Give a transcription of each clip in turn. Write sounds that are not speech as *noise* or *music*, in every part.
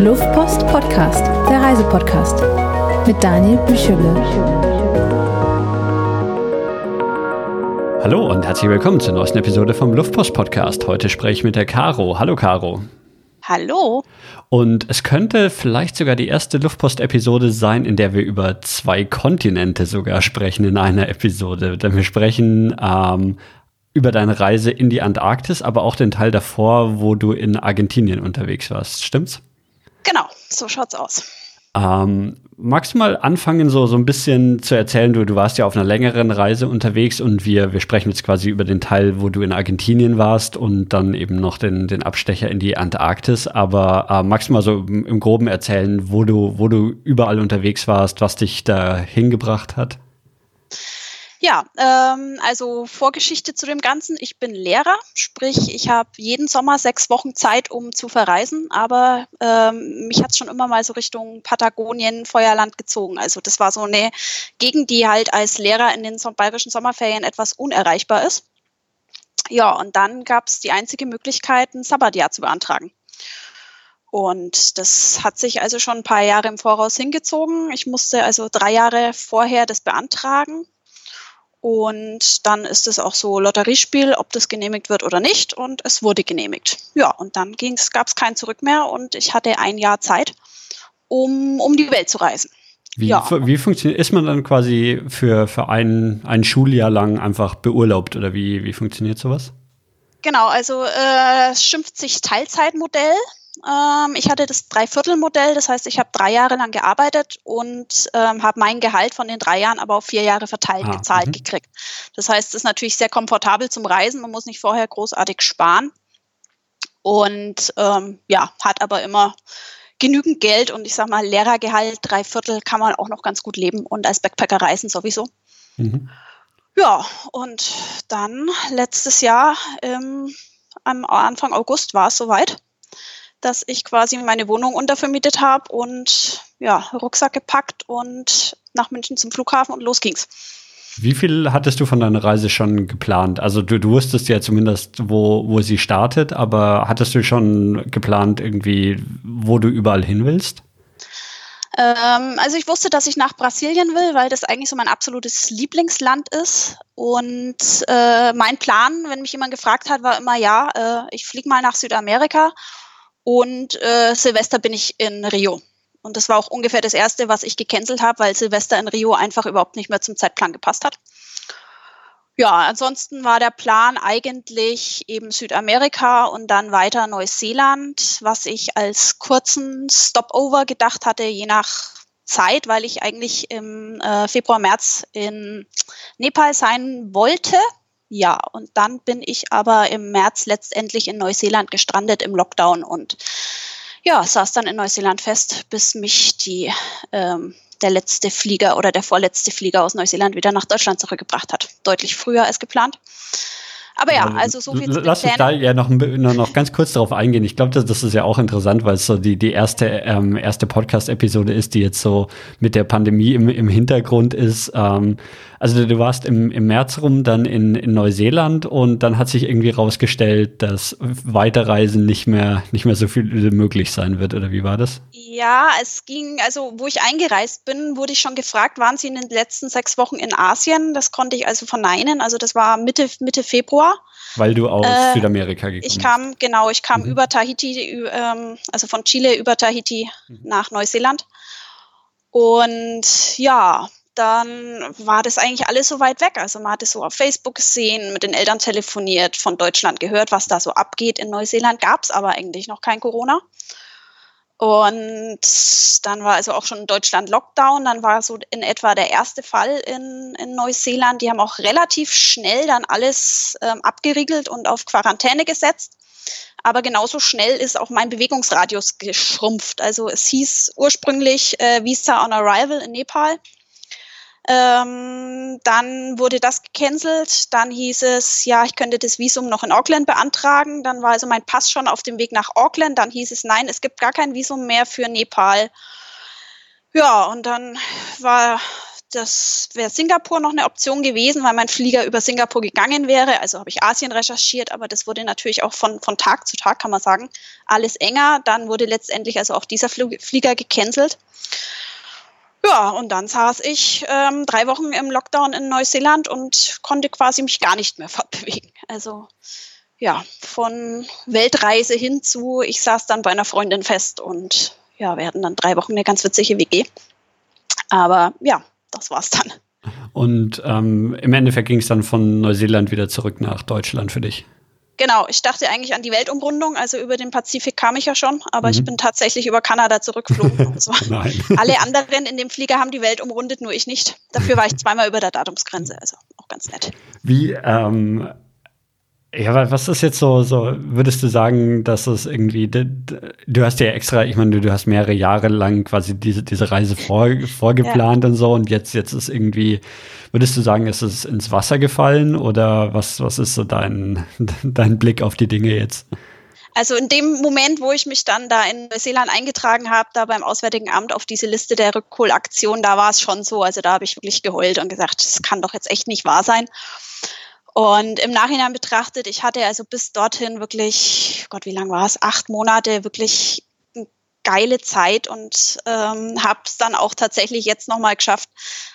Luftpost Podcast, der Reisepodcast mit Daniel Büchele. Hallo und herzlich willkommen zur neuesten Episode vom Luftpost Podcast. Heute spreche ich mit der Caro. Hallo Caro. Hallo. Und es könnte vielleicht sogar die erste Luftpost-Episode sein, in der wir über zwei Kontinente sogar sprechen in einer Episode. Denn wir sprechen ähm, über deine Reise in die Antarktis, aber auch den Teil davor, wo du in Argentinien unterwegs warst. Stimmt's? So schaut's aus. Ähm, magst du mal anfangen, so, so ein bisschen zu erzählen? Du, du warst ja auf einer längeren Reise unterwegs und wir, wir sprechen jetzt quasi über den Teil, wo du in Argentinien warst und dann eben noch den, den Abstecher in die Antarktis. Aber äh, magst du mal so im, im Groben erzählen, wo du, wo du überall unterwegs warst, was dich da hingebracht hat? Ja, ähm, also Vorgeschichte zu dem Ganzen. Ich bin Lehrer, sprich, ich habe jeden Sommer sechs Wochen Zeit, um zu verreisen, aber ähm, mich hat es schon immer mal so Richtung Patagonien, Feuerland gezogen. Also das war so eine Gegend, die halt als Lehrer in den bayerischen Sommerferien etwas unerreichbar ist. Ja, und dann gab es die einzige Möglichkeit, ein Sabbatjahr zu beantragen. Und das hat sich also schon ein paar Jahre im Voraus hingezogen. Ich musste also drei Jahre vorher das beantragen und dann ist es auch so Lotteriespiel, ob das genehmigt wird oder nicht. Und es wurde genehmigt. Ja, und dann gab es kein Zurück mehr und ich hatte ein Jahr Zeit, um, um die Welt zu reisen. Wie, ja. wie funktioniert, ist man dann quasi für, für ein, ein Schuljahr lang einfach beurlaubt oder wie, wie funktioniert sowas? Genau, also äh, es schimpft sich Teilzeitmodell. Ähm, ich hatte das Dreiviertelmodell, das heißt, ich habe drei Jahre lang gearbeitet und ähm, habe mein Gehalt von den drei Jahren aber auf vier Jahre verteilt ah, gezahlt -hmm. gekriegt. Das heißt, es ist natürlich sehr komfortabel zum Reisen. Man muss nicht vorher großartig sparen und ähm, ja, hat aber immer genügend Geld und ich sag mal, Lehrergehalt, drei Viertel kann man auch noch ganz gut leben und als Backpacker reisen sowieso. Mhm. Ja, und dann letztes Jahr ähm, am Anfang August war es soweit dass ich quasi meine Wohnung untervermietet habe und ja, Rucksack gepackt und nach München zum Flughafen und los ging's. Wie viel hattest du von deiner Reise schon geplant? Also du, du wusstest ja zumindest, wo, wo sie startet, aber hattest du schon geplant irgendwie, wo du überall hin willst? Ähm, also ich wusste, dass ich nach Brasilien will, weil das eigentlich so mein absolutes Lieblingsland ist. Und äh, mein Plan, wenn mich jemand gefragt hat, war immer, ja, äh, ich fliege mal nach Südamerika und äh, Silvester bin ich in Rio. Und das war auch ungefähr das erste, was ich gecancelt habe, weil Silvester in Rio einfach überhaupt nicht mehr zum Zeitplan gepasst hat. Ja, ansonsten war der Plan eigentlich eben Südamerika und dann weiter Neuseeland, was ich als kurzen Stopover gedacht hatte, je nach Zeit, weil ich eigentlich im äh, Februar, März in Nepal sein wollte ja, und dann bin ich aber im März letztendlich in Neuseeland gestrandet im Lockdown und ja, saß dann in Neuseeland fest, bis mich die ähm, der letzte Flieger oder der vorletzte Flieger aus Neuseeland wieder nach Deutschland zurückgebracht hat. Deutlich früher als geplant. Aber ja, also so viel Lass uns da ja noch, noch ganz kurz darauf eingehen. Ich glaube, das, das ist ja auch interessant, weil es so die, die erste, ähm, erste Podcast-Episode ist, die jetzt so mit der Pandemie im, im Hintergrund ist. Ähm, also du warst im, im März rum dann in, in Neuseeland und dann hat sich irgendwie rausgestellt, dass Weiterreisen nicht mehr, nicht mehr so viel möglich sein wird, oder wie war das? Ja, es ging, also wo ich eingereist bin, wurde ich schon gefragt, waren Sie in den letzten sechs Wochen in Asien? Das konnte ich also verneinen. Also das war Mitte, Mitte Februar. Weil du aus äh, Südamerika gekommen bist. Ich kam, genau, ich kam mhm. über Tahiti, ähm, also von Chile über Tahiti mhm. nach Neuseeland. Und ja, dann war das eigentlich alles so weit weg. Also man hat es so auf Facebook gesehen, mit den Eltern telefoniert, von Deutschland gehört, was da so abgeht. In Neuseeland gab es aber eigentlich noch kein Corona. Und dann war also auch schon in Deutschland Lockdown. Dann war so in etwa der erste Fall in, in Neuseeland. Die haben auch relativ schnell dann alles ähm, abgeriegelt und auf Quarantäne gesetzt. Aber genauso schnell ist auch mein Bewegungsradius geschrumpft. Also es hieß ursprünglich äh, Visa on Arrival in Nepal. Ähm, dann wurde das gecancelt. Dann hieß es, ja, ich könnte das Visum noch in Auckland beantragen. Dann war also mein Pass schon auf dem Weg nach Auckland. Dann hieß es, nein, es gibt gar kein Visum mehr für Nepal. Ja, und dann war das wäre Singapur noch eine Option gewesen, weil mein Flieger über Singapur gegangen wäre. Also habe ich Asien recherchiert, aber das wurde natürlich auch von, von Tag zu Tag, kann man sagen, alles enger. Dann wurde letztendlich also auch dieser Flieger gecancelt. Ja, und dann saß ich ähm, drei Wochen im Lockdown in Neuseeland und konnte quasi mich gar nicht mehr *laughs* fortbewegen. Also ja, von Weltreise hin zu, ich saß dann bei einer Freundin fest und ja, wir hatten dann drei Wochen eine ganz witzige WG. Aber ja, das war's dann. Und ähm, im Endeffekt ging es dann von Neuseeland wieder zurück nach Deutschland für dich. Genau, ich dachte eigentlich an die Weltumrundung, also über den Pazifik kam ich ja schon, aber mhm. ich bin tatsächlich über Kanada zurückgeflogen. *laughs* Also *laughs* alle anderen in dem Flieger haben die Welt umrundet, nur ich nicht. Dafür war ich zweimal über der Datumsgrenze, also auch ganz nett. Wie ähm, ja, was ist jetzt so, so, würdest du sagen, dass es irgendwie, du hast ja extra, ich meine, du hast mehrere Jahre lang quasi diese, diese Reise vor, vorgeplant ja. und so und jetzt, jetzt ist irgendwie, würdest du sagen, ist es ins Wasser gefallen oder was, was ist so dein, *laughs* dein Blick auf die Dinge jetzt? Also in dem Moment, wo ich mich dann da in Neuseeland eingetragen habe, da beim Auswärtigen Amt auf diese Liste der Rückholaktion, da war es schon so. Also da habe ich wirklich geheult und gesagt, das kann doch jetzt echt nicht wahr sein. Und im Nachhinein betrachtet, ich hatte also bis dorthin wirklich, Gott, wie lang war es? Acht Monate wirklich geile Zeit und ähm, habe es dann auch tatsächlich jetzt nochmal geschafft,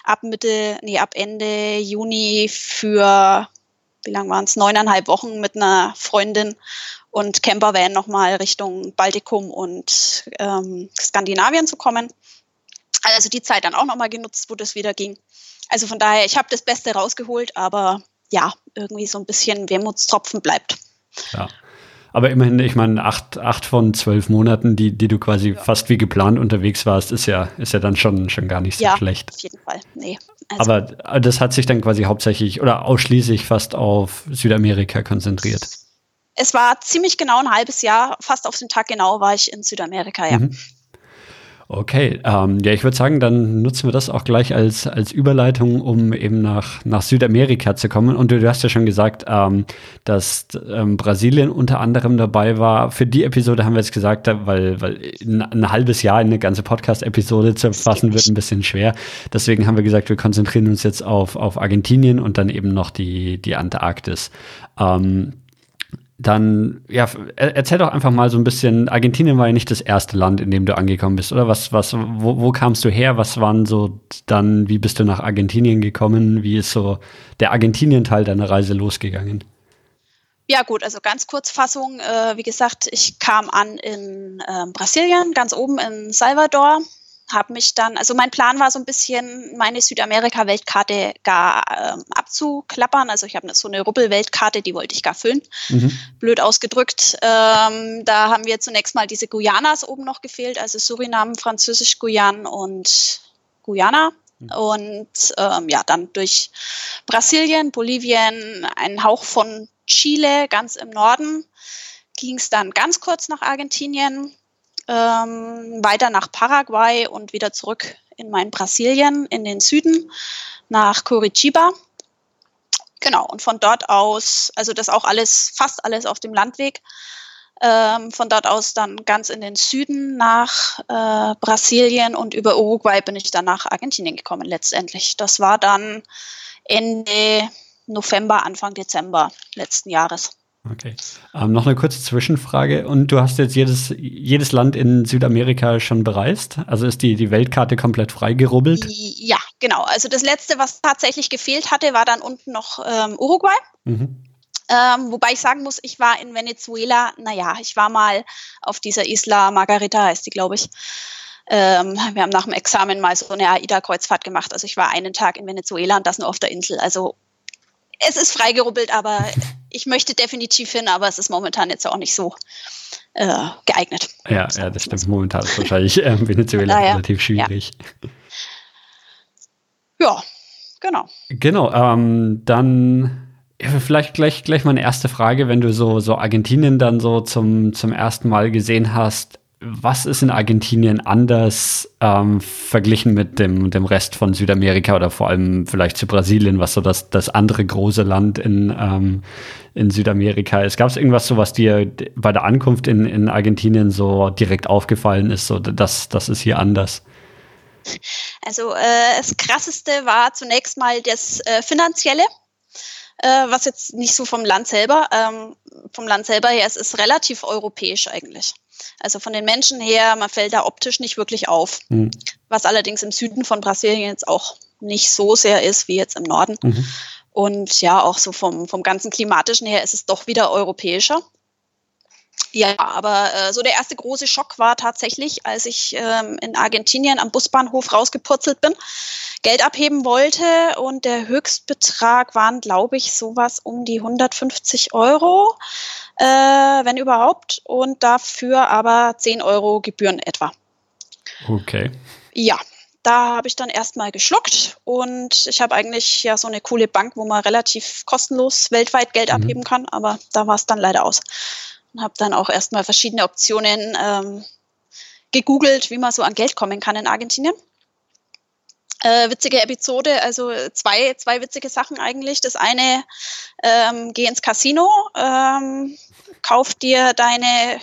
ab Mitte, nee, ab Ende Juni für, wie lang waren es, neuneinhalb Wochen mit einer Freundin und Campervan nochmal Richtung Baltikum und ähm, Skandinavien zu kommen. Also die Zeit dann auch nochmal genutzt, wo das wieder ging. Also von daher, ich habe das Beste rausgeholt, aber ja, irgendwie so ein bisschen Wermutstropfen bleibt. Ja. Aber immerhin, ich meine, acht, acht von zwölf Monaten, die, die du quasi ja. fast wie geplant unterwegs warst, ist ja, ist ja dann schon, schon gar nicht so ja, schlecht. Auf jeden Fall. Nee. Also aber das hat sich dann quasi hauptsächlich oder ausschließlich fast auf Südamerika konzentriert. Es war ziemlich genau ein halbes Jahr, fast auf den Tag genau war ich in Südamerika, ja. Mhm. Okay, ähm, ja, ich würde sagen, dann nutzen wir das auch gleich als, als Überleitung, um eben nach, nach Südamerika zu kommen. Und du, du hast ja schon gesagt, ähm, dass ähm, Brasilien unter anderem dabei war. Für die Episode haben wir jetzt gesagt, weil, weil ein, ein halbes Jahr in eine ganze Podcast-Episode zu fassen wird ein bisschen schwer. Deswegen haben wir gesagt, wir konzentrieren uns jetzt auf, auf Argentinien und dann eben noch die, die Antarktis. Ähm, dann, ja, erzähl doch einfach mal so ein bisschen, Argentinien war ja nicht das erste Land, in dem du angekommen bist, oder? Was, was, wo, wo kamst du her? Was waren so dann, wie bist du nach Argentinien gekommen? Wie ist so der Argentinien-Teil deiner Reise losgegangen? Ja gut, also ganz Kurzfassung. Äh, wie gesagt, ich kam an in äh, Brasilien, ganz oben in Salvador, habe mich dann, also mein Plan war so ein bisschen, meine Südamerika-Weltkarte gar ähm, abzuklappern. Also ich habe so eine Rubbel-Weltkarte, die wollte ich gar füllen. Mhm. Blöd ausgedrückt. Ähm, da haben wir zunächst mal diese Guyanas oben noch gefehlt, also Suriname, Französisch-Guyan und Guyana. Mhm. Und ähm, ja, dann durch Brasilien, Bolivien, einen Hauch von Chile ganz im Norden ging es dann ganz kurz nach Argentinien ähm, weiter nach Paraguay und wieder zurück in mein Brasilien in den Süden nach Curitiba. Genau, und von dort aus, also das auch alles, fast alles auf dem Landweg, ähm, von dort aus dann ganz in den Süden nach äh, Brasilien und über Uruguay bin ich dann nach Argentinien gekommen letztendlich. Das war dann Ende November, Anfang Dezember letzten Jahres. Okay. Ähm, noch eine kurze Zwischenfrage. Und du hast jetzt jedes, jedes Land in Südamerika schon bereist? Also ist die, die Weltkarte komplett freigerubbelt? Ja, genau. Also das letzte, was tatsächlich gefehlt hatte, war dann unten noch ähm, Uruguay. Mhm. Ähm, wobei ich sagen muss, ich war in Venezuela, naja, ich war mal auf dieser Isla Margarita, heißt die, glaube ich. Ähm, wir haben nach dem Examen mal so eine AIDA-Kreuzfahrt gemacht. Also ich war einen Tag in Venezuela und das nur auf der Insel. Also es ist freigerubbelt, aber *laughs* ich möchte definitiv hin, aber es ist momentan jetzt auch nicht so äh, geeignet. Ja, ja, das stimmt. Momentan ist wahrscheinlich äh, Venezuela *laughs* naja, relativ schwierig. Ja, ja genau. Genau, ähm, dann ja, vielleicht gleich, gleich mal eine erste Frage, wenn du so, so Argentinien dann so zum, zum ersten Mal gesehen hast was ist in Argentinien anders ähm, verglichen mit dem, dem Rest von Südamerika oder vor allem vielleicht zu Brasilien, was so das, das andere große Land in, ähm, in Südamerika ist? Gab es irgendwas so, was dir bei der Ankunft in, in Argentinien so direkt aufgefallen ist, so das, das ist hier anders? Also äh, das Krasseste war zunächst mal das äh, Finanzielle, äh, was jetzt nicht so vom Land selber, ähm, vom Land selber her, es ist relativ europäisch eigentlich. Also von den Menschen her, man fällt da optisch nicht wirklich auf. Mhm. Was allerdings im Süden von Brasilien jetzt auch nicht so sehr ist wie jetzt im Norden. Mhm. Und ja, auch so vom, vom ganzen klimatischen her ist es doch wieder europäischer. Ja, aber äh, so der erste große Schock war tatsächlich, als ich ähm, in Argentinien am Busbahnhof rausgepurzelt bin, Geld abheben wollte und der Höchstbetrag waren, glaube ich, sowas um die 150 Euro, äh, wenn überhaupt, und dafür aber 10 Euro Gebühren etwa. Okay. Ja, da habe ich dann erstmal geschluckt und ich habe eigentlich ja so eine coole Bank, wo man relativ kostenlos weltweit Geld mhm. abheben kann, aber da war es dann leider aus und habe dann auch erstmal verschiedene Optionen ähm, gegoogelt, wie man so an Geld kommen kann in Argentinien. Äh, witzige Episode, also zwei, zwei witzige Sachen eigentlich. Das eine, ähm, geh ins Casino, ähm, kauf dir deine,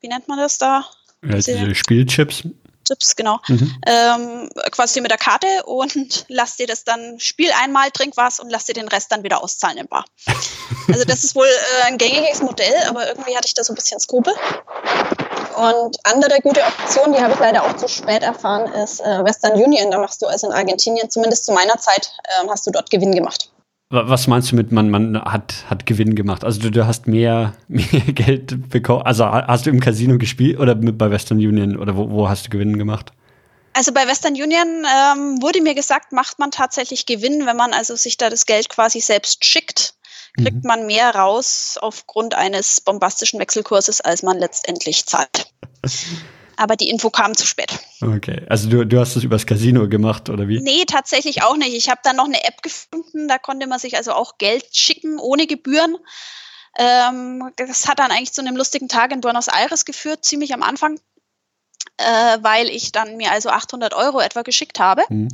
wie nennt man das da? Ja, diese Spielchips. Tipps, genau, mhm. ähm, quasi mit der Karte und *laughs* lass dir das dann, spiel einmal, trink was und lass dir den Rest dann wieder auszahlen im Bar. *laughs* Also das ist wohl äh, ein gängiges Modell, aber irgendwie hatte ich da so ein bisschen Skrupel. Und andere gute Option, die habe ich leider auch zu spät erfahren, ist äh, Western Union. Da machst du also in Argentinien, zumindest zu meiner Zeit, äh, hast du dort Gewinn gemacht. Was meinst du mit, man, man hat, hat Gewinn gemacht? Also du, du hast mehr, *laughs* mehr Geld bekommen. Also hast du im Casino gespielt oder bei Western Union oder wo, wo hast du Gewinn gemacht? Also bei Western Union ähm, wurde mir gesagt, macht man tatsächlich Gewinn, wenn man also sich da das Geld quasi selbst schickt, kriegt mhm. man mehr raus aufgrund eines bombastischen Wechselkurses, als man letztendlich zahlt. aber die Info kam zu spät. Okay, also du, du hast das übers Casino gemacht oder wie? Nee, tatsächlich auch nicht. Ich habe dann noch eine App gefunden, da konnte man sich also auch Geld schicken ohne Gebühren. Ähm, das hat dann eigentlich zu einem lustigen Tag in Buenos Aires geführt, ziemlich am Anfang, äh, weil ich dann mir also 800 Euro etwa geschickt habe. Mhm.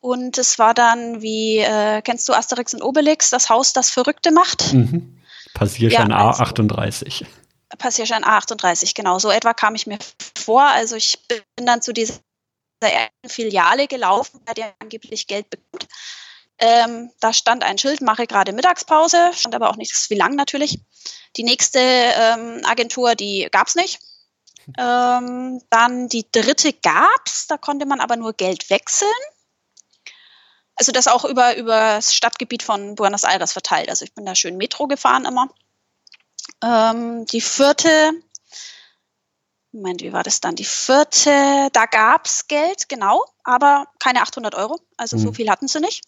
Und es war dann wie, äh, kennst du Asterix und Obelix, das Haus, das Verrückte macht? Mhm. Passierschein ja, also, A38. Passierschein A38, genau. So etwa kam ich mir vor. Also ich bin dann zu dieser Filiale gelaufen, bei der angeblich Geld bekommt. Ähm, da stand ein Schild, mache gerade Mittagspause, stand aber auch nicht wie lang natürlich. Die nächste ähm, Agentur, die gab es nicht. Ähm, dann die dritte gab es, da konnte man aber nur Geld wechseln. Also das auch über, über das Stadtgebiet von Buenos Aires verteilt. Also ich bin da schön Metro gefahren immer. Ähm, die vierte, Moment, wie war das dann? Die vierte, da gab es Geld, genau, aber keine 800 Euro. Also mhm. so viel hatten sie nicht.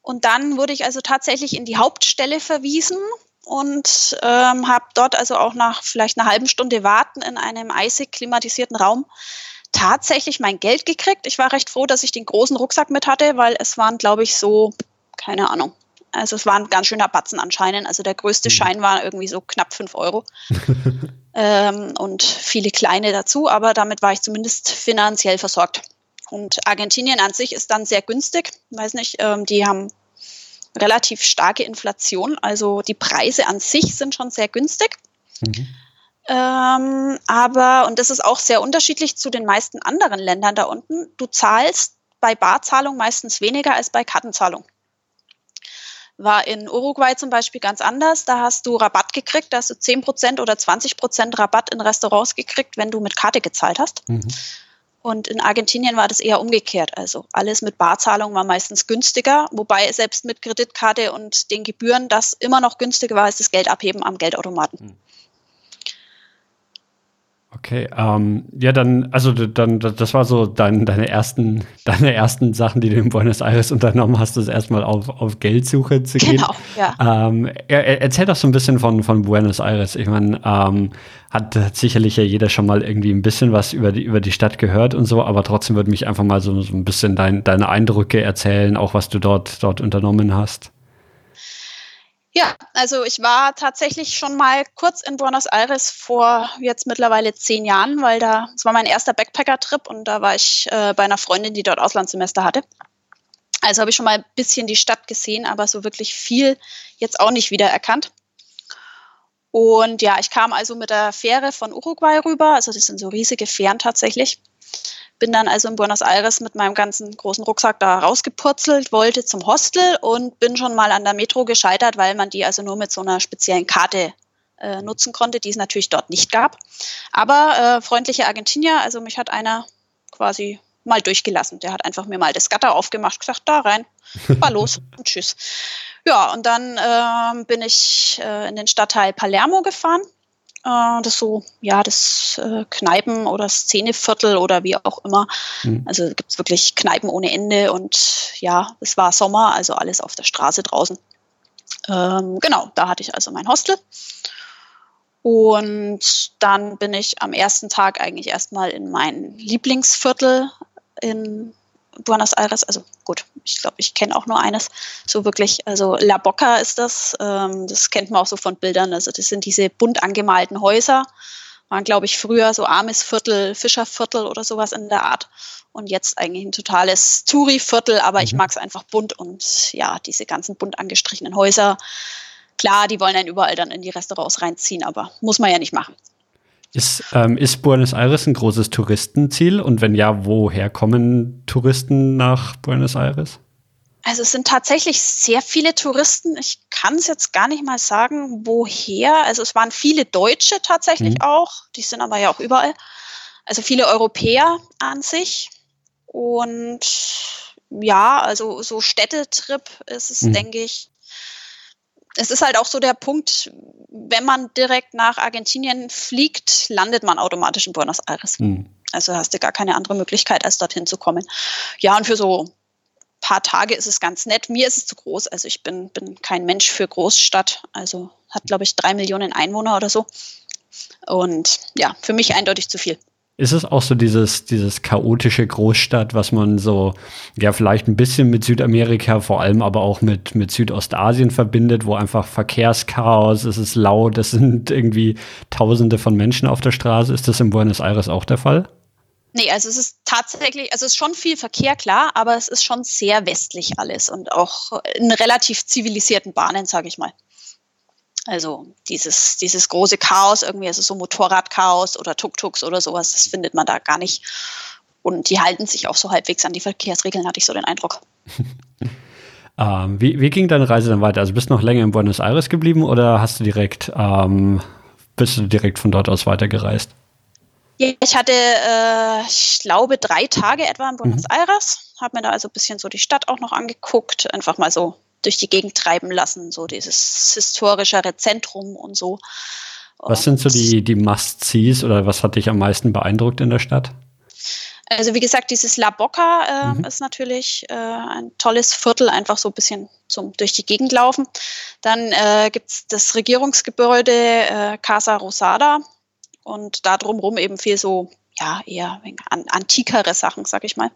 Und dann wurde ich also tatsächlich in die Hauptstelle verwiesen und ähm, habe dort also auch nach vielleicht einer halben Stunde Warten in einem eisig klimatisierten Raum tatsächlich mein Geld gekriegt. Ich war recht froh, dass ich den großen Rucksack mit hatte, weil es waren, glaube ich, so, keine Ahnung, also es war ein ganz schöner Batzen anscheinend. Also der größte mhm. Schein war irgendwie so knapp 5 Euro. *laughs* ähm, und viele kleine dazu, aber damit war ich zumindest finanziell versorgt. Und Argentinien an sich ist dann sehr günstig. Weiß nicht, ähm, die haben relativ starke Inflation. Also die Preise an sich sind schon sehr günstig. Mhm. Ähm, aber, und das ist auch sehr unterschiedlich zu den meisten anderen Ländern da unten, du zahlst bei Barzahlung meistens weniger als bei Kartenzahlung. War in Uruguay zum Beispiel ganz anders. Da hast du Rabatt gekriegt, da hast du 10% oder 20% Rabatt in Restaurants gekriegt, wenn du mit Karte gezahlt hast. Mhm. Und in Argentinien war das eher umgekehrt. Also alles mit Barzahlung war meistens günstiger, wobei selbst mit Kreditkarte und den Gebühren das immer noch günstiger war als das Geld abheben am Geldautomaten. Okay, ähm, ja, dann, also dann, das war so dein, deine ersten, *laughs* deine ersten Sachen, die du in Buenos Aires unternommen hast, das erstmal auf, auf Geldsuche zu gehen. Genau, ja. Ähm, erzähl doch so ein bisschen von, von Buenos Aires. Ich meine, ähm, hat, hat sicherlich ja jeder schon mal irgendwie ein bisschen was über die, über die Stadt gehört und so, aber trotzdem würde mich einfach mal so, so ein bisschen dein, deine Eindrücke erzählen, auch was du dort, dort unternommen hast. Ja, also ich war tatsächlich schon mal kurz in Buenos Aires vor jetzt mittlerweile zehn Jahren, weil da, es war mein erster Backpacker-Trip und da war ich äh, bei einer Freundin, die dort Auslandssemester hatte. Also habe ich schon mal ein bisschen die Stadt gesehen, aber so wirklich viel jetzt auch nicht wiedererkannt. Und ja, ich kam also mit der Fähre von Uruguay rüber, also das sind so riesige Fähren tatsächlich, bin dann also in Buenos Aires mit meinem ganzen großen Rucksack da rausgepurzelt, wollte zum Hostel und bin schon mal an der Metro gescheitert, weil man die also nur mit so einer speziellen Karte äh, nutzen konnte, die es natürlich dort nicht gab. Aber äh, freundliche Argentinier, also mich hat einer quasi mal durchgelassen. Der hat einfach mir mal das Gatter aufgemacht, gesagt, da rein, war los *laughs* und tschüss. Ja, und dann äh, bin ich äh, in den Stadtteil Palermo gefahren. Äh, das so, ja, das äh, Kneipen- oder Szeneviertel oder wie auch immer. Mhm. Also gibt es wirklich Kneipen ohne Ende und ja, es war Sommer, also alles auf der Straße draußen. Ähm, genau, da hatte ich also mein Hostel. Und dann bin ich am ersten Tag eigentlich erstmal in mein Lieblingsviertel in Buenos Aires. Also gut, ich glaube, ich kenne auch nur eines. So wirklich, also La Boca ist das. Ähm, das kennt man auch so von Bildern. Also das sind diese bunt angemalten Häuser. Waren, glaube ich, früher so armes Viertel, Fischerviertel oder sowas in der Art. Und jetzt eigentlich ein totales Touri-Viertel, aber mhm. ich mag es einfach bunt und ja, diese ganzen bunt angestrichenen Häuser Klar, die wollen einen überall dann in die Restaurants reinziehen, aber muss man ja nicht machen. Ist, ähm, ist Buenos Aires ein großes Touristenziel? Und wenn ja, woher kommen Touristen nach Buenos Aires? Also es sind tatsächlich sehr viele Touristen. Ich kann es jetzt gar nicht mal sagen, woher. Also es waren viele Deutsche tatsächlich mhm. auch. Die sind aber ja auch überall. Also viele Europäer an sich. Und ja, also so Städtetrip ist es, mhm. denke ich, es ist halt auch so der Punkt, wenn man direkt nach Argentinien fliegt, landet man automatisch in Buenos Aires. Mhm. Also hast du gar keine andere Möglichkeit, als dorthin zu kommen. Ja, und für so ein paar Tage ist es ganz nett. Mir ist es zu groß. Also ich bin, bin kein Mensch für Großstadt. Also hat, glaube ich, drei Millionen Einwohner oder so. Und ja, für mich eindeutig zu viel. Ist es auch so dieses, dieses chaotische Großstadt, was man so, ja, vielleicht ein bisschen mit Südamerika, vor allem aber auch mit, mit Südostasien verbindet, wo einfach Verkehrschaos, es ist laut, es sind *laughs* irgendwie Tausende von Menschen auf der Straße. Ist das in Buenos Aires auch der Fall? Nee, also es ist tatsächlich, also es ist schon viel Verkehr, klar, aber es ist schon sehr westlich alles und auch in relativ zivilisierten Bahnen, sage ich mal. Also dieses, dieses große Chaos, irgendwie, also so Motorradchaos oder Tuk-Tuks oder sowas, das findet man da gar nicht. Und die halten sich auch so halbwegs an die Verkehrsregeln, hatte ich so den Eindruck. *laughs* ähm, wie, wie ging deine Reise dann weiter? Also bist du noch länger in Buenos Aires geblieben oder hast du direkt, ähm, bist du direkt von dort aus weitergereist? Ja, ich hatte, äh, ich glaube, drei Tage etwa in Buenos mhm. Aires, habe mir da also ein bisschen so die Stadt auch noch angeguckt, einfach mal so durch die Gegend treiben lassen, so dieses historischere Zentrum und so. Was sind so die, die Must-Sees oder was hat dich am meisten beeindruckt in der Stadt? Also wie gesagt, dieses La Boca äh, mhm. ist natürlich äh, ein tolles Viertel, einfach so ein bisschen zum durch die Gegend laufen. Dann äh, gibt es das Regierungsgebäude äh, Casa Rosada und da drumherum eben viel so, ja, eher an, antikere Sachen, sag ich mal.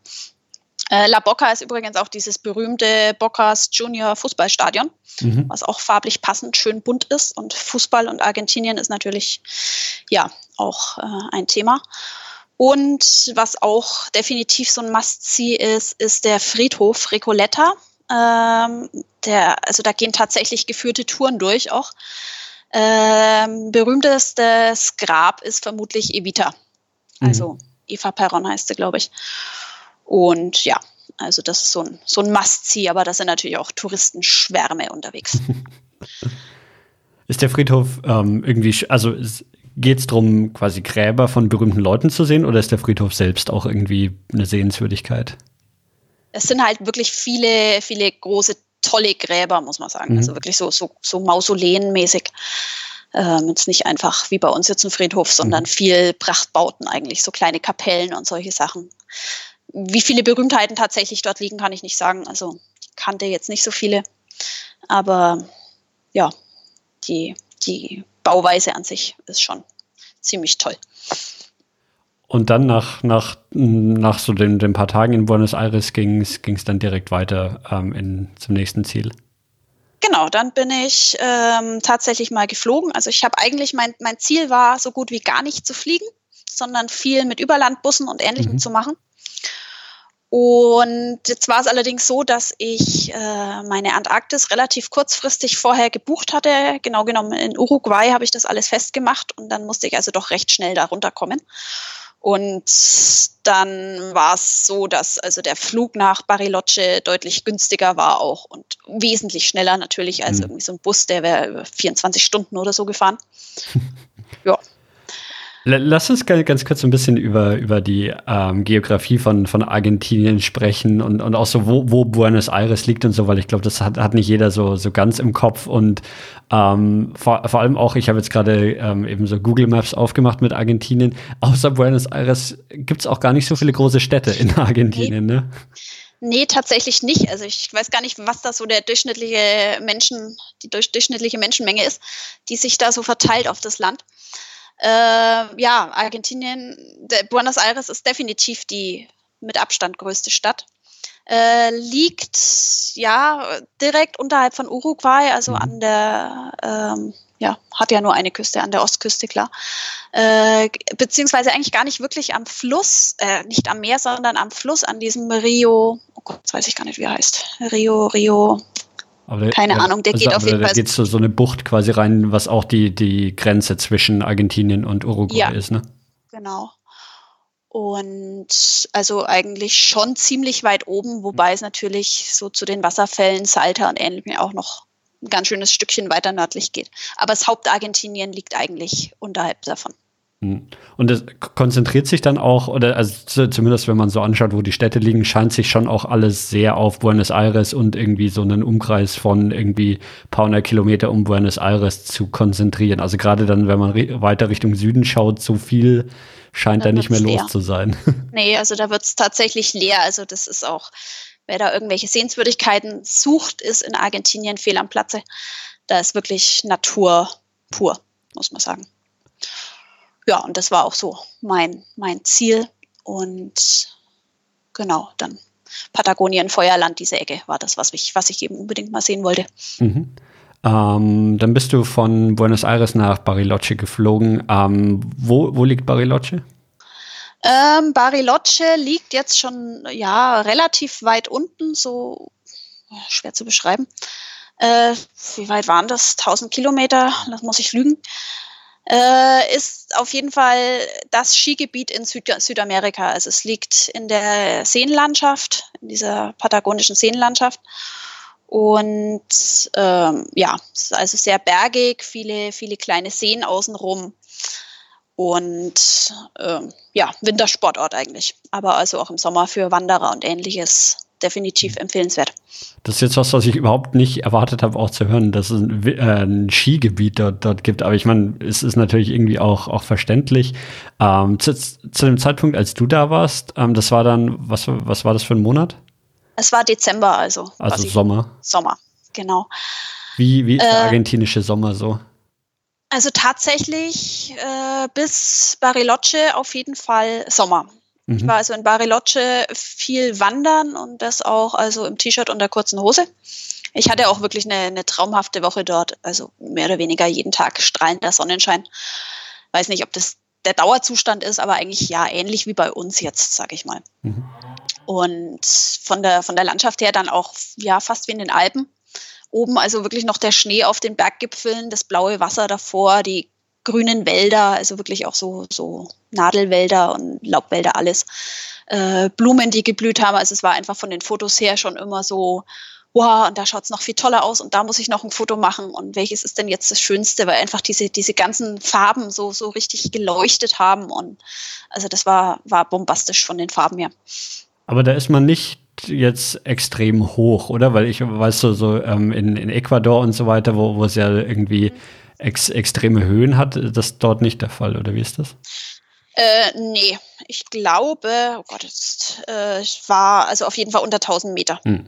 Äh, La Boca ist übrigens auch dieses berühmte Bocas Junior Fußballstadion, mhm. was auch farblich passend schön bunt ist. Und Fußball und Argentinien ist natürlich ja auch äh, ein Thema. Und was auch definitiv so ein Must-See ist, ist der Friedhof Recoleta. Ähm, der, also da gehen tatsächlich geführte Touren durch auch. Ähm, berühmtestes Grab ist vermutlich Evita. Also mhm. Eva Perron heißt sie, glaube ich. Und ja, also das ist so ein, so ein Must-See, aber da sind natürlich auch Touristenschwärme unterwegs. *laughs* ist der Friedhof ähm, irgendwie, also geht es darum, quasi Gräber von berühmten Leuten zu sehen oder ist der Friedhof selbst auch irgendwie eine Sehenswürdigkeit? Es sind halt wirklich viele, viele große, tolle Gräber, muss man sagen. Mhm. Also wirklich so, so, so Mausoleenmäßig. Ähm, jetzt nicht einfach wie bei uns jetzt ein Friedhof, sondern mhm. viel Prachtbauten eigentlich, so kleine Kapellen und solche Sachen wie viele Berühmtheiten tatsächlich dort liegen, kann ich nicht sagen. Also ich kannte jetzt nicht so viele. Aber ja, die, die Bauweise an sich ist schon ziemlich toll. Und dann nach, nach, nach so den, den paar Tagen in Buenos Aires ging es dann direkt weiter ähm, in, zum nächsten Ziel. Genau, dann bin ich ähm, tatsächlich mal geflogen. Also ich habe eigentlich, mein, mein Ziel war, so gut wie gar nicht zu fliegen, sondern viel mit Überlandbussen und Ähnlichem mhm. zu machen. Und jetzt war es allerdings so, dass ich äh, meine Antarktis relativ kurzfristig vorher gebucht hatte. Genau genommen in Uruguay habe ich das alles festgemacht und dann musste ich also doch recht schnell da runterkommen. Und dann war es so, dass also der Flug nach Bariloche deutlich günstiger war auch und wesentlich schneller natürlich als mhm. irgendwie so ein Bus, der wäre 24 Stunden oder so gefahren. *laughs* ja. Lass uns ganz kurz ein bisschen über, über die ähm, Geografie von, von Argentinien sprechen und, und auch so, wo, wo Buenos Aires liegt und so, weil ich glaube, das hat, hat nicht jeder so, so ganz im Kopf. Und ähm, vor, vor allem auch, ich habe jetzt gerade ähm, eben so Google Maps aufgemacht mit Argentinien. Außer Buenos Aires gibt es auch gar nicht so viele große Städte in Argentinien, ne? Nee, tatsächlich nicht. Also ich weiß gar nicht, was da so der durchschnittliche Menschen, die durchschnittliche Menschenmenge ist, die sich da so verteilt auf das Land. Äh, ja, Argentinien, Buenos Aires ist definitiv die mit Abstand größte Stadt. Äh, liegt ja direkt unterhalb von Uruguay, also mhm. an der, ähm, ja, hat ja nur eine Küste, an der Ostküste, klar. Äh, beziehungsweise eigentlich gar nicht wirklich am Fluss, äh, nicht am Meer, sondern am Fluss, an diesem Rio, oh Gott, weiß ich gar nicht, wie er heißt. Rio, Rio, aber Keine der, Ahnung, der also, geht auf jeden Fall. Da geht so, so eine Bucht quasi rein, was auch die, die Grenze zwischen Argentinien und Uruguay ja, ist, ne? Genau. Und also eigentlich schon ziemlich weit oben, wobei es natürlich so zu den Wasserfällen Salta und ähnlichem auch noch ein ganz schönes Stückchen weiter nördlich geht. Aber das Hauptargentinien liegt eigentlich unterhalb davon. Hm. Und es konzentriert sich dann auch, oder also zumindest wenn man so anschaut, wo die Städte liegen, scheint sich schon auch alles sehr auf Buenos Aires und irgendwie so einen Umkreis von irgendwie paar hundert Kilometer um Buenos Aires zu konzentrieren. Also gerade dann, wenn man weiter Richtung Süden schaut, so viel scheint da, da nicht mehr leer. los zu sein. *laughs* Nee, also da wird es tatsächlich leer. Also das ist auch, wer da irgendwelche Sehenswürdigkeiten sucht, ist in Argentinien fehl am Platze. Da ist wirklich Natur pur, muss man sagen ja, und das war auch so mein, mein Ziel. Und genau, dann Patagonien, Feuerland, diese Ecke war das, was ich, was ich eben unbedingt mal sehen wollte. Mhm. Ähm, dann bist du von Buenos Aires nach Bariloche geflogen. Ähm, wo, wo liegt Bariloche? Ähm, Bariloche liegt jetzt schon ja relativ weit unten, so schwer zu beschreiben. Äh, wie weit waren das? 1000 Kilometer, das muss ich lügen äh, ist auf jeden Fall das Skigebiet in Süd Südamerika. Also es liegt in der Seenlandschaft, in dieser patagonischen Seenlandschaft. Und ähm, ja, es ist also sehr bergig, viele, viele kleine Seen außenrum. Und ähm, ja, Wintersportort eigentlich. Aber also auch im Sommer für Wanderer und ähnliches definitiv empfehlenswert. Das ist jetzt was, was ich überhaupt nicht erwartet habe, auch zu hören, dass es ein, äh, ein Skigebiet dort, dort gibt. Aber ich meine, es ist natürlich irgendwie auch, auch verständlich. Ähm, zu, zu, dem Zeitpunkt, als du da warst, ähm, das war dann, was, was war das für ein Monat? Es war Dezember, also. Also Sommer. Sommer, genau. Wie, wie ist der äh, argentinische Sommer so? Also tatsächlich äh, bis Bariloche auf jeden Fall Sommer. Mhm. Ich war also in Bariloche viel wandern und das auch also im T-Shirt und der kurzen Hose. Ich hatte auch wirklich eine, eine traumhafte Woche dort, also mehr oder weniger jeden Tag strahlender Sonnenschein. Weiß nicht, ob das der Dauerzustand ist, aber eigentlich ja ähnlich wie bei uns jetzt, sage ich mal. Mhm. Und von der, von der Landschaft her dann auch ja fast wie in den Alpen. Oben also wirklich noch der Schnee auf den Berggipfeln, das blaue Wasser davor, die grünen Wälder, also wirklich auch so, so Nadelwälder und Laubwälder, alles. Äh, Blumen, die geblüht haben. Also es war einfach von den Fotos her schon immer so, wow, und da schaut es noch viel toller aus und da muss ich noch ein Foto machen und welches ist denn jetzt das Schönste, weil einfach diese, diese ganzen Farben so, so richtig geleuchtet haben und also das war, war bombastisch von den Farben her. Aber da ist man nicht jetzt extrem hoch, oder? Weil ich weiß so, so ähm, in, in Ecuador und so weiter, wo, wo es ja irgendwie mhm ex extreme Höhen hat. Das ist dort nicht der Fall, oder wie ist das? Äh, nee, ich glaube, oh Gott, jetzt, äh, ich war also auf jeden Fall unter 1000 Meter. Hm.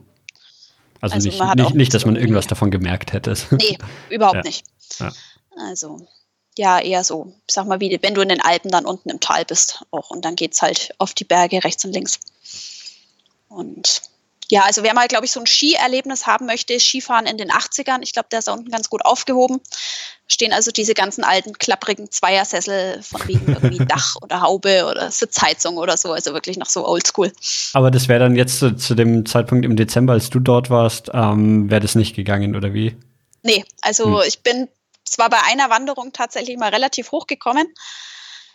Also, also nicht, nicht, nicht, dass man irgendwas davon gemerkt hätte. *laughs* Nee, überhaupt ja. nicht. Ja. Also, ja, eher so, ich sag mal, wie wenn du in den Alpen dann unten im Tal bist auch und dann geht es halt auf die Berge rechts und links. Und ja, also wer mal, glaube ich, so ein Skierlebnis haben möchte, Skifahren in den 80ern, ich glaube, der ist da unten ganz gut aufgehoben. Stehen also diese ganzen alten, klapprigen Zweiersessel von wegen irgendwie *laughs* Dach oder Haube oder Sitzheizung oder so, also wirklich noch so oldschool. Aber das wäre dann jetzt zu, zu, dem Zeitpunkt im Dezember, als du dort warst, ähm, wäre das nicht gegangen, oder wie? Nee, also hm. ich bin zwar bei einer Wanderung tatsächlich mal relativ hochgekommen,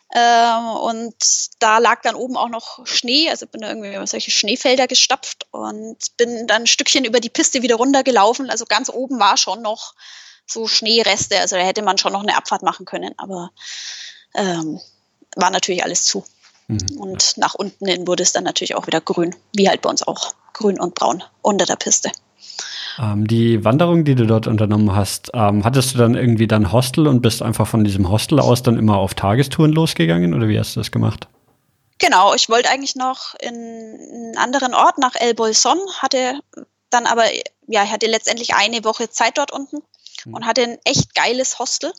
und da lag dann oben auch noch Schnee, also bin da irgendwie über solche Schneefelder gestapft und bin dann ein Stückchen über die Piste wieder runtergelaufen. Also ganz oben war schon noch so Schneereste, also da hätte man schon noch eine Abfahrt machen können, aber ähm, war natürlich alles zu. Mhm. Und nach unten hin wurde es dann natürlich auch wieder grün, wie halt bei uns auch grün und braun unter der Piste. Ähm, die Wanderung, die du dort unternommen hast, ähm, hattest du dann irgendwie dann Hostel und bist einfach von diesem Hostel aus dann immer auf Tagestouren losgegangen oder wie hast du das gemacht? Genau, ich wollte eigentlich noch in einen anderen Ort nach El Bolson, hatte dann aber, ja, ich hatte letztendlich eine Woche Zeit dort unten hm. und hatte ein echt geiles Hostel,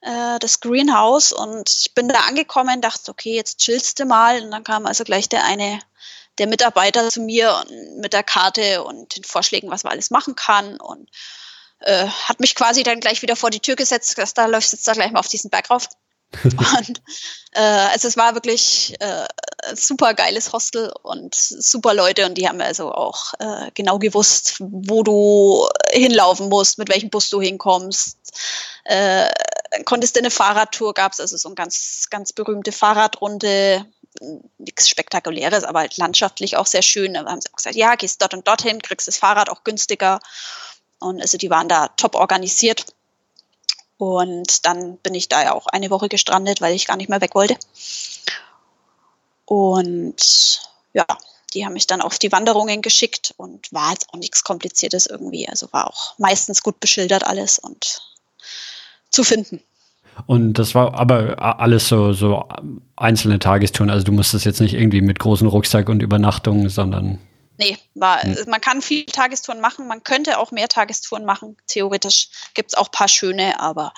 äh, das Greenhouse und ich bin da angekommen, dachte, okay, jetzt chillst du mal und dann kam also gleich der eine der Mitarbeiter zu mir mit der Karte und den Vorschlägen, was man alles machen kann und äh, hat mich quasi dann gleich wieder vor die Tür gesetzt, dass da läuft jetzt da gleich mal auf diesen Berg rauf. *laughs* und äh, also es war wirklich äh, super geiles Hostel und super Leute und die haben also auch äh, genau gewusst, wo du hinlaufen musst, mit welchem Bus du hinkommst. Äh, konntest du eine Fahrradtour, gab es also so eine ganz, ganz berühmte Fahrradrunde nichts Spektakuläres, aber halt landschaftlich auch sehr schön. Da haben sie auch gesagt, ja, gehst dort und dorthin, kriegst das Fahrrad auch günstiger. Und also die waren da top organisiert. Und dann bin ich da ja auch eine Woche gestrandet, weil ich gar nicht mehr weg wollte. Und ja, die haben mich dann auf die Wanderungen geschickt und war jetzt auch nichts Kompliziertes irgendwie. Also war auch meistens gut beschildert alles und zu finden. Und das war aber alles so, so einzelne Tagestouren. Also du musstest jetzt nicht irgendwie mit großen Rucksack und Übernachtungen, sondern. Nee, war, hm. man kann viel Tagestouren machen, man könnte auch mehr Tagestouren machen. Theoretisch gibt es auch ein paar schöne, aber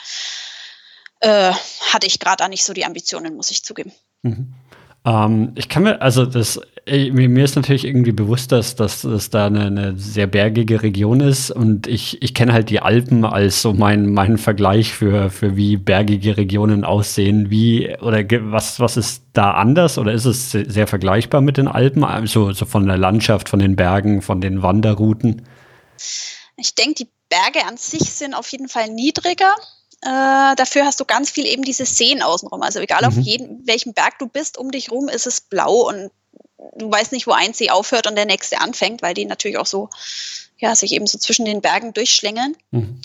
äh, hatte ich gerade auch nicht so die Ambitionen, muss ich zugeben. Mhm. Ähm, ich kann mir, also das, mir ist natürlich irgendwie bewusst, dass, dass es da eine, eine, sehr bergige Region ist und ich, ich kenne halt die Alpen als so mein, mein Vergleich für, für wie bergige Regionen aussehen. Wie oder was, was ist da anders oder ist es sehr vergleichbar mit den Alpen? Also so von der Landschaft, von den Bergen, von den Wanderrouten? Ich denke, die Berge an sich sind auf jeden Fall niedriger. Äh, dafür hast du ganz viel eben diese Seen außenrum. Also egal mhm. auf jeden, welchem Berg du bist, um dich rum ist es blau und du weißt nicht, wo ein See aufhört und der nächste anfängt, weil die natürlich auch so, ja, sich eben so zwischen den Bergen durchschlängeln. Mhm.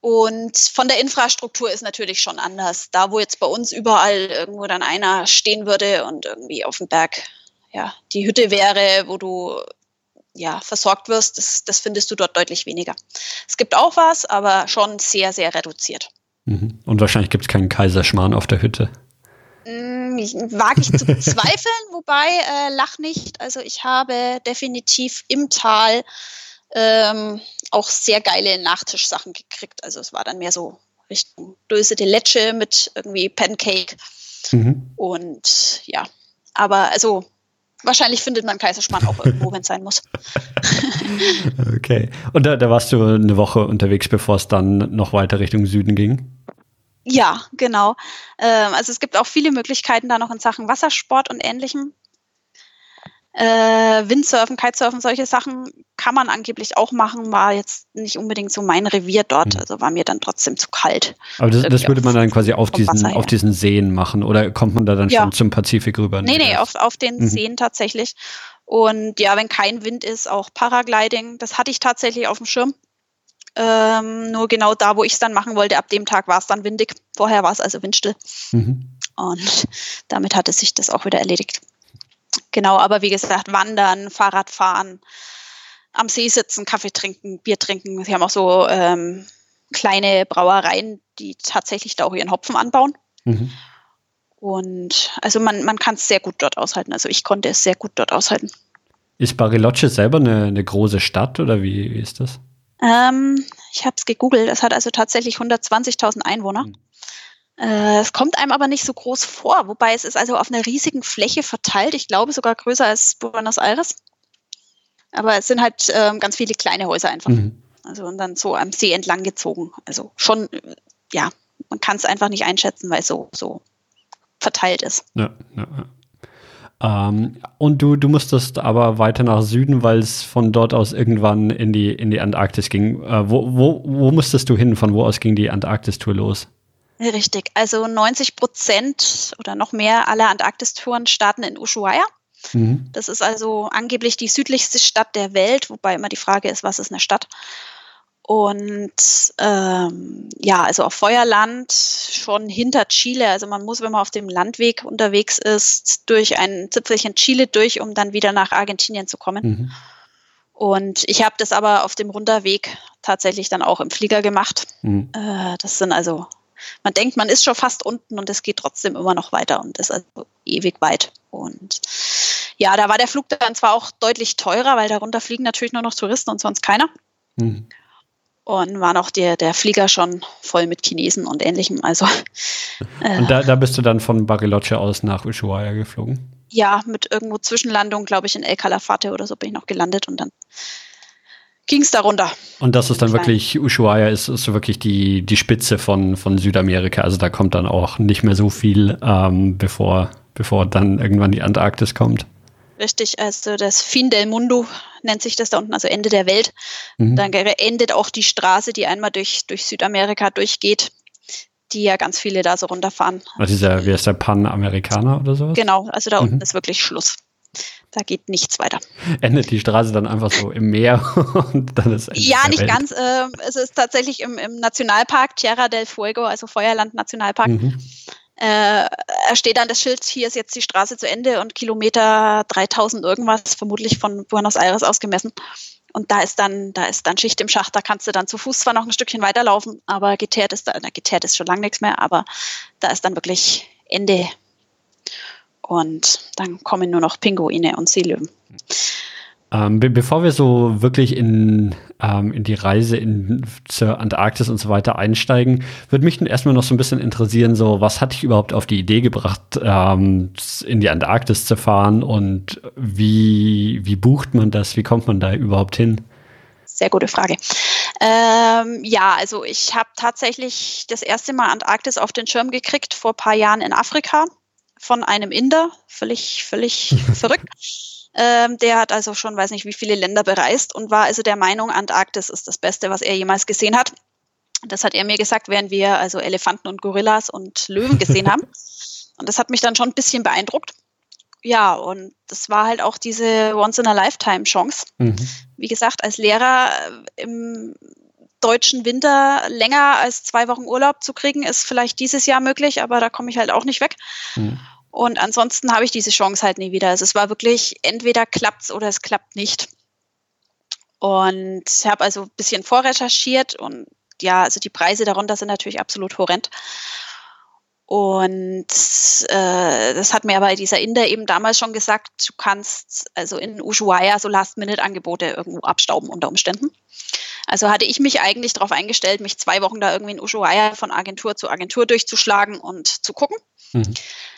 Und von der Infrastruktur ist natürlich schon anders. Da, wo jetzt bei uns überall irgendwo dann einer stehen würde und irgendwie auf dem Berg, ja, die Hütte wäre, wo du ja, versorgt wirst, das, das findest du dort deutlich weniger. Es gibt auch was, aber schon sehr, sehr reduziert. Mhm. Und wahrscheinlich gibt es keinen Kaiserschmarrn auf der Hütte. Mm, wage ich zu *laughs* bezweifeln, wobei äh, lach nicht. Also ich habe definitiv im Tal ähm, auch sehr geile Nachtischsachen gekriegt. Also es war dann mehr so Richtung Döse de Leche mit irgendwie Pancake. Mhm. Und ja, aber also wahrscheinlich findet man Kaiserschmarrn auch irgendwo, wenn es sein muss. *laughs* okay. Und da, da warst du eine Woche unterwegs, bevor es dann noch weiter Richtung Süden ging? Ja, genau. Ähm, also es gibt auch viele Möglichkeiten da noch in Sachen Wassersport und ähnlichem. Äh, Windsurfen, Kitesurfen, solche Sachen kann man angeblich auch machen, war jetzt nicht unbedingt so mein Revier dort, mhm. also war mir dann trotzdem zu kalt. Aber das, das würde man dann quasi auf diesen, auf diesen Seen machen oder kommt man da dann ja. schon zum Pazifik rüber? Nee, nee, auf, auf den mhm. Seen tatsächlich. Und ja, wenn kein Wind ist, auch Paragliding. Das hatte ich tatsächlich auf dem Schirm. Ähm, nur genau da, wo ich es dann machen wollte, ab dem Tag war es dann windig. Vorher war es also windstill. Mhm. Und damit hatte sich das auch wieder erledigt. Genau, aber wie gesagt, wandern, Fahrradfahren, am See sitzen, Kaffee trinken, Bier trinken. Sie haben auch so ähm, kleine Brauereien, die tatsächlich da auch ihren Hopfen anbauen. Mhm. Und also man, man kann es sehr gut dort aushalten. Also ich konnte es sehr gut dort aushalten. Ist Bariloche selber eine, eine große Stadt oder wie, wie ist das? Ähm, ich habe es gegoogelt. Es hat also tatsächlich 120.000 Einwohner. Mhm. Äh, es kommt einem aber nicht so groß vor, wobei es ist also auf einer riesigen Fläche verteilt. Ich glaube sogar größer als Buenos Aires. Aber es sind halt ähm, ganz viele kleine Häuser einfach. Mhm. Also und dann so am See entlang gezogen. Also schon, ja, man kann es einfach nicht einschätzen, weil es so, so verteilt ist. Ja, ja, ja. Ähm, und du, du musstest aber weiter nach Süden, weil es von dort aus irgendwann in die, in die Antarktis ging. Äh, wo, wo, wo musstest du hin? Von wo aus ging die Antarktis-Tour los? Richtig, also 90 Prozent oder noch mehr aller Antarktistouren starten in Ushuaia. Mhm. Das ist also angeblich die südlichste Stadt der Welt, wobei immer die Frage ist, was ist eine Stadt? Und ähm, ja, also auf Feuerland schon hinter Chile. Also man muss, wenn man auf dem Landweg unterwegs ist, durch ein Zipfelchen Chile durch, um dann wieder nach Argentinien zu kommen. Mhm. Und ich habe das aber auf dem Runterweg tatsächlich dann auch im Flieger gemacht. Mhm. Äh, das sind also, man denkt, man ist schon fast unten und es geht trotzdem immer noch weiter und ist also ewig weit. Und ja, da war der Flug dann zwar auch deutlich teurer, weil darunter fliegen natürlich nur noch Touristen und sonst keiner. Mhm. Und war noch der, der Flieger schon voll mit Chinesen und ähnlichem. Also, *laughs* äh, und da, da bist du dann von Bariloche aus nach Ushuaia geflogen? Ja, mit irgendwo Zwischenlandung, glaube ich, in El Calafate oder so bin ich noch gelandet und dann ging es darunter. Und das ist dann wirklich, Ushuaia ist, ist so wirklich die, die Spitze von, von Südamerika. Also da kommt dann auch nicht mehr so viel, ähm, bevor, bevor dann irgendwann die Antarktis kommt. Richtig, also das Fin del Mundo nennt sich das da unten, also Ende der Welt. Mhm. Dann endet auch die Straße, die einmal durch, durch Südamerika durchgeht, die ja ganz viele da so runterfahren. Also dieser, wie heißt der Panamerikaner oder sowas? Genau, also da unten mhm. ist wirklich Schluss. Da geht nichts weiter. Endet die Straße dann einfach so im Meer *laughs* und dann ist Ende Ja, nicht Welt. ganz. Äh, es ist tatsächlich im, im, Nationalpark Tierra del Fuego, also Feuerland Nationalpark. Mhm äh, steht dann das Schild, hier ist jetzt die Straße zu Ende und Kilometer 3000 irgendwas, vermutlich von Buenos Aires ausgemessen. Und da ist dann, da ist dann Schicht im Schacht, da kannst du dann zu Fuß zwar noch ein Stückchen weiterlaufen, aber geteert ist da, na, geteert ist schon lange nichts mehr, aber da ist dann wirklich Ende. Und dann kommen nur noch Pinguine und Seelöwen. Ähm, be bevor wir so wirklich in, ähm, in die Reise in, zur Antarktis und so weiter einsteigen, würde mich erstmal noch so ein bisschen interessieren, so was hat dich überhaupt auf die Idee gebracht, ähm, in die Antarktis zu fahren und wie, wie bucht man das, wie kommt man da überhaupt hin? Sehr gute Frage. Ähm, ja, also ich habe tatsächlich das erste Mal Antarktis auf den Schirm gekriegt vor ein paar Jahren in Afrika von einem Inder, völlig, völlig *laughs* verrückt. Ähm, der hat also schon, weiß nicht, wie viele Länder bereist und war also der Meinung, Antarktis ist das Beste, was er jemals gesehen hat. Das hat er mir gesagt, während wir also Elefanten und Gorillas und Löwen gesehen haben. Und das hat mich dann schon ein bisschen beeindruckt. Ja, und das war halt auch diese Once-in-a-Lifetime-Chance. Mhm. Wie gesagt, als Lehrer äh, im deutschen Winter länger als zwei Wochen Urlaub zu kriegen, ist vielleicht dieses Jahr möglich, aber da komme ich halt auch nicht weg. Mhm. Und ansonsten habe ich diese Chance halt nie wieder. Also es war wirklich, entweder klappt's oder es klappt nicht. Und habe also ein bisschen vorrecherchiert und ja, also die Preise darunter sind natürlich absolut horrend. Und äh, das hat mir aber dieser Inder eben damals schon gesagt, du kannst also in Ushuaia so Last-Minute-Angebote irgendwo abstauben unter Umständen. Also hatte ich mich eigentlich darauf eingestellt, mich zwei Wochen da irgendwie in Ushuaia von Agentur zu Agentur durchzuschlagen und zu gucken. Mhm.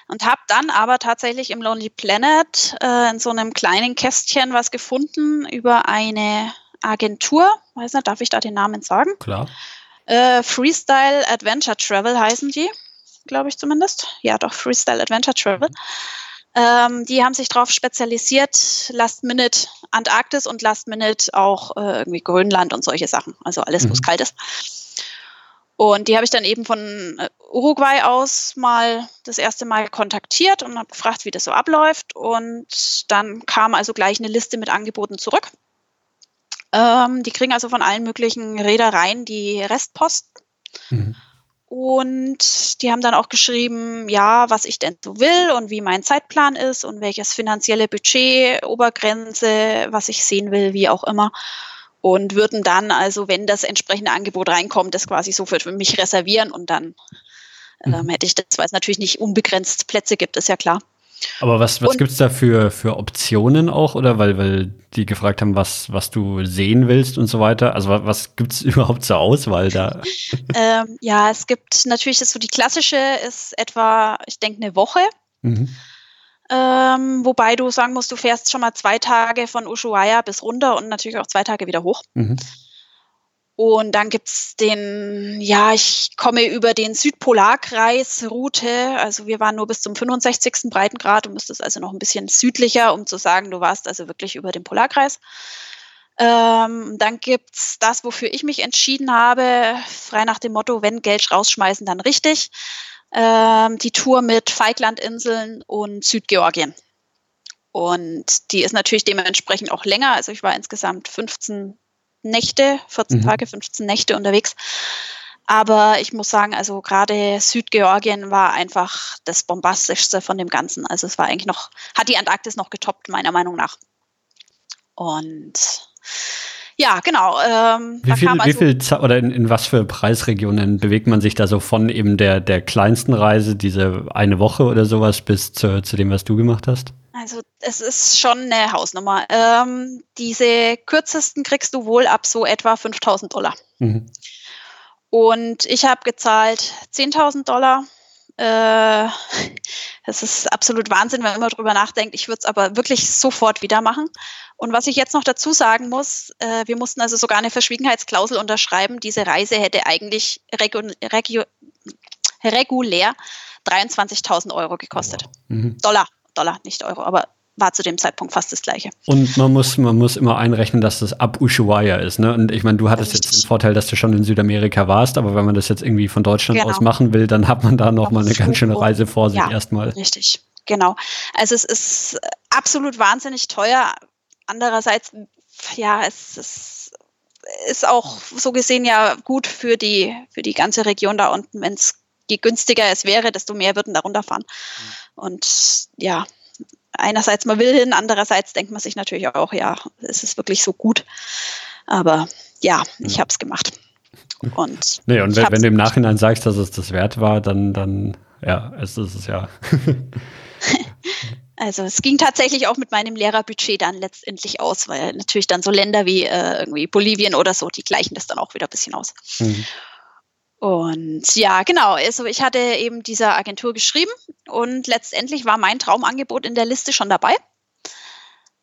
Und habe dann aber tatsächlich im Lonely Planet äh, in so einem kleinen Kästchen was gefunden über eine Agentur. Weiß nicht, darf ich da den Namen sagen? Klar. Äh, Freestyle Adventure Travel heißen die, glaube ich zumindest. Ja, doch, Freestyle Adventure Travel. Ähm, die haben sich darauf spezialisiert, Last Minute Antarktis und Last Minute auch äh, irgendwie Grönland und solche Sachen. Also alles, mhm. wo es kalt ist. Und die habe ich dann eben von äh, Uruguay aus mal das erste Mal kontaktiert und habe gefragt, wie das so abläuft. Und dann kam also gleich eine Liste mit Angeboten zurück. Ähm, die kriegen also von allen möglichen Reedereien die Restposten. Mhm. Und die haben dann auch geschrieben, ja, was ich denn so will und wie mein Zeitplan ist und welches finanzielle Budget, Obergrenze, was ich sehen will, wie auch immer und würden dann also, wenn das entsprechende Angebot reinkommt, das quasi so für mich reservieren und dann ähm, mhm. hätte ich das, weil es natürlich nicht unbegrenzt Plätze gibt, ist ja klar. Aber was, was gibt es da für, für Optionen auch, oder? Weil, weil die gefragt haben, was, was du sehen willst und so weiter. Also was, was gibt es *laughs* überhaupt zur Auswahl da? *laughs* ähm, ja, es gibt natürlich, so die klassische ist etwa, ich denke, eine Woche. Mhm. Ähm, wobei du sagen musst, du fährst schon mal zwei Tage von Ushuaia bis runter und natürlich auch zwei Tage wieder hoch. Mhm. Und dann gibt es den, ja, ich komme über den Südpolarkreis Route. Also wir waren nur bis zum 65. Breitengrad. Du müsstest also noch ein bisschen südlicher, um zu sagen, du warst also wirklich über dem Polarkreis. Ähm, dann gibt es das, wofür ich mich entschieden habe, frei nach dem Motto, wenn Geld rausschmeißen, dann richtig. Ähm, die Tour mit Falklandinseln und Südgeorgien. Und die ist natürlich dementsprechend auch länger. Also ich war insgesamt 15 Nächte, 14 mhm. Tage, 15 Nächte unterwegs. Aber ich muss sagen, also gerade Südgeorgien war einfach das bombastischste von dem Ganzen. Also es war eigentlich noch, hat die Antarktis noch getoppt, meiner Meinung nach. Und ja, genau. Ähm, wie viel, also, wie viel oder in, in, was für Preisregionen bewegt man sich da so von eben der, der kleinsten Reise, diese eine Woche oder sowas, bis zu, zu dem, was du gemacht hast? Also es ist schon eine Hausnummer. Ähm, diese kürzesten kriegst du wohl ab so etwa 5000 Dollar. Mhm. Und ich habe gezahlt 10.000 Dollar. Äh, das ist absolut Wahnsinn, wenn man darüber nachdenkt. Ich würde es aber wirklich sofort wieder machen. Und was ich jetzt noch dazu sagen muss, äh, wir mussten also sogar eine Verschwiegenheitsklausel unterschreiben. Diese Reise hätte eigentlich regu regu regulär 23.000 Euro gekostet. Mhm. Dollar, Dollar, nicht Euro, aber war zu dem Zeitpunkt fast das gleiche. Und man muss, man muss immer einrechnen, dass das ab Ushuaia ist. Ne? Und ich meine, du hattest Richtig. jetzt den Vorteil, dass du schon in Südamerika warst, aber wenn man das jetzt irgendwie von Deutschland genau. aus machen will, dann hat man da noch mal eine ganz schöne Reise vor sich ja, erstmal. Richtig, genau. Also es ist absolut wahnsinnig teuer. Andererseits, ja, es ist, ist auch so gesehen ja gut für die, für die ganze Region da unten. Wenn es je günstiger es wäre, desto mehr würden da runterfahren. Mhm. Und ja, einerseits man will hin, andererseits denkt man sich natürlich auch, ja, es ist wirklich so gut. Aber ja, ich habe es gemacht. Und, nee, und wenn, wenn du im Nachhinein sagst, dass es das wert war, dann, dann ja, es ist es ja. *laughs* Also es ging tatsächlich auch mit meinem Lehrerbudget dann letztendlich aus, weil natürlich dann so Länder wie äh, irgendwie Bolivien oder so, die gleichen das dann auch wieder ein bisschen aus. Mhm. Und ja, genau. Also ich hatte eben dieser Agentur geschrieben und letztendlich war mein Traumangebot in der Liste schon dabei.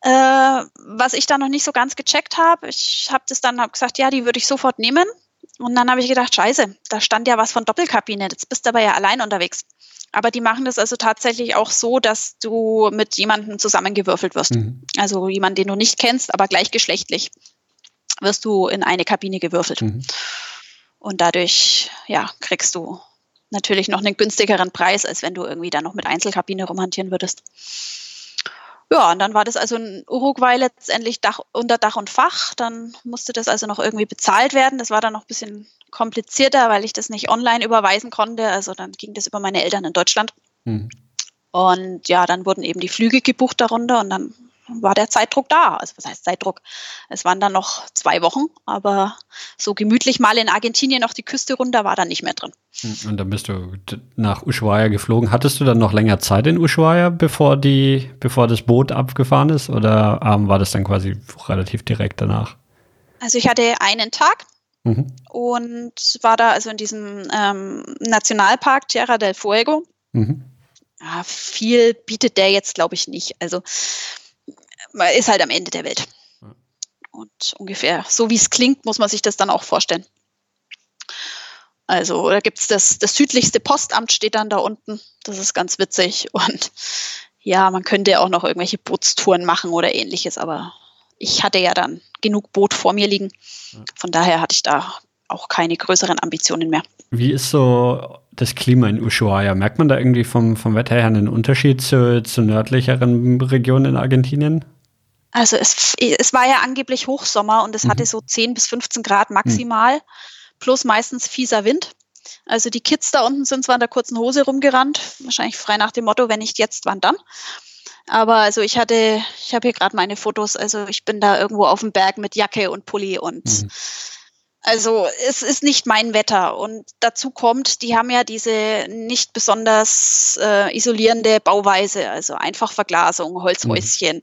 Äh, was ich da noch nicht so ganz gecheckt habe, ich habe das dann hab gesagt, ja, die würde ich sofort nehmen. Und dann habe ich gedacht, scheiße, da stand ja was von Doppelkabine, jetzt bist du aber ja allein unterwegs. Aber die machen das also tatsächlich auch so, dass du mit jemandem zusammengewürfelt wirst. Mhm. Also jemand, den du nicht kennst, aber gleichgeschlechtlich wirst du in eine Kabine gewürfelt. Mhm. Und dadurch, ja, kriegst du natürlich noch einen günstigeren Preis, als wenn du irgendwie da noch mit Einzelkabine rumhantieren würdest. Ja, und dann war das also in Uruguay letztendlich Dach, unter Dach und Fach. Dann musste das also noch irgendwie bezahlt werden. Das war dann noch ein bisschen komplizierter, weil ich das nicht online überweisen konnte. Also dann ging das über meine Eltern in Deutschland. Mhm. Und ja, dann wurden eben die Flüge gebucht darunter und dann war der Zeitdruck da. Also was heißt Zeitdruck? Es waren dann noch zwei Wochen, aber so gemütlich mal in Argentinien auf die Küste runter war da nicht mehr drin. Hm, und dann bist du nach Ushuaia geflogen. Hattest du dann noch länger Zeit in Ushuaia, bevor die, bevor das Boot abgefahren ist, oder ähm, war das dann quasi relativ direkt danach? Also ich hatte einen Tag mhm. und war da also in diesem ähm, Nationalpark Tierra del Fuego. Mhm. Ja, viel bietet der jetzt, glaube ich, nicht. Also man ist halt am Ende der Welt. Und ungefähr so wie es klingt, muss man sich das dann auch vorstellen. Also da gibt es das, das südlichste Postamt steht dann da unten. Das ist ganz witzig. *laughs* Und ja, man könnte auch noch irgendwelche Bootstouren machen oder ähnliches, aber ich hatte ja dann genug Boot vor mir liegen. Von daher hatte ich da auch keine größeren Ambitionen mehr. Wie ist so das Klima in Ushuaia? Merkt man da irgendwie vom, vom Wetter her einen Unterschied zu, zu nördlicheren Regionen in Argentinien? Also es, es war ja angeblich Hochsommer und es mhm. hatte so 10 bis 15 Grad maximal, mhm. plus meistens fieser Wind. Also die Kids da unten sind zwar in der kurzen Hose rumgerannt, wahrscheinlich frei nach dem Motto, wenn nicht jetzt, wann dann. Aber also ich hatte, ich habe hier gerade meine Fotos, also ich bin da irgendwo auf dem Berg mit Jacke und Pulli und mhm. Also es ist nicht mein Wetter. Und dazu kommt, die haben ja diese nicht besonders äh, isolierende Bauweise, also einfach Verglasung, Holzhäuschen. Mhm.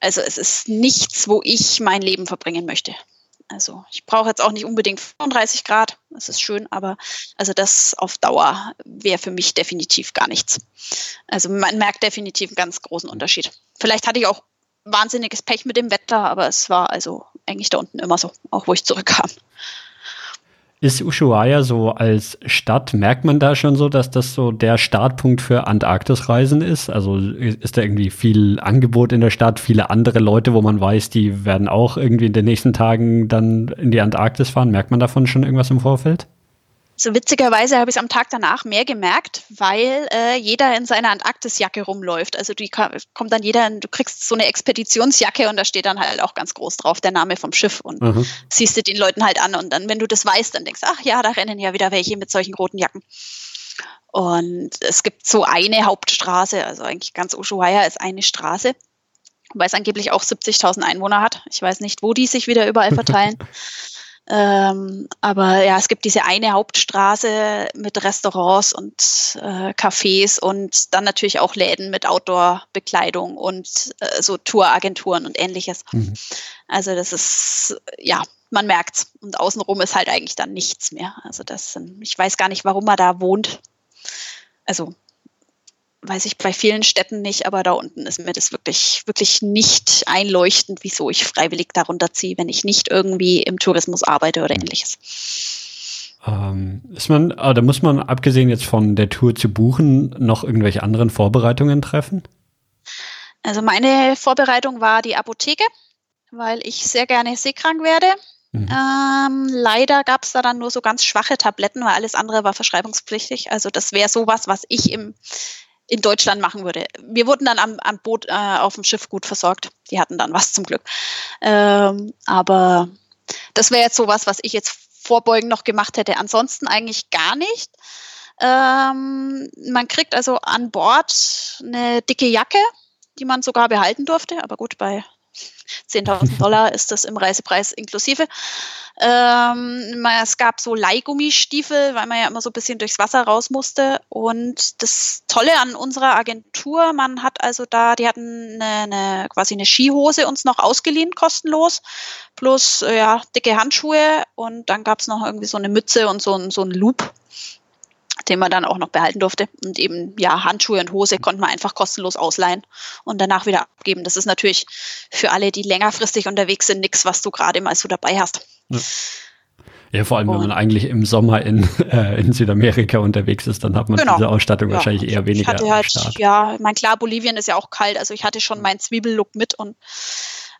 Also es ist nichts, wo ich mein Leben verbringen möchte. Also ich brauche jetzt auch nicht unbedingt 35 Grad, das ist schön, aber also das auf Dauer wäre für mich definitiv gar nichts. Also man merkt definitiv einen ganz großen Unterschied. Vielleicht hatte ich auch wahnsinniges Pech mit dem Wetter, aber es war also eigentlich da unten immer so, auch wo ich zurückkam. Ist Ushuaia so als Stadt, merkt man da schon so, dass das so der Startpunkt für Antarktisreisen ist? Also ist da irgendwie viel Angebot in der Stadt, viele andere Leute, wo man weiß, die werden auch irgendwie in den nächsten Tagen dann in die Antarktis fahren? Merkt man davon schon irgendwas im Vorfeld? So witzigerweise habe ich es am Tag danach mehr gemerkt, weil äh, jeder in seiner Antarktisjacke rumläuft. Also die kommt dann jeder, du kriegst so eine Expeditionsjacke und da steht dann halt auch ganz groß drauf der Name vom Schiff und mhm. siehst du den Leuten halt an und dann, wenn du das weißt, dann denkst du, ach ja, da rennen ja wieder welche mit solchen roten Jacken. Und es gibt so eine Hauptstraße, also eigentlich ganz Ushuaia ist eine Straße, weil es angeblich auch 70.000 Einwohner hat. Ich weiß nicht, wo die sich wieder überall verteilen. *laughs* Ähm, aber ja, es gibt diese eine Hauptstraße mit Restaurants und äh, Cafés und dann natürlich auch Läden mit Outdoor-Bekleidung und äh, so Touragenturen und ähnliches. Mhm. Also das ist, ja, man merkt's. Und außenrum ist halt eigentlich dann nichts mehr. Also das, ich weiß gar nicht, warum man da wohnt. Also weiß ich bei vielen Städten nicht, aber da unten ist mir das wirklich, wirklich nicht einleuchtend, wieso ich freiwillig darunter ziehe, wenn ich nicht irgendwie im Tourismus arbeite oder ähnliches. Ähm, ist man, ah, da muss man, abgesehen jetzt von der Tour zu buchen, noch irgendwelche anderen Vorbereitungen treffen? Also meine Vorbereitung war die Apotheke, weil ich sehr gerne seekrank werde. Mhm. Ähm, leider gab es da dann nur so ganz schwache Tabletten, weil alles andere war verschreibungspflichtig. Also das wäre sowas, was ich im in Deutschland machen würde. Wir wurden dann am, am Boot äh, auf dem Schiff gut versorgt. Die hatten dann was zum Glück. Ähm, aber das wäre jetzt sowas, was ich jetzt vorbeugend noch gemacht hätte. Ansonsten eigentlich gar nicht. Ähm, man kriegt also an Bord eine dicke Jacke, die man sogar behalten durfte. Aber gut, bei 10.000 Dollar ist das im Reisepreis inklusive. Ähm, es gab so Leihgummistiefel, weil man ja immer so ein bisschen durchs Wasser raus musste. Und das Tolle an unserer Agentur, man hat also da, die hatten eine, eine quasi eine Skihose uns noch ausgeliehen, kostenlos, plus äh, ja, dicke Handschuhe und dann gab es noch irgendwie so eine Mütze und so, so ein Loop den man dann auch noch behalten durfte. Und eben, ja, Handschuhe und Hose konnte man einfach kostenlos ausleihen und danach wieder abgeben. Das ist natürlich für alle, die längerfristig unterwegs sind, nichts, was du gerade mal so dabei hast. Ja. Ja, vor allem, wenn man eigentlich im Sommer in, *laughs* äh, in Südamerika unterwegs ist, dann hat man genau. diese Ausstattung ja. wahrscheinlich eher weniger. Ich hatte halt, ja, mein klar, Bolivien ist ja auch kalt, also ich hatte schon meinen Zwiebellook mit und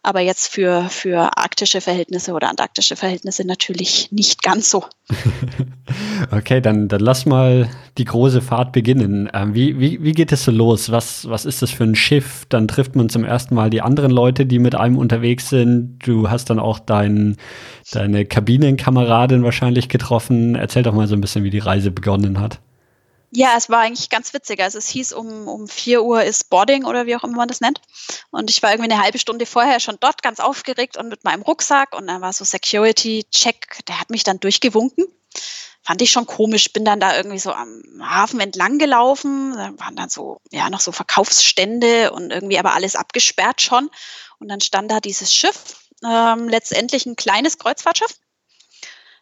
aber jetzt für, für arktische Verhältnisse oder antarktische Verhältnisse natürlich nicht ganz so. *laughs* okay, dann, dann lass mal die große Fahrt beginnen. Ähm, wie, wie, wie geht es so los? Was, was ist das für ein Schiff? Dann trifft man zum ersten Mal die anderen Leute, die mit einem unterwegs sind. Du hast dann auch dein, deine Kabinenkameradin wahrscheinlich getroffen. Erzähl doch mal so ein bisschen, wie die Reise begonnen hat. Ja, es war eigentlich ganz witzig. Also es hieß, um, um 4 Uhr ist Boarding oder wie auch immer man das nennt. Und ich war irgendwie eine halbe Stunde vorher schon dort ganz aufgeregt und mit meinem Rucksack und dann war so Security-Check, der hat mich dann durchgewunken. Fand ich schon komisch, bin dann da irgendwie so am Hafen entlang gelaufen, da waren dann so, ja, noch so Verkaufsstände und irgendwie aber alles abgesperrt schon. Und dann stand da dieses Schiff, ähm, letztendlich ein kleines Kreuzfahrtschiff.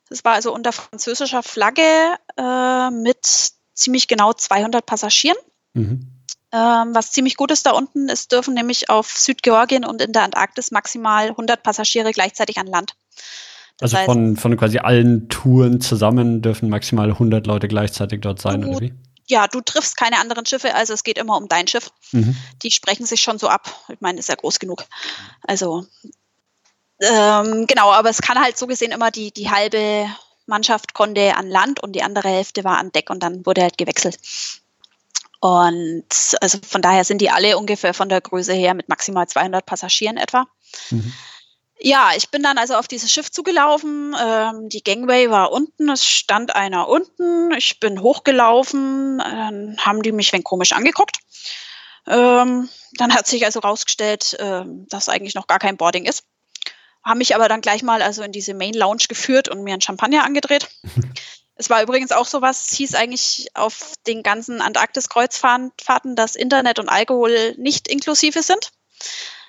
Das war also unter französischer Flagge äh, mit ziemlich genau 200 Passagieren. Mhm. Ähm, was ziemlich gut ist da unten, es dürfen nämlich auf Südgeorgien und in der Antarktis maximal 100 Passagiere gleichzeitig an Land. Das also heißt, von, von quasi allen Touren zusammen dürfen maximal 100 Leute gleichzeitig dort sein, oder wie? Ja, du triffst keine anderen Schiffe, also es geht immer um dein Schiff. Mhm. Die sprechen sich schon so ab. Ich meine, ist ja groß genug. Also ähm, genau, aber es kann halt so gesehen immer die, die halbe Mannschaft konnte an Land und die andere Hälfte war an Deck und dann wurde halt gewechselt. Und also von daher sind die alle ungefähr von der Größe her mit maximal 200 Passagieren etwa. Mhm. Ja, ich bin dann also auf dieses Schiff zugelaufen. Ähm, die Gangway war unten, es stand einer unten. Ich bin hochgelaufen, dann haben die mich wenn komisch angeguckt. Ähm, dann hat sich also rausgestellt, äh, dass eigentlich noch gar kein Boarding ist haben mich aber dann gleich mal also in diese Main Lounge geführt und mir ein Champagner angedreht. *laughs* es war übrigens auch so was, hieß eigentlich auf den ganzen Antarktis-Kreuzfahrten, dass Internet und Alkohol nicht inklusive sind.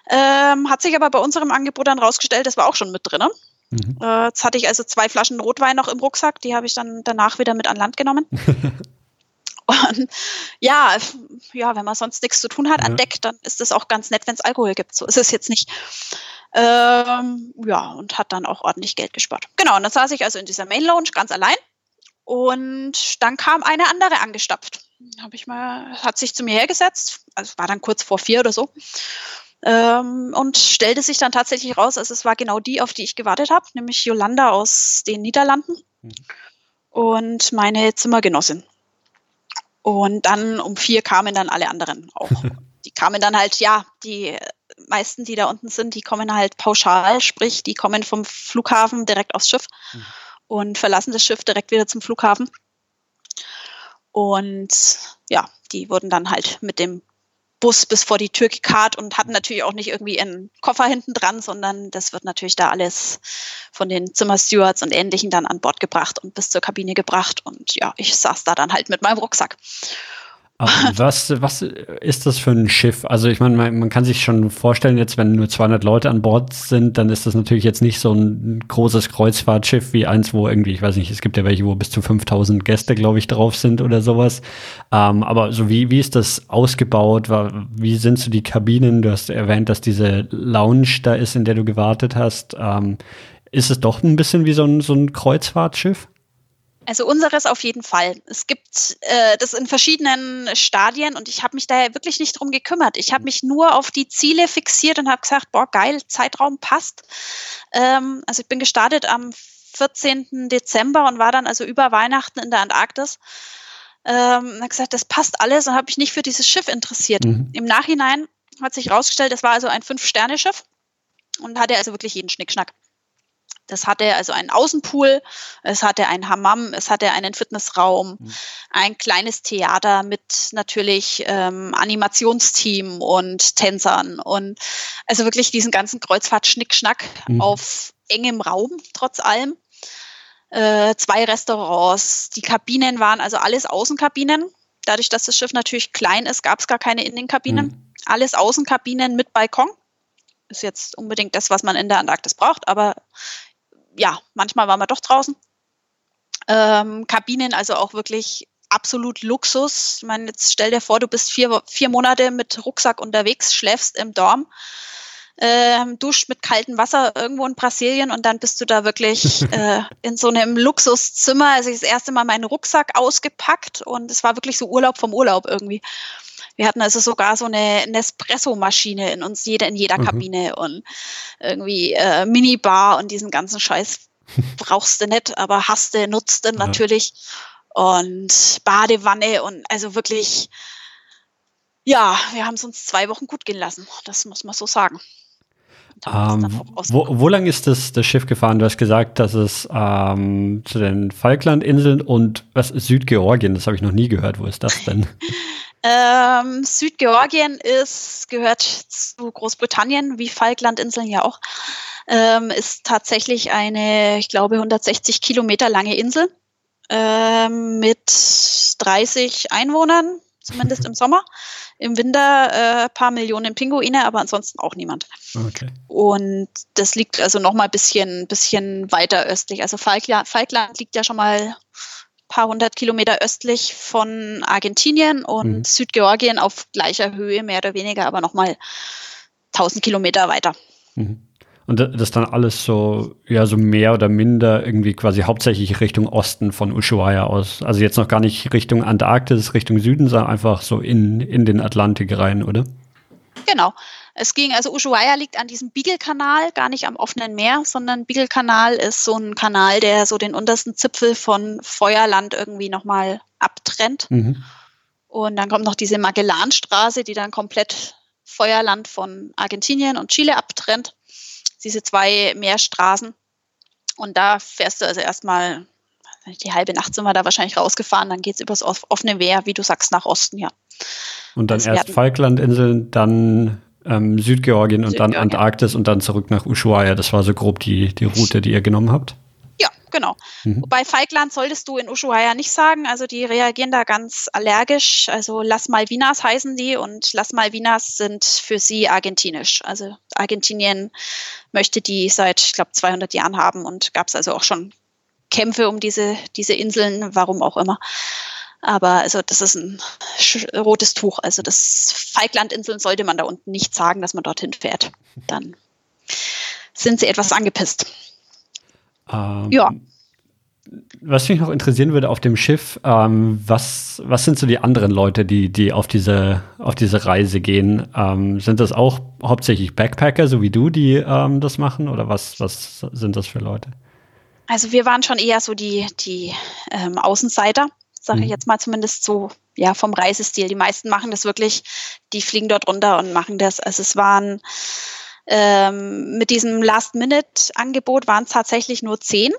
Ähm, hat sich aber bei unserem Angebot dann rausgestellt, das war auch schon mit drin. Mhm. Äh, jetzt hatte ich also zwei Flaschen Rotwein noch im Rucksack, die habe ich dann danach wieder mit an Land genommen. *laughs* Und *laughs* ja, ja, wenn man sonst nichts zu tun hat an Deck, dann ist es auch ganz nett, wenn es Alkohol gibt. So ist es jetzt nicht. Ähm, ja, und hat dann auch ordentlich Geld gespart. Genau, und dann saß ich also in dieser Main Lounge ganz allein. Und dann kam eine andere angestapft. Habe ich mal, hat sich zu mir hergesetzt, also war dann kurz vor vier oder so, ähm, und stellte sich dann tatsächlich raus, also es war genau die, auf die ich gewartet habe, nämlich Yolanda aus den Niederlanden mhm. und meine Zimmergenossin. Und dann um vier kamen dann alle anderen auch. *laughs* Die kamen dann halt, ja, die meisten, die da unten sind, die kommen halt pauschal, sprich, die kommen vom Flughafen direkt aufs Schiff mhm. und verlassen das Schiff direkt wieder zum Flughafen. Und ja, die wurden dann halt mit dem Bus bis vor die Tür gekarrt und hatten natürlich auch nicht irgendwie einen Koffer hinten dran, sondern das wird natürlich da alles von den Zimmerstewards und Ähnlichen dann an Bord gebracht und bis zur Kabine gebracht. Und ja, ich saß da dann halt mit meinem Rucksack. Was, was ist das für ein Schiff? Also ich meine, man, man, kann sich schon vorstellen, jetzt wenn nur 200 Leute an Bord sind, dann ist das natürlich jetzt nicht so ein großes Kreuzfahrtschiff wie eins, wo irgendwie, ich weiß nicht, es gibt ja welche, wo bis zu 5000 Gäste, glaube ich, drauf sind oder sowas. Ähm, aber so wie, wie ist das ausgebaut? Wie sind so die Kabinen? Du hast erwähnt, dass diese Lounge da ist, in der du gewartet hast. Ähm, ist es doch ein bisschen wie so ein, so ein Kreuzfahrtschiff? Also unseres auf jeden Fall. Es gibt äh, das in verschiedenen Stadien und ich habe mich da wirklich nicht drum gekümmert. Ich habe mich nur auf die Ziele fixiert und habe gesagt, boah, geil, Zeitraum passt. Ähm, also ich bin gestartet am 14. Dezember und war dann also über Weihnachten in der Antarktis. Ähm, habe gesagt, das passt alles und habe mich nicht für dieses Schiff interessiert. Mhm. Im Nachhinein hat sich herausgestellt, das war also ein Fünf-Sterne-Schiff und hatte also wirklich jeden Schnickschnack. Das hatte also einen Außenpool, es hatte einen Hammam, es hatte einen Fitnessraum, mhm. ein kleines Theater mit natürlich ähm, Animationsteam und Tänzern und also wirklich diesen ganzen Kreuzfahrt-Schnickschnack mhm. auf engem Raum trotz allem. Äh, zwei Restaurants, die Kabinen waren also alles Außenkabinen. Dadurch, dass das Schiff natürlich klein ist, gab es gar keine Innenkabinen. Mhm. Alles Außenkabinen mit Balkon ist jetzt unbedingt das, was man in der Antarktis braucht, aber ja, manchmal waren wir doch draußen. Ähm, Kabinen, also auch wirklich absolut Luxus. Ich meine, jetzt stell dir vor, du bist vier, vier Monate mit Rucksack unterwegs, schläfst im Dorm, ähm, duscht mit kaltem Wasser irgendwo in Brasilien und dann bist du da wirklich *laughs* äh, in so einem Luxuszimmer. Also ich das erste Mal meinen Rucksack ausgepackt und es war wirklich so Urlaub vom Urlaub irgendwie. Wir hatten also sogar so eine Nespresso-Maschine in uns, jede in jeder mhm. Kabine und irgendwie äh, Minibar und diesen ganzen Scheiß brauchst du nicht, aber hast du, nutzt du natürlich. Und Badewanne und also wirklich, ja, wir haben es uns zwei Wochen gut gehen lassen. Das muss man so sagen. Ähm, wo, wo lang ist das, das Schiff gefahren? Du hast gesagt, dass es ähm, zu den Falklandinseln und was Südgeorgien, das habe ich noch nie gehört. Wo ist das denn? *laughs* *laughs* ähm, Südgeorgien ist, gehört zu Großbritannien, wie Falklandinseln ja auch. Ähm, ist tatsächlich eine, ich glaube, 160 Kilometer lange Insel ähm, mit 30 Einwohnern, zumindest im Sommer. Im Winter äh, paar Millionen Pinguine, aber ansonsten auch niemand. Okay. Und das liegt also noch mal ein bisschen, bisschen weiter östlich. Also Falkland, Falkland liegt ja schon mal ein paar hundert Kilometer östlich von Argentinien und mhm. Südgeorgien auf gleicher Höhe, mehr oder weniger, aber noch mal 1000 Kilometer weiter. Mhm. Und das dann alles so, ja, so mehr oder minder irgendwie quasi hauptsächlich Richtung Osten von Ushuaia aus. Also jetzt noch gar nicht Richtung Antarktis, Richtung Süden, sondern einfach so in, in den Atlantik rein, oder? Genau. Es ging, also Ushuaia liegt an diesem Beagle-Kanal, gar nicht am offenen Meer, sondern Beagle-Kanal ist so ein Kanal, der so den untersten Zipfel von Feuerland irgendwie nochmal abtrennt. Mhm. Und dann kommt noch diese Magellanstraße, die dann komplett Feuerland von Argentinien und Chile abtrennt diese zwei Meerstraßen. Und da fährst du also erstmal, die halbe Nacht sind wir da wahrscheinlich rausgefahren, dann geht es übers offene Meer, wie du sagst, nach Osten, ja. Und dann also erst Falklandinseln, dann ähm, Südgeorgien und Südgeorgien. dann Antarktis und dann zurück nach Ushuaia. Das war so grob die, die Route, die ihr genommen habt genau. Mhm. Bei Feigland solltest du in Ushuaia nicht sagen, also die reagieren da ganz allergisch. Also Las Malvinas heißen die und Las Malvinas sind für sie argentinisch. Also Argentinien möchte die seit, ich glaube, 200 Jahren haben und gab es also auch schon Kämpfe um diese, diese Inseln, warum auch immer. Aber also das ist ein rotes Tuch. Also das Falklandinseln sollte man da unten nicht sagen, dass man dorthin fährt. Dann sind sie etwas angepisst. Ähm, ja. Was mich noch interessieren würde auf dem Schiff, ähm, was, was sind so die anderen Leute, die, die auf, diese, auf diese Reise gehen? Ähm, sind das auch hauptsächlich Backpacker, so wie du, die ähm, das machen? Oder was, was sind das für Leute? Also wir waren schon eher so die, die ähm, Außenseiter, sage ich mhm. jetzt mal zumindest so, ja, vom Reisestil. Die meisten machen das wirklich, die fliegen dort runter und machen das. Also es waren ähm, mit diesem Last-Minute-Angebot waren es tatsächlich nur zehn.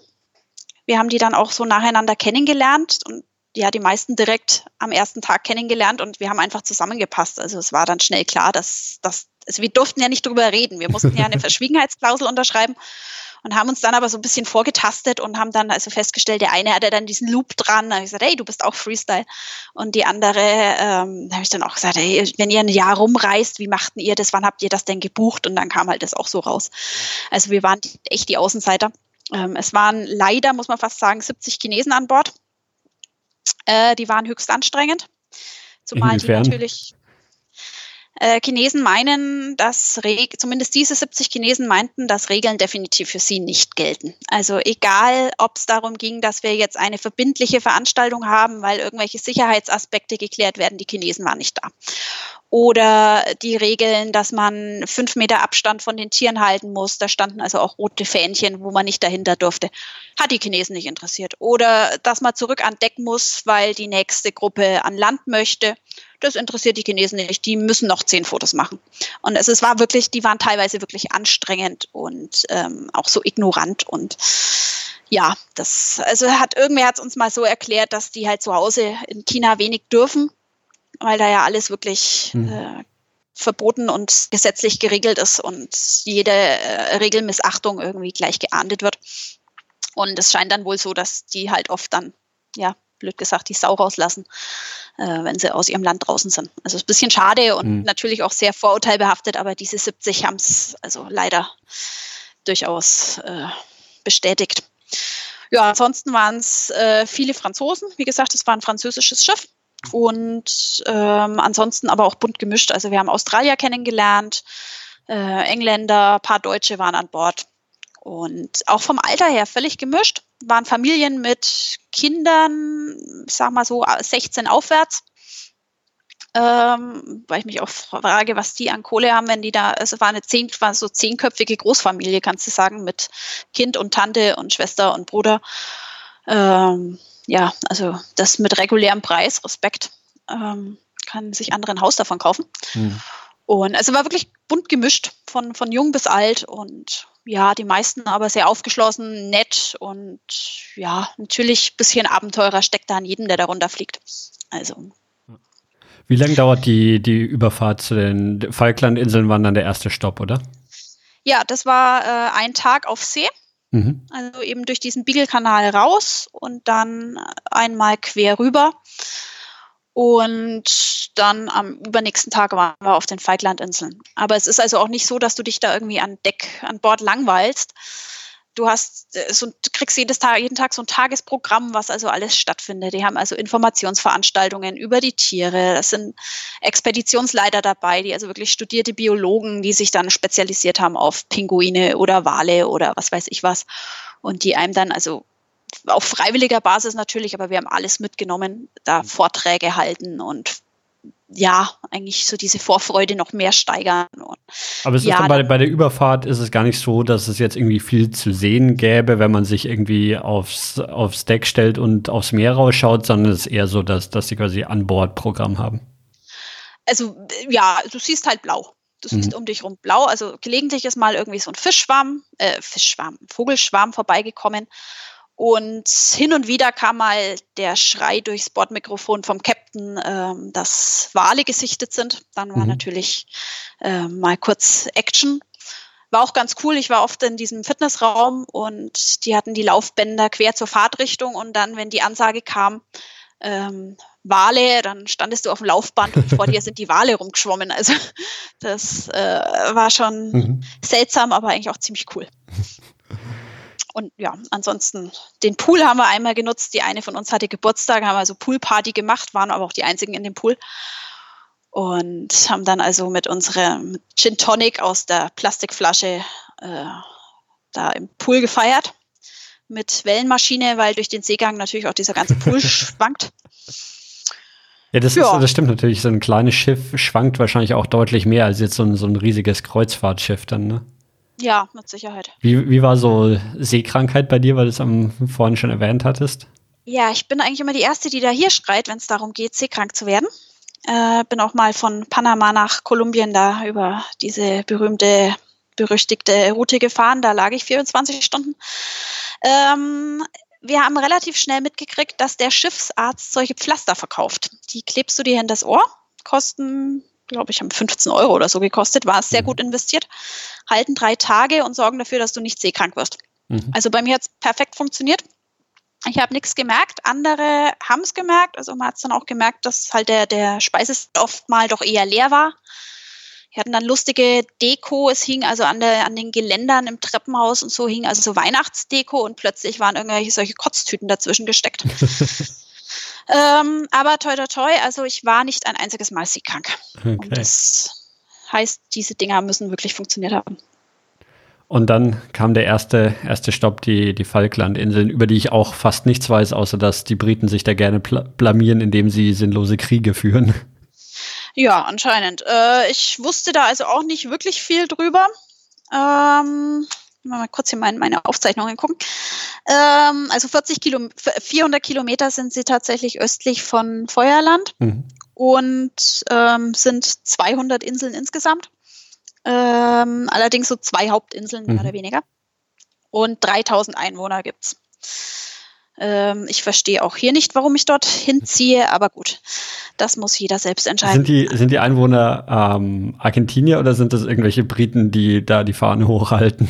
Wir haben die dann auch so nacheinander kennengelernt und ja, die meisten direkt am ersten Tag kennengelernt und wir haben einfach zusammengepasst. Also es war dann schnell klar, dass, dass also wir durften ja nicht drüber reden. Wir mussten ja eine *laughs* Verschwiegenheitsklausel unterschreiben und haben uns dann aber so ein bisschen vorgetastet und haben dann also festgestellt, der eine hatte dann diesen Loop dran. Da habe ich gesagt, hey, du bist auch Freestyle. Und die andere, ähm, da habe ich dann auch gesagt, hey, wenn ihr ein Jahr rumreist, wie machten ihr das? Wann habt ihr das denn gebucht? Und dann kam halt das auch so raus. Also wir waren echt die Außenseiter. Ähm, es waren leider, muss man fast sagen, 70 Chinesen an Bord. Äh, die waren höchst anstrengend. Zumal Inwiefern? die natürlich äh, Chinesen meinen, dass zumindest diese 70 Chinesen meinten, dass Regeln definitiv für sie nicht gelten. Also egal, ob es darum ging, dass wir jetzt eine verbindliche Veranstaltung haben, weil irgendwelche Sicherheitsaspekte geklärt werden, die Chinesen waren nicht da. Oder die Regeln, dass man fünf Meter Abstand von den Tieren halten muss. Da standen also auch rote Fähnchen, wo man nicht dahinter durfte. Hat die Chinesen nicht interessiert. Oder dass man zurück an Deck muss, weil die nächste Gruppe an Land möchte das interessiert die Chinesen nicht. Die müssen noch zehn Fotos machen. Und es, war wirklich, die waren teilweise wirklich anstrengend und ähm, auch so ignorant und ja, das, also hat irgendwer hat es uns mal so erklärt, dass die halt zu Hause in China wenig dürfen, weil da ja alles wirklich mhm. äh, verboten und gesetzlich geregelt ist und jede äh, Regelmissachtung irgendwie gleich geahndet wird. Und es scheint dann wohl so, dass die halt oft dann ja blöd gesagt, die Sau rauslassen, äh, wenn sie aus ihrem Land draußen sind. Also ist ein bisschen schade und mhm. natürlich auch sehr vorurteilbehaftet, aber diese 70 haben es also leider durchaus äh, bestätigt. Ja, ansonsten waren es äh, viele Franzosen. Wie gesagt, es war ein französisches Schiff. Und ähm, ansonsten aber auch bunt gemischt. Also wir haben Australier kennengelernt, äh, Engländer, paar Deutsche waren an Bord. Und auch vom Alter her völlig gemischt. Waren Familien mit Kindern, ich sag mal so 16 aufwärts. Ähm, weil ich mich auch frage, was die an Kohle haben, wenn die da, also war eine zehn, war so zehnköpfige Großfamilie, kannst du sagen, mit Kind und Tante und Schwester und Bruder. Ähm, ja, also das mit regulärem Preis, Respekt, ähm, kann sich andere ein Haus davon kaufen. Hm. Und also war wirklich bunt gemischt, von, von jung bis alt und ja, die meisten aber sehr aufgeschlossen, nett und ja, natürlich ein bisschen Abenteurer steckt da an jedem, der darunter fliegt. Also. Wie lange dauert die, die Überfahrt zu den Falklandinseln? War dann der erste Stopp, oder? Ja, das war äh, ein Tag auf See. Mhm. Also eben durch diesen Beagle-Kanal raus und dann einmal quer rüber. Und dann am übernächsten Tag waren wir auf den Falklandinseln. Aber es ist also auch nicht so, dass du dich da irgendwie an Deck, an Bord langweilst. Du hast äh, so, du kriegst jedes Tag, jeden Tag so ein Tagesprogramm, was also alles stattfindet. Die haben also Informationsveranstaltungen über die Tiere. Es sind Expeditionsleiter dabei, die also wirklich studierte Biologen, die sich dann spezialisiert haben auf Pinguine oder Wale oder was weiß ich was. Und die einem dann also auf freiwilliger Basis natürlich, aber wir haben alles mitgenommen, da mhm. Vorträge halten und ja, eigentlich so diese Vorfreude noch mehr steigern. Und aber es ja, ist dann bei, bei, der Überfahrt ist es gar nicht so, dass es jetzt irgendwie viel zu sehen gäbe, wenn man sich irgendwie aufs, aufs Deck stellt und aufs Meer rausschaut, sondern es ist eher so, dass, dass sie quasi an Bord Programm haben. Also ja, du siehst halt blau. Du siehst mhm. um dich rum blau. Also gelegentlich ist mal irgendwie so ein Fischschwarm, äh, Fischschwarm, Vogelschwarm vorbeigekommen. Und hin und wieder kam mal der Schrei durchs Bordmikrofon vom Captain, ähm, dass Wale gesichtet sind. Dann war mhm. natürlich äh, mal kurz Action. War auch ganz cool. Ich war oft in diesem Fitnessraum und die hatten die Laufbänder quer zur Fahrtrichtung und dann, wenn die Ansage kam, ähm, Wale, dann standest du auf dem Laufband und vor dir sind die Wale rumgeschwommen. Also das äh, war schon mhm. seltsam, aber eigentlich auch ziemlich cool. *laughs* Und ja, ansonsten den Pool haben wir einmal genutzt. Die eine von uns hatte Geburtstag, haben also Poolparty gemacht, waren aber auch die einzigen in dem Pool. Und haben dann also mit unserem Gin Tonic aus der Plastikflasche äh, da im Pool gefeiert. Mit Wellenmaschine, weil durch den Seegang natürlich auch dieser ganze Pool *laughs* schwankt. Ja, das, Ja. Ist, das stimmt natürlich. So ein kleines Schiff schwankt wahrscheinlich auch deutlich mehr als jetzt so ein, so ein riesiges Kreuzfahrtschiff dann, ne? Ja, mit Sicherheit. Wie, wie war so Seekrankheit bei dir, weil du es am vorhin schon erwähnt hattest? Ja, ich bin eigentlich immer die Erste, die da hier schreit, wenn es darum geht, seekrank zu werden. Äh, bin auch mal von Panama nach Kolumbien da über diese berühmte, berüchtigte Route gefahren. Da lag ich 24 Stunden. Ähm, wir haben relativ schnell mitgekriegt, dass der Schiffsarzt solche Pflaster verkauft. Die klebst du dir in das Ohr, kosten, glaube ich, haben 15 Euro oder so gekostet, war es sehr Mhm. gut investiert, halten drei Tage und sorgen dafür, dass du nicht seekrank wirst. Mhm. Also bei mir hat es perfekt funktioniert. Ich habe nichts gemerkt, andere haben es gemerkt. Also man hat es dann auch gemerkt, dass halt der, der Speisestoff mal doch eher leer war. Wir hatten dann lustige Deko, es hing also an, der, an den Geländern im Treppenhaus und so hing also so Weihnachtsdeko und plötzlich waren irgendwelche solche Kotztüten dazwischen gesteckt. *laughs* ähm, aber toi toi toi, also ich war nicht ein einziges Mal seekrank. Und Okay. das heißt, diese Dinger müssen wirklich funktioniert haben. Und dann kam der erste, erste Stopp, die, die Falklandinseln, über die ich auch fast nichts weiß, außer dass die Briten sich da gerne blamieren, indem sie sinnlose Kriege führen. Ja, anscheinend. Äh, ich wusste da also auch nicht wirklich viel drüber. Ähm, mal kurz hier mein, meine Aufzeichnungen gucken. Ähm, also 40 Kilo, 400 Kilometer sind sie tatsächlich östlich von Feuerland Mhm. und ähm, sind 200 Inseln insgesamt. Ähm, allerdings so zwei Hauptinseln, mehr Mhm. oder weniger. Und 3000 Einwohner gibt's. Ähm, ich verstehe auch hier nicht, warum ich dort hinziehe, aber gut, das muss jeder selbst entscheiden. Sind die, sind die Einwohner ähm, Argentinier oder sind das irgendwelche Briten, die da die Fahne hochhalten?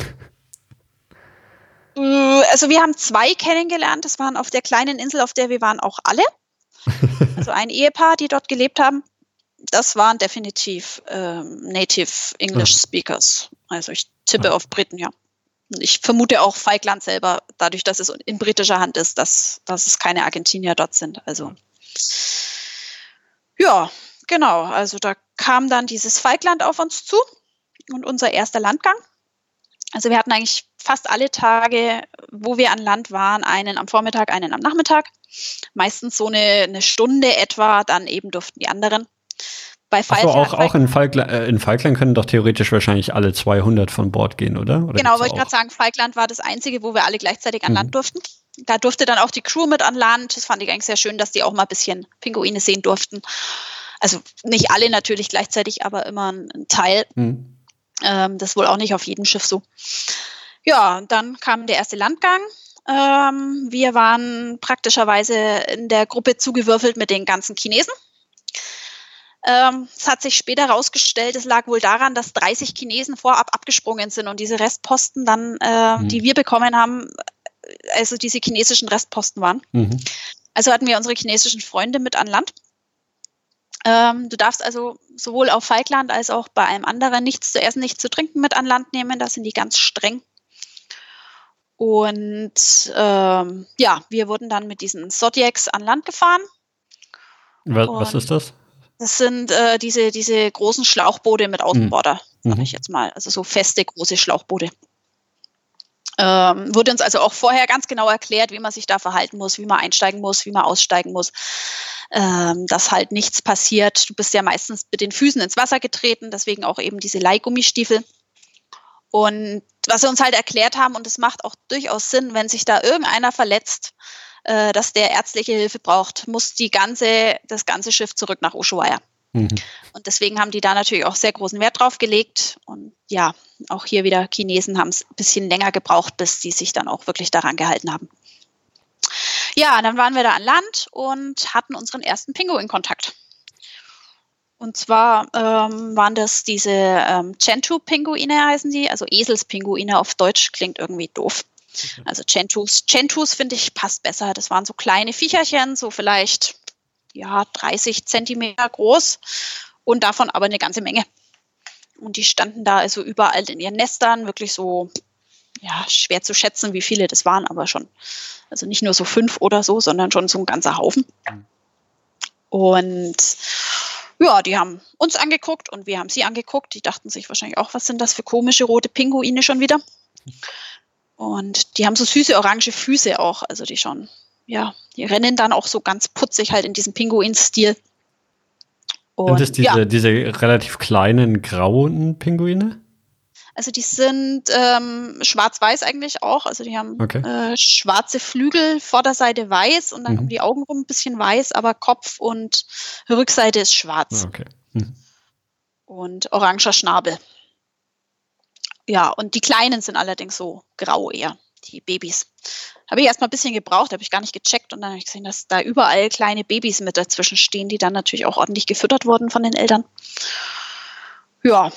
Äh, Also wir haben zwei kennengelernt. Das waren auf der kleinen Insel, auf der wir waren, auch alle. *laughs* Also ein Ehepaar, die dort gelebt haben. Das waren definitiv ähm, Native English. Speakers. Also ich tippe Ja. auf Briten, ja. Und ich vermute auch Falkland selber, dadurch, dass es in britischer Hand ist, dass, dass es keine Argentinier dort sind. Also ja, genau. Also da kam dann dieses Falkland auf uns zu und unser erster Landgang. Also wir hatten eigentlich fast alle Tage, wo wir an Land waren, einen am Vormittag, einen am Nachmittag. Meistens so eine, eine Stunde etwa, dann eben durften die anderen. Bei Falkland, auch, auch in, Falkland, äh, in Falkland können doch theoretisch wahrscheinlich alle 200 von Bord gehen, oder? oder Genau, wollte ich gerade sagen, Falkland war das einzige, wo wir alle gleichzeitig an Mhm. Land durften. Da durfte dann auch die Crew mit an Land. Das fand ich eigentlich sehr schön, dass die auch mal ein bisschen Pinguine sehen durften. Also nicht alle natürlich gleichzeitig, aber immer ein, ein Teil. Mhm. Ähm, das ist wohl auch nicht auf jedem Schiff so. Ja, dann kam der erste Landgang. Ähm, wir waren praktischerweise in der Gruppe zugewürfelt mit den ganzen Chinesen. Ähm, es hat sich später herausgestellt, es lag wohl daran, dass 30 Chinesen vorab abgesprungen sind und diese Restposten dann, äh, Mhm. die wir bekommen haben, also diese chinesischen Restposten waren. Mhm. Also hatten wir unsere chinesischen Freunde mit an Land. Ähm, du darfst also sowohl auf Falkland als auch bei einem anderen nichts zu essen, nichts zu trinken mit an Land nehmen. Da sind die ganz streng. Und ähm, ja, wir wurden dann mit diesen Zodiacs an Land gefahren. Was, was ist das? Das sind äh, diese, diese großen Schlauchboote mit Außenborder, sage Mhm. ich jetzt mal. Also so feste, große Schlauchboote. Ähm, wurde uns also auch vorher ganz genau erklärt, wie man sich da verhalten muss, wie man einsteigen muss, wie man aussteigen muss, ähm, dass halt nichts passiert. Du bist ja meistens mit den Füßen ins Wasser getreten, deswegen auch eben diese Leihgummistiefel. Und was sie uns halt erklärt haben, und es macht auch durchaus Sinn, wenn sich da irgendeiner verletzt, äh, dass der ärztliche Hilfe braucht, muss die ganze, das ganze Schiff zurück nach Ushuaia. Mhm. Und deswegen haben die da natürlich auch sehr großen Wert drauf gelegt. Und ja, auch hier wieder Chinesen haben es ein bisschen länger gebraucht, bis die sich dann auch wirklich daran gehalten haben. Ja, dann waren wir da an Land und hatten unseren ersten Pinguin-Kontakt. Und zwar ähm, waren das diese ähm, Gentoo-Pinguine heißen die, also Eselspinguine auf Deutsch klingt irgendwie doof. Also Gentoos. Gentoos finde ich passt besser. Das waren so kleine Viecherchen, so vielleicht ja 30 Zentimeter groß und davon aber eine ganze Menge. Und die standen da also überall in ihren Nestern, wirklich so ja, schwer zu schätzen, wie viele das waren, aber schon. Also nicht nur so fünf oder so, sondern schon so ein ganzer Haufen. Und ja, die haben uns angeguckt und wir haben sie angeguckt. Die dachten sich wahrscheinlich auch, was sind das für komische rote Pinguine schon wieder? *laughs* Und die haben so süße orange Füße auch, also die schon, ja, die rennen dann auch so ganz putzig halt in diesem Pinguin-Stil. Sind das diese, ja. diese relativ kleinen grauen Pinguine? Also die sind ähm, schwarz-weiß eigentlich auch. Also die haben okay. äh, schwarze Flügel, Vorderseite weiß und dann mhm. um die Augen rum ein bisschen weiß, aber Kopf und Rückseite ist schwarz. Ah, okay. Mhm. Und oranger Schnabel. Ja, und die Kleinen sind allerdings so grau eher, die Babys. Habe ich erstmal ein bisschen gebraucht, habe ich gar nicht gecheckt und dann habe ich gesehen, dass da überall kleine Babys mit dazwischen stehen, die dann natürlich auch ordentlich gefüttert wurden von den Eltern. Ja,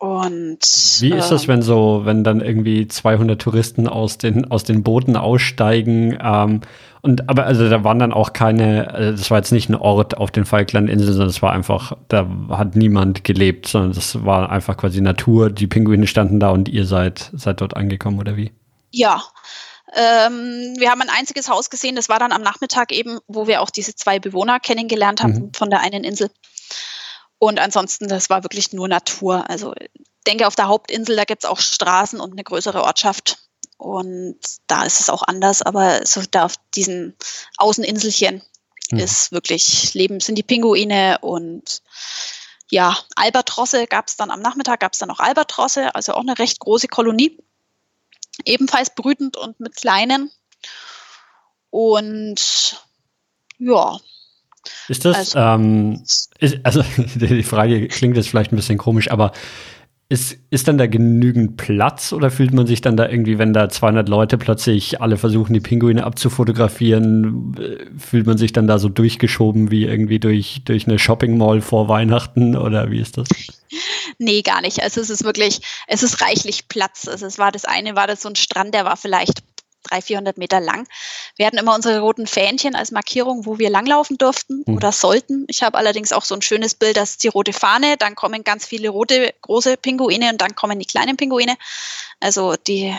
und wie ist das, ähm, wenn so, wenn dann irgendwie 200 Touristen aus den aus den Booten aussteigen? Ähm, und aber also da waren dann auch keine, also das war jetzt nicht ein Ort auf den Falklandinseln, sondern es war einfach, da hat niemand gelebt, sondern das war einfach quasi Natur. Die Pinguine standen da und ihr seid seid dort angekommen oder wie? Ja. Ähm, wir haben ein einziges Haus gesehen, das war dann am Nachmittag eben, wo wir auch diese zwei Bewohner kennengelernt haben mhm. von der einen Insel. Und ansonsten, das war wirklich nur Natur. Also ich denke, auf der Hauptinsel, da gibt es auch Straßen und eine größere Ortschaft. Und da ist es auch anders, aber so da auf diesen Außeninselchen mhm. ist wirklich Leben, sind die Pinguine und ja, Albatrosse gab es dann am Nachmittag, gab es dann noch Albatrosse, also auch eine recht große Kolonie. Ebenfalls brütend und mit kleinen. Und ja, ist das, also, ähm, ist, also *laughs* die Frage klingt jetzt vielleicht ein bisschen komisch, aber ist, ist dann da genügend Platz oder fühlt man sich dann da irgendwie, wenn da 200 Leute plötzlich alle versuchen, die Pinguine abzufotografieren, äh, fühlt man sich dann da so durchgeschoben wie irgendwie durch, durch eine Shopping Mall vor Weihnachten oder wie ist das? Nee, gar nicht. Also es ist wirklich, es ist reichlich Platz. Also es war das eine, war das so ein Strand, der war vielleicht 300, 400 Meter lang. Wir hatten immer unsere roten Fähnchen als Markierung, wo wir langlaufen durften mhm. oder sollten. Ich habe allerdings auch so ein schönes Bild, das ist die rote Fahne, dann kommen ganz viele rote, große Pinguine und dann kommen die kleinen Pinguine. Also die,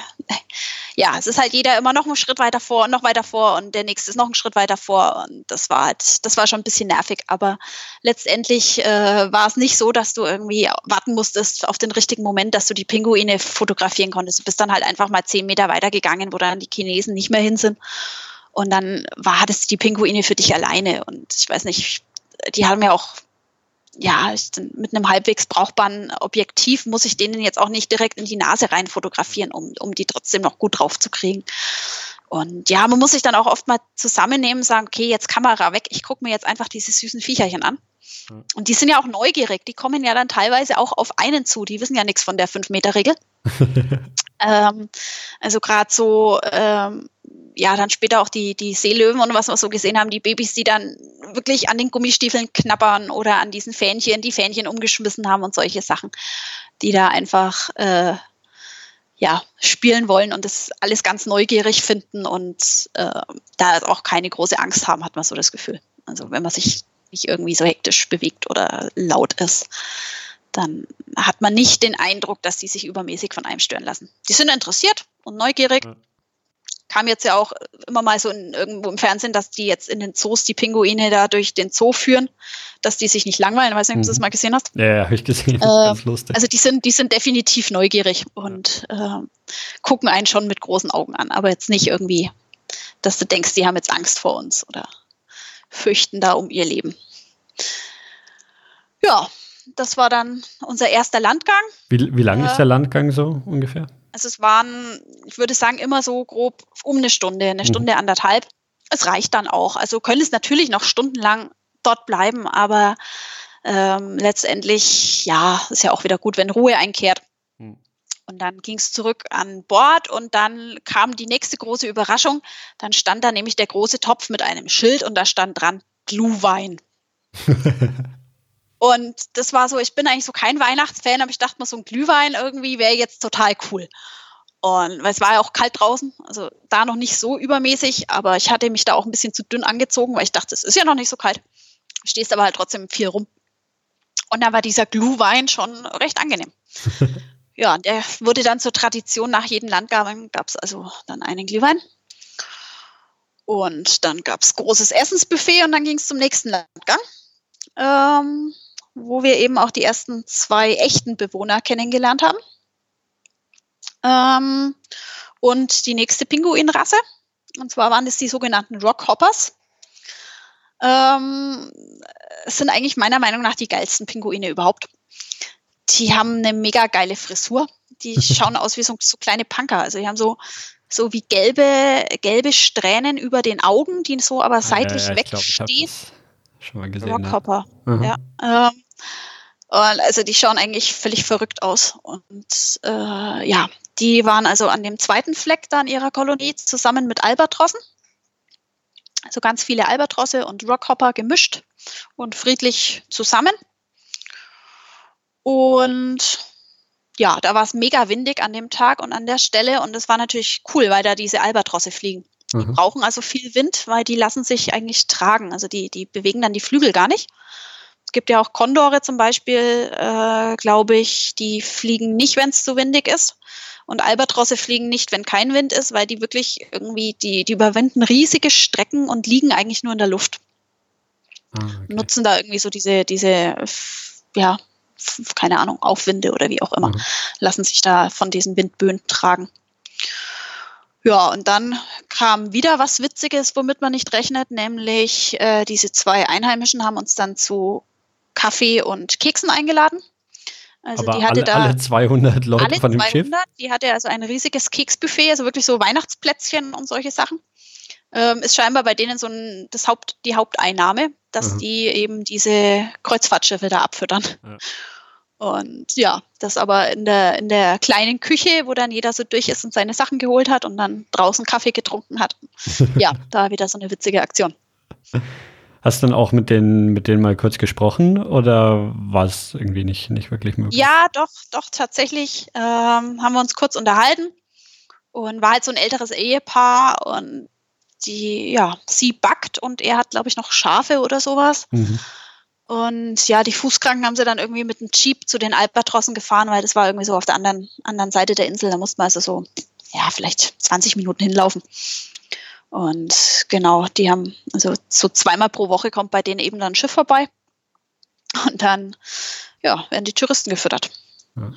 ja, es ist halt jeder immer noch einen Schritt weiter vor und noch weiter vor und der nächste ist noch einen Schritt weiter vor und das war halt, das war schon ein bisschen nervig, aber letztendlich äh, war es nicht so, dass du irgendwie warten musstest auf den richtigen Moment, dass du die Pinguine fotografieren konntest. Du bist dann halt einfach mal zehn Meter weiter gegangen, wo dann die Chinesen nicht mehr hin sind und dann war, hattest du die Pinguine für dich alleine und ich weiß nicht, die haben ja auch ja, mit einem halbwegs brauchbaren Objektiv muss ich denen jetzt auch nicht direkt in die Nase rein fotografieren, um, um die trotzdem noch gut drauf zu kriegen. Und ja, man muss sich dann auch oft mal zusammennehmen, sagen, okay, jetzt Kamera weg, ich gucke mir jetzt einfach diese süßen Viecherchen an. Und die sind ja auch neugierig, die kommen ja dann teilweise auch auf einen zu, die wissen ja nichts von der 5-Meter-Regel. *laughs* ähm, also gerade so, ähm, ja, dann später auch die, die Seelöwen und was wir so gesehen haben, die Babys, die dann wirklich an den Gummistiefeln knabbern oder an diesen Fähnchen, die Fähnchen umgeschmissen haben und solche Sachen, die da einfach äh, ja, spielen wollen und das alles ganz neugierig finden und äh, da auch keine große Angst haben, hat man so das Gefühl. Also wenn man sich nicht irgendwie so hektisch bewegt oder laut ist, dann hat man nicht den Eindruck, dass die sich übermäßig von einem stören lassen. Die sind interessiert und neugierig. Ja kam jetzt ja auch immer mal so in, irgendwo im Fernsehen, dass die jetzt in den Zoos die Pinguine da durch den Zoo führen, dass die sich nicht langweilen. Ich weiß nicht, ob du das mhm. mal gesehen hast. Ja, ja habe ich gesehen. Äh, ganz lustig. Also die sind, die sind definitiv neugierig und äh, gucken einen schon mit großen Augen an, aber jetzt nicht irgendwie, dass du denkst, die haben jetzt Angst vor uns oder fürchten da um ihr Leben. Ja, das war dann unser erster Landgang. Wie, wie lang äh, ist der Landgang so ungefähr? Also es waren, ich würde sagen, immer so grob um eine Stunde, eine mhm. Stunde, anderthalb. Es reicht dann auch. Also können es natürlich noch stundenlang dort bleiben, aber ähm, letztendlich, ja, ist ja auch wieder gut, wenn Ruhe einkehrt. Mhm. Und dann ging es zurück an Bord und dann kam die nächste große Überraschung. Dann stand da nämlich der große Topf mit einem Schild und da stand dran Glühwein. *laughs* Und das war so, ich bin eigentlich so kein Weihnachtsfan, aber ich dachte mir, so ein Glühwein irgendwie wäre jetzt total cool. Und weil es war ja auch kalt draußen, also da noch nicht so übermäßig, aber ich hatte mich da auch ein bisschen zu dünn angezogen, weil ich dachte, es ist ja noch nicht so kalt. Stehst aber halt trotzdem viel rum. Und da war dieser Glühwein schon recht angenehm. *laughs* ja, der wurde dann zur Tradition nach jedem Landgang gab es also dann einen Glühwein. Und dann gab es großes Essensbuffet und dann ging es zum nächsten Landgang, ähm, wo wir eben auch die ersten zwei echten Bewohner kennengelernt haben. Ähm, und die nächste Pinguinrasse. Und zwar waren das die sogenannten Rockhoppers. Ähm, es sind eigentlich meiner Meinung nach die geilsten Pinguine überhaupt. Die haben eine mega geile Frisur. Die *laughs* schauen aus wie so, so kleine Punker. Also die haben so, so wie gelbe, gelbe Strähnen über den Augen, die so aber seitlich ja, ja, wegstehen. Schon mal gesehen. Rockhopper. Ne? Ja. Ähm, und also die schauen eigentlich völlig verrückt aus. Und äh, ja, die waren also an dem zweiten Fleck da in ihrer Kolonie zusammen mit Albatrossen. Also ganz viele Albatrosse und Rockhopper gemischt und friedlich zusammen. Und ja, da war es mega windig an dem Tag und an der Stelle. Und es war natürlich cool, weil da diese Albatrosse fliegen. Die mhm. brauchen also viel Wind, weil die lassen sich eigentlich tragen. Also die, die bewegen dann die Flügel gar nicht. Es gibt ja auch Kondore zum Beispiel, äh, glaube ich, die fliegen nicht, wenn es zu windig ist. Und Albatrosse fliegen nicht, wenn kein Wind ist, weil die wirklich irgendwie, die, die überwinden riesige Strecken und liegen eigentlich nur in der Luft. Ah, okay. Nutzen da irgendwie so diese, diese, ja, keine Ahnung, Aufwinde oder wie auch immer, mhm. lassen sich da von diesen Windböen tragen. Ja, und dann kam wieder was Witziges, womit man nicht rechnet, nämlich äh, diese zwei Einheimischen haben uns dann zu Kaffee und Keksen eingeladen. Also Aber die hatte alle, da alle 200 Leute alle von dem 200, Schiff? Die hatte also ein riesiges Keksbuffet, also wirklich so Weihnachtsplätzchen und solche Sachen. Ähm, ist scheinbar bei denen so ein, das Haupt, die Haupteinnahme, dass mhm. die eben diese Kreuzfahrtschiffe da abfüttern. Ja. Und ja, das aber in der, in der kleinen Küche, wo dann jeder so durch ist und seine Sachen geholt hat und dann draußen Kaffee getrunken hat. *laughs* ja, da wieder so eine witzige Aktion. Hast du dann auch mit denen, mit denen mal kurz gesprochen oder war es irgendwie nicht, nicht wirklich möglich? Ja, doch, doch, tatsächlich ähm, haben wir uns kurz unterhalten und war halt so ein älteres Ehepaar und die, ja, sie backt und er hat, glaube ich, noch Schafe oder sowas. Mhm. Und ja, die Fußkranken haben sie dann irgendwie mit dem Jeep zu den Albatrossen gefahren, weil das war irgendwie so auf der anderen, anderen Seite der Insel. Da musste man also so, ja, vielleicht 20 Minuten hinlaufen. Und genau, die haben, also so zweimal pro Woche kommt bei denen eben dann ein Schiff vorbei. Und dann, ja, werden die Touristen gefüttert. Ja.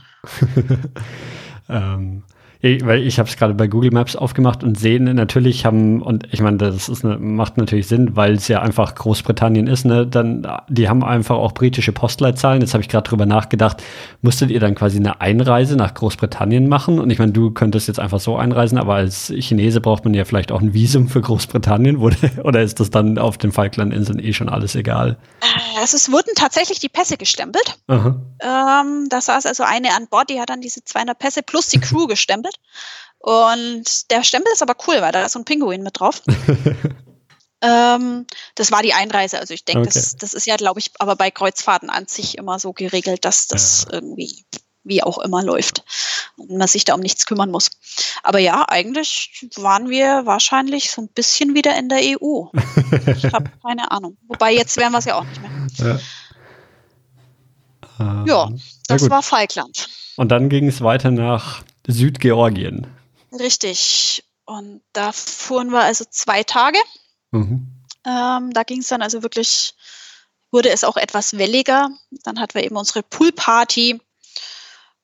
*laughs* ähm, weil ich habe es gerade bei Google Maps aufgemacht und sehen natürlich haben, und ich meine, das ist eine, macht natürlich Sinn, weil es ja einfach Großbritannien ist, ne? Dann, die haben einfach auch britische Postleitzahlen. Jetzt habe ich gerade drüber nachgedacht, musstet ihr dann quasi eine Einreise nach Großbritannien machen? Und ich meine, du könntest jetzt einfach so einreisen, aber als Chinese braucht man ja vielleicht auch ein Visum für Großbritannien, *laughs* oder ist das dann auf den Falklandinseln eh schon alles egal? Also es wurden tatsächlich die Pässe gestempelt. Ähm, da saß also eine an Bord, die hat dann diese 200 Pässe plus die Crew gestempelt. Und der Stempel ist aber cool, weil da ist so ein Pinguin mit drauf. *laughs* ähm, das war die Einreise. Also ich denke, okay. das, das ist ja, glaube ich, aber bei Kreuzfahrten an sich immer so geregelt, dass das ja. irgendwie wie auch immer läuft und man sich da um nichts kümmern muss. Aber ja, eigentlich waren wir wahrscheinlich so ein bisschen wieder in der EU. ich habe *laughs* keine Ahnung. Wobei jetzt wären wir es ja auch nicht mehr. Ja, ja das war Falkland. Und dann ging es weiter nach Südgeorgien. Richtig. Und da fuhren wir also zwei Tage. Mhm. Ähm, da ging es dann also wirklich, wurde es auch etwas welliger. Dann hatten wir eben unsere Poolparty.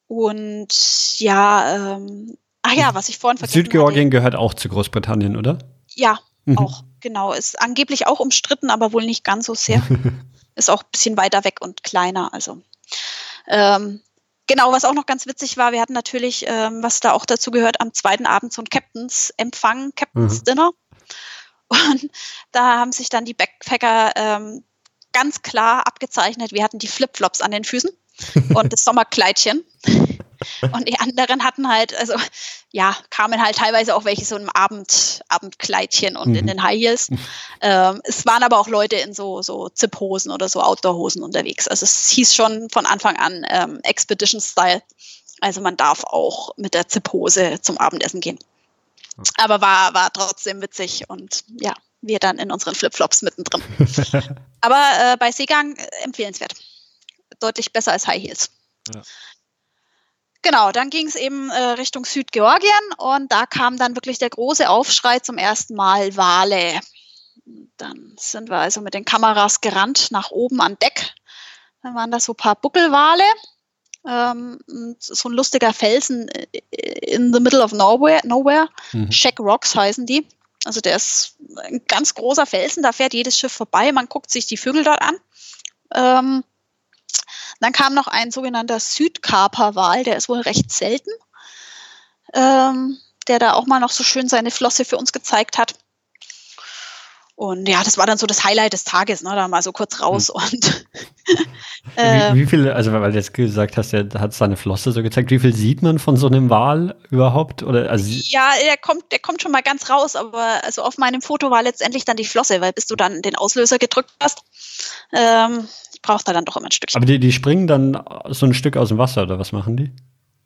Und ja, ähm, ach ja, was ich vorhin vergessen Südgeorgien hatte. gehört auch zu Großbritannien, oder? Ja, mhm. auch, genau. Ist angeblich auch umstritten, aber wohl nicht ganz so sehr. *laughs* Ist auch ein bisschen weiter weg und kleiner. Also ähm, Genau, was auch noch ganz witzig war, wir hatten natürlich, ähm, was da auch dazu gehört, am zweiten Abend so ein Captains-Empfang, Captains mhm. Dinner. *laughs* Und da haben sich dann die Backpacker ähm, ganz klar abgezeichnet. Wir hatten die Flipflops an den Füßen und das Sommerkleidchen. Und die anderen hatten halt, also ja, kamen halt teilweise auch welche so im Abend, Abendkleidchen und mhm. in den High Heels. Ähm, es waren aber auch Leute in so, so Zip-Hosen oder so Outdoor-Hosen unterwegs. Also es hieß schon von Anfang an ähm, Expedition-Style. Also man darf auch mit der Zip-Hose zum Abendessen gehen. Aber war, war trotzdem witzig und ja, wir dann in unseren Flipflops mittendrin. *laughs* aber äh, bei Seegang äh, empfehlenswert. Deutlich besser als High Heels. Ja. Genau, dann ging es eben äh, Richtung Südgeorgien und da kam dann wirklich der große Aufschrei zum ersten Mal Wale. Dann sind wir also mit den Kameras gerannt nach oben an Deck. Dann waren da so ein paar Buckelwale. Ähm, so ein lustiger Felsen äh, in the middle of nowhere. nowhere. Mhm. Shack Rocks heißen die. Also der ist ein ganz großer Felsen, da fährt jedes Schiff vorbei, man guckt sich die Vögel dort an. Ähm, dann kam noch ein sogenannter Südkaperwal, der ist wohl recht selten, ähm, der da auch mal noch so schön seine Flosse für uns gezeigt hat. Und ja, das war dann so das Highlight des Tages, ne? da mal so kurz raus hm. und äh, *laughs* wie, wie viel, also weil du jetzt gesagt hast, er hat seine Flosse so gezeigt, wie viel sieht man von so einem Wal überhaupt? Oder, also ja, der kommt, der kommt schon mal ganz raus, aber also auf meinem Foto war letztendlich dann die Flosse, weil bis du dann den Auslöser gedrückt hast, ähm, brauchst du dann doch immer ein Stückchen. Aber die, die springen dann so ein Stück aus dem Wasser oder was machen die?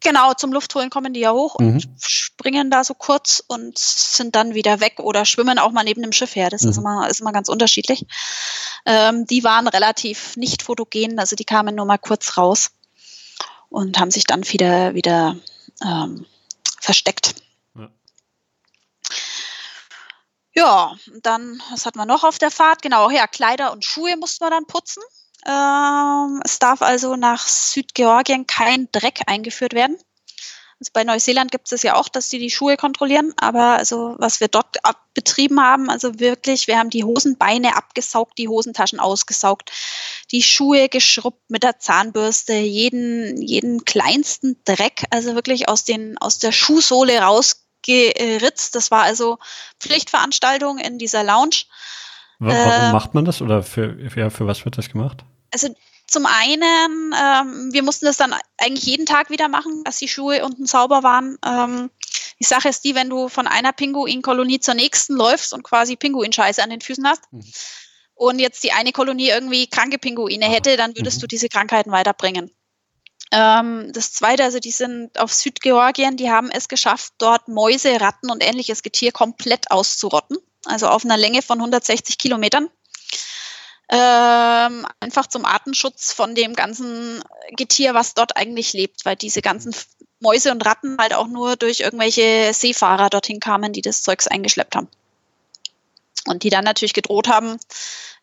Genau, zum Luftholen kommen die ja hoch und mhm. springen da so kurz und sind dann wieder weg oder schwimmen auch mal neben dem Schiff her. Das mhm. ist, immer, ist immer ganz unterschiedlich. Ähm, die waren relativ nicht fotogen, also die kamen nur mal kurz raus und haben sich dann wieder, wieder ähm, versteckt. Ja. Ja, dann, was hatten wir noch auf der Fahrt? Genau, ja, Kleider und Schuhe mussten wir dann putzen. Ähm, es darf also nach Südgeorgien kein Dreck eingeführt werden. Also bei Neuseeland gibt es ja auch, dass sie die Schuhe kontrollieren, aber also was wir dort betrieben haben, also wirklich, wir haben die Hosenbeine abgesaugt, die Hosentaschen ausgesaugt, die Schuhe geschrubbt mit der Zahnbürste, jeden, jeden kleinsten Dreck, also wirklich aus, den, aus der Schuhsohle rausgeritzt. Das war also Pflichtveranstaltung in dieser Lounge. Warum äh, macht man das oder für, ja, für was wird das gemacht? Also zum einen, ähm, wir mussten das dann eigentlich jeden Tag wieder machen, dass die Schuhe unten sauber waren. Ähm, die Sache ist die, wenn du von einer Pinguinkolonie zur nächsten läufst und quasi Pinguinscheiße an den Füßen hast mhm. und jetzt die eine Kolonie irgendwie kranke Pinguine hätte, dann würdest mhm. du diese Krankheiten weiterbringen. Ähm, das zweite, also die sind auf Südgeorgien, die haben es geschafft, dort Mäuse, Ratten und ähnliches Getier komplett auszurotten. Also auf einer Länge von 160 Kilometern ähm, einfach zum Artenschutz von dem ganzen Getier, was dort eigentlich lebt, weil diese ganzen Mäuse und Ratten halt auch nur durch irgendwelche Seefahrer dorthin kamen, die das Zeugs eingeschleppt haben. Und die dann natürlich gedroht haben,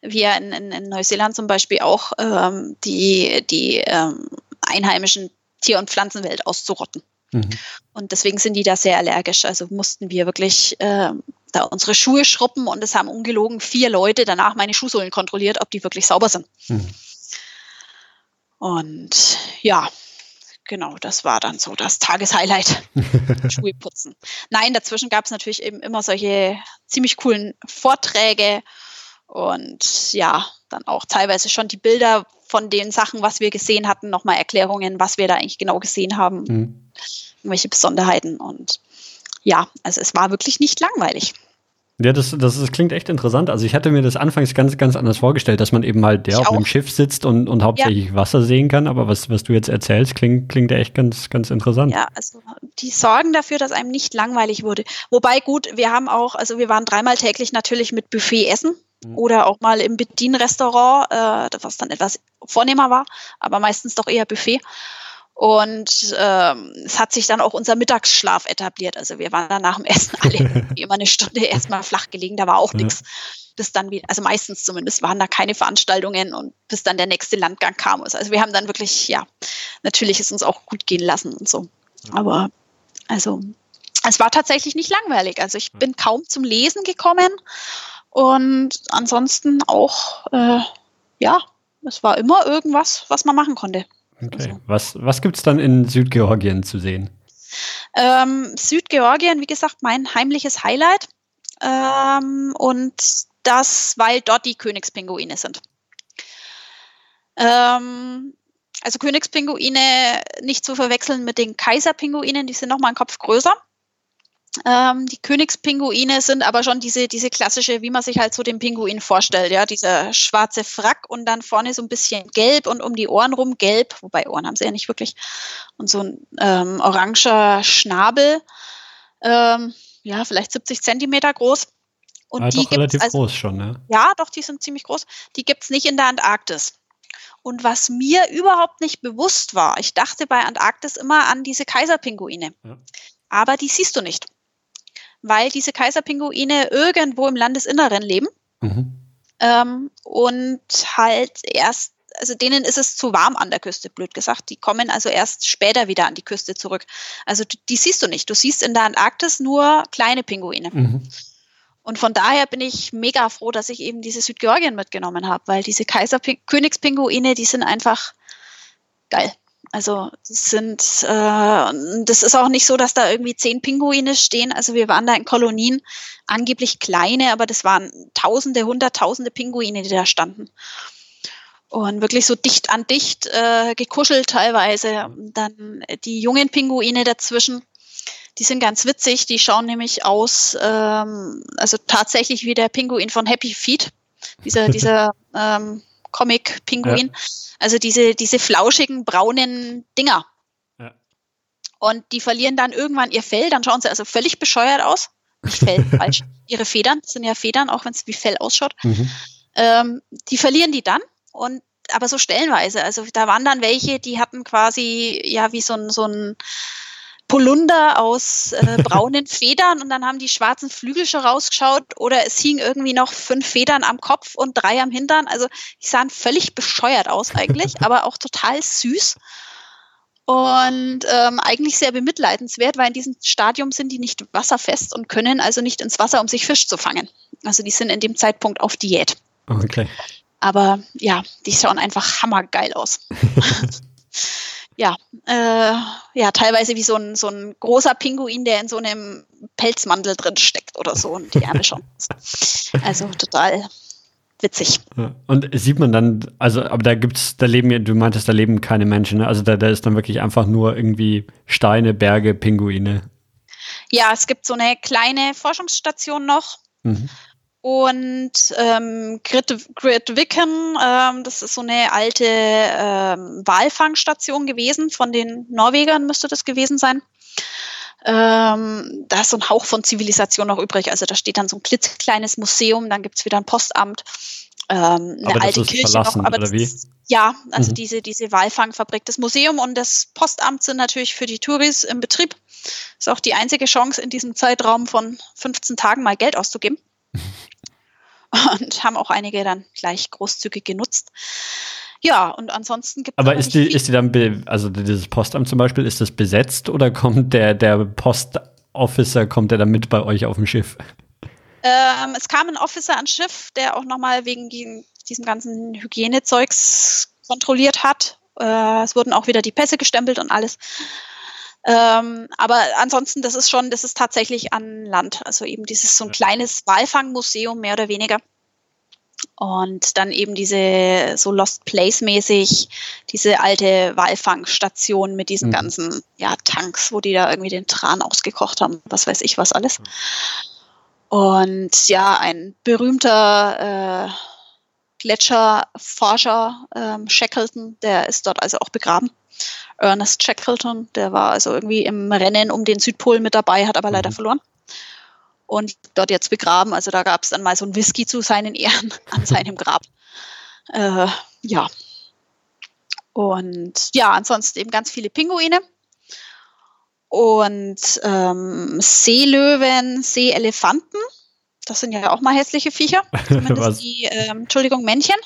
wie ja in, in, in Neuseeland zum Beispiel auch, ähm, die, die ähm, einheimischen Tier- und Pflanzenwelt auszurotten. Mhm. Und deswegen sind die da sehr allergisch. Also mussten wir wirklich äh, da unsere Schuhe schruppen und es haben ungelogen vier Leute danach meine Schuhsohlen kontrolliert, ob die wirklich sauber sind. Mhm. Und ja, genau, das war dann so das Tageshighlight. *laughs* Schuhe putzen. Nein, dazwischen gab es natürlich eben immer solche ziemlich coolen Vorträge und ja, dann auch teilweise schon die Bilder von den Sachen, was wir gesehen hatten, nochmal Erklärungen, was wir da eigentlich genau gesehen haben, mhm. welche Besonderheiten und ja, also es war wirklich nicht langweilig. Ja, das, das, das klingt echt interessant. Also ich hatte mir das anfangs ganz, ganz anders vorgestellt, dass man eben halt der ich auf einem Schiff sitzt und, und hauptsächlich ja. Wasser sehen kann. Aber was, was du jetzt erzählst, klingt, klingt echt ganz, ganz interessant. Ja, also die sorgen dafür, dass einem nicht langweilig wurde. Wobei gut, wir haben auch, also wir waren dreimal täglich natürlich mit Buffet essen. Oder auch mal im Bedienrestaurant, äh, was dann etwas vornehmer war, aber meistens doch eher Buffet. Und ähm, es hat sich dann auch unser Mittagsschlaf etabliert. Also wir waren dann nach dem Essen alle *laughs* immer eine Stunde erstmal flach gelegen, da war auch ja. nichts. Bis dann wieder, also meistens zumindest waren da keine Veranstaltungen und bis dann der nächste Landgang kam. Also wir haben dann wirklich, ja, natürlich ist uns auch gut gehen lassen und so. Aber also es war tatsächlich nicht langweilig. Also ich bin kaum zum Lesen gekommen und ansonsten auch, äh, ja, es war immer irgendwas, was man machen konnte. Okay. Also. Was, was gibt es dann in Südgeorgien zu sehen? Ähm, Südgeorgien, wie gesagt, mein heimliches Highlight. Ähm, und das, weil dort die Königspinguine sind. Ähm, also Königspinguine nicht zu verwechseln mit den Kaiserpinguinen, die sind nochmal einen Kopf größer. Ähm, die Königspinguine sind aber schon diese, diese klassische, wie man sich halt so den Pinguin vorstellt, ja, dieser schwarze Frack und dann vorne so ein bisschen gelb und um die Ohren rum gelb, wobei Ohren haben sie ja nicht wirklich, und so ein ähm, oranger Schnabel, ähm, ja, vielleicht 70 Zentimeter groß. Und ah, die doch relativ also, groß schon, ne? Ja, doch, die sind ziemlich groß. Die gibt es nicht in der Antarktis. Und was mir überhaupt nicht bewusst war, ich dachte bei Antarktis immer an diese Kaiserpinguine. Ja. Aber die siehst du nicht. Weil diese Kaiserpinguine irgendwo im Landesinneren leben. Mhm. Ähm, und halt erst, also denen ist es zu warm an der Küste, blöd gesagt. Die kommen also erst später wieder an die Küste zurück. Also die, die siehst du nicht. Du siehst in der Antarktis nur kleine Pinguine. Mhm. Und von daher bin ich mega froh, dass ich eben diese Südgeorgien mitgenommen habe, weil diese Kaiser-Königspinguine, die sind einfach geil. Also sind, äh, das ist auch nicht so, dass da irgendwie zehn Pinguine stehen. Also wir waren da in Kolonien, angeblich kleine, aber das waren Tausende, Hunderttausende Pinguine, die da standen. Und wirklich so dicht an dicht äh, gekuschelt teilweise. Und dann die jungen Pinguine dazwischen. Die sind ganz witzig. Die schauen nämlich aus, ähm, also tatsächlich wie der Pinguin von Happy Feet. Dieser, dieser *laughs* ähm, Comic-Pinguin. Ja. Also diese, diese flauschigen braunen Dinger. Ja. Und die verlieren dann irgendwann ihr Fell, dann schauen sie also völlig bescheuert aus. Nicht Fell, *laughs* falsch. Ihre Federn, das sind ja Federn, auch wenn es wie Fell ausschaut. Mhm. Ähm, die verlieren die dann und aber so stellenweise. Also da waren dann welche, die hatten quasi ja wie so ein, so ein Polunder aus äh, braunen *laughs* Federn und dann haben die schwarzen Flügel schon rausgeschaut oder es hing irgendwie noch fünf Federn am Kopf und drei am Hintern. Also die sahen völlig bescheuert aus eigentlich, *laughs* aber auch total süß und ähm, eigentlich sehr bemitleidenswert, weil in diesem Stadium sind die nicht wasserfest und können also nicht ins Wasser, um sich Fisch zu fangen. Also die sind in dem Zeitpunkt auf Diät. Okay. Aber ja, die schauen einfach hammergeil aus. *laughs* ja, äh, ja, teilweise wie so ein, so ein großer Pinguin, der in so einem Pelzmantel drin steckt oder so und die Ärmel schon. Also total witzig. Und sieht man dann, also, aber da gibt's, da leben, du meintest, da leben keine Menschen, ne? Also da, da ist dann wirklich einfach nur irgendwie Steine, Berge, Pinguine. Ja, es gibt so eine kleine Forschungsstation noch. Mhm. Und ähm, Grit, Grit Wicken, ähm, das ist so eine alte ähm, Walfangstation gewesen, von den Norwegern müsste das gewesen sein. Ähm, da ist so ein Hauch von Zivilisation noch übrig. Also da steht dann so ein klitzekleines Museum, dann gibt's wieder ein Postamt, ähm, eine aber alte Kirche noch. Aber oder wie? ja, also mhm. diese, diese Walfangfabrik. Das Museum und das Postamt sind natürlich für die Touris im Betrieb. Ist auch die einzige Chance, in diesem Zeitraum von 15 Tagen mal Geld auszugeben. *laughs* und haben auch einige dann gleich großzügig genutzt. Ja, und ansonsten gibt es. Aber ist die, ist die dann, also dieses Postamt zum Beispiel, ist das besetzt oder kommt der, der Postofficer, kommt der dann mit bei euch auf dem Schiff? Ähm, es kam ein Officer ans Schiff, der auch nochmal wegen diesem ganzen Hygienezeugs kontrolliert hat. Äh, es wurden auch wieder die Pässe gestempelt und alles. Ähm, aber ansonsten, das ist schon, das ist tatsächlich an Land. Also eben dieses so ein kleines Walfangmuseum, mehr oder weniger. Und dann eben diese so Lost Place mäßig, diese alte Walfangstation mit diesen mhm. ganzen ja, Tanks, wo die da irgendwie den Tran ausgekocht haben, was weiß ich was alles. Und ja, ein berühmter äh, Gletscherforscher, ähm, Shackleton, der ist dort also auch begraben. Ernest Shackleton, der war also irgendwie im Rennen um den Südpol mit dabei, hat aber mhm. leider verloren. Und dort jetzt begraben. Also da gab es dann mal so ein Whisky zu seinen Ehren *laughs* an seinem Grab. Äh, ja. Und ja, ansonsten eben ganz viele Pinguine. Und ähm, Seelöwen, Seeelefanten. Das sind ja auch mal hässliche Viecher. *laughs* Zumindest die, ähm, Entschuldigung, Männchen.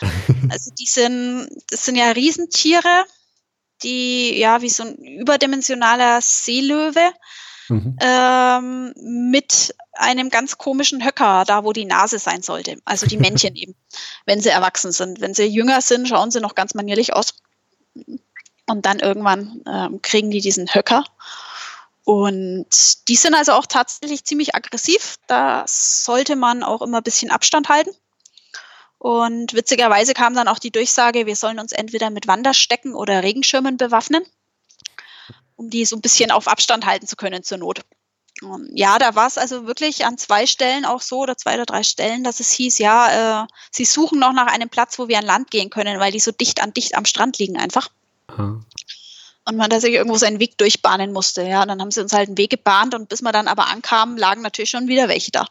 *laughs* Also die sind, das sind ja Riesentiere die ja wie so ein überdimensionaler Seelöwe mhm. ähm, mit einem ganz komischen Höcker, da wo die Nase sein sollte. Also die Männchen *laughs* eben, wenn sie erwachsen sind. Wenn sie jünger sind, schauen sie noch ganz manierlich aus. Und dann irgendwann ähm, kriegen die diesen Höcker. Und die sind also auch tatsächlich ziemlich aggressiv. Da sollte man auch immer ein bisschen Abstand halten. Und witzigerweise kam dann auch die Durchsage, wir sollen uns entweder mit Wanderstecken oder Regenschirmen bewaffnen, um die so ein bisschen auf Abstand halten zu können zur Not. Und ja, da war es also wirklich an zwei Stellen auch so oder zwei oder drei Stellen, dass es hieß, ja, äh, sie suchen noch nach einem Platz, wo wir an Land gehen können, weil die so dicht an dicht am Strand liegen einfach. Mhm. Und man da sich irgendwo seinen Weg durchbahnen musste. Ja, und dann haben sie uns halt einen Weg gebahnt und bis wir dann aber ankamen, lagen natürlich schon wieder welche da.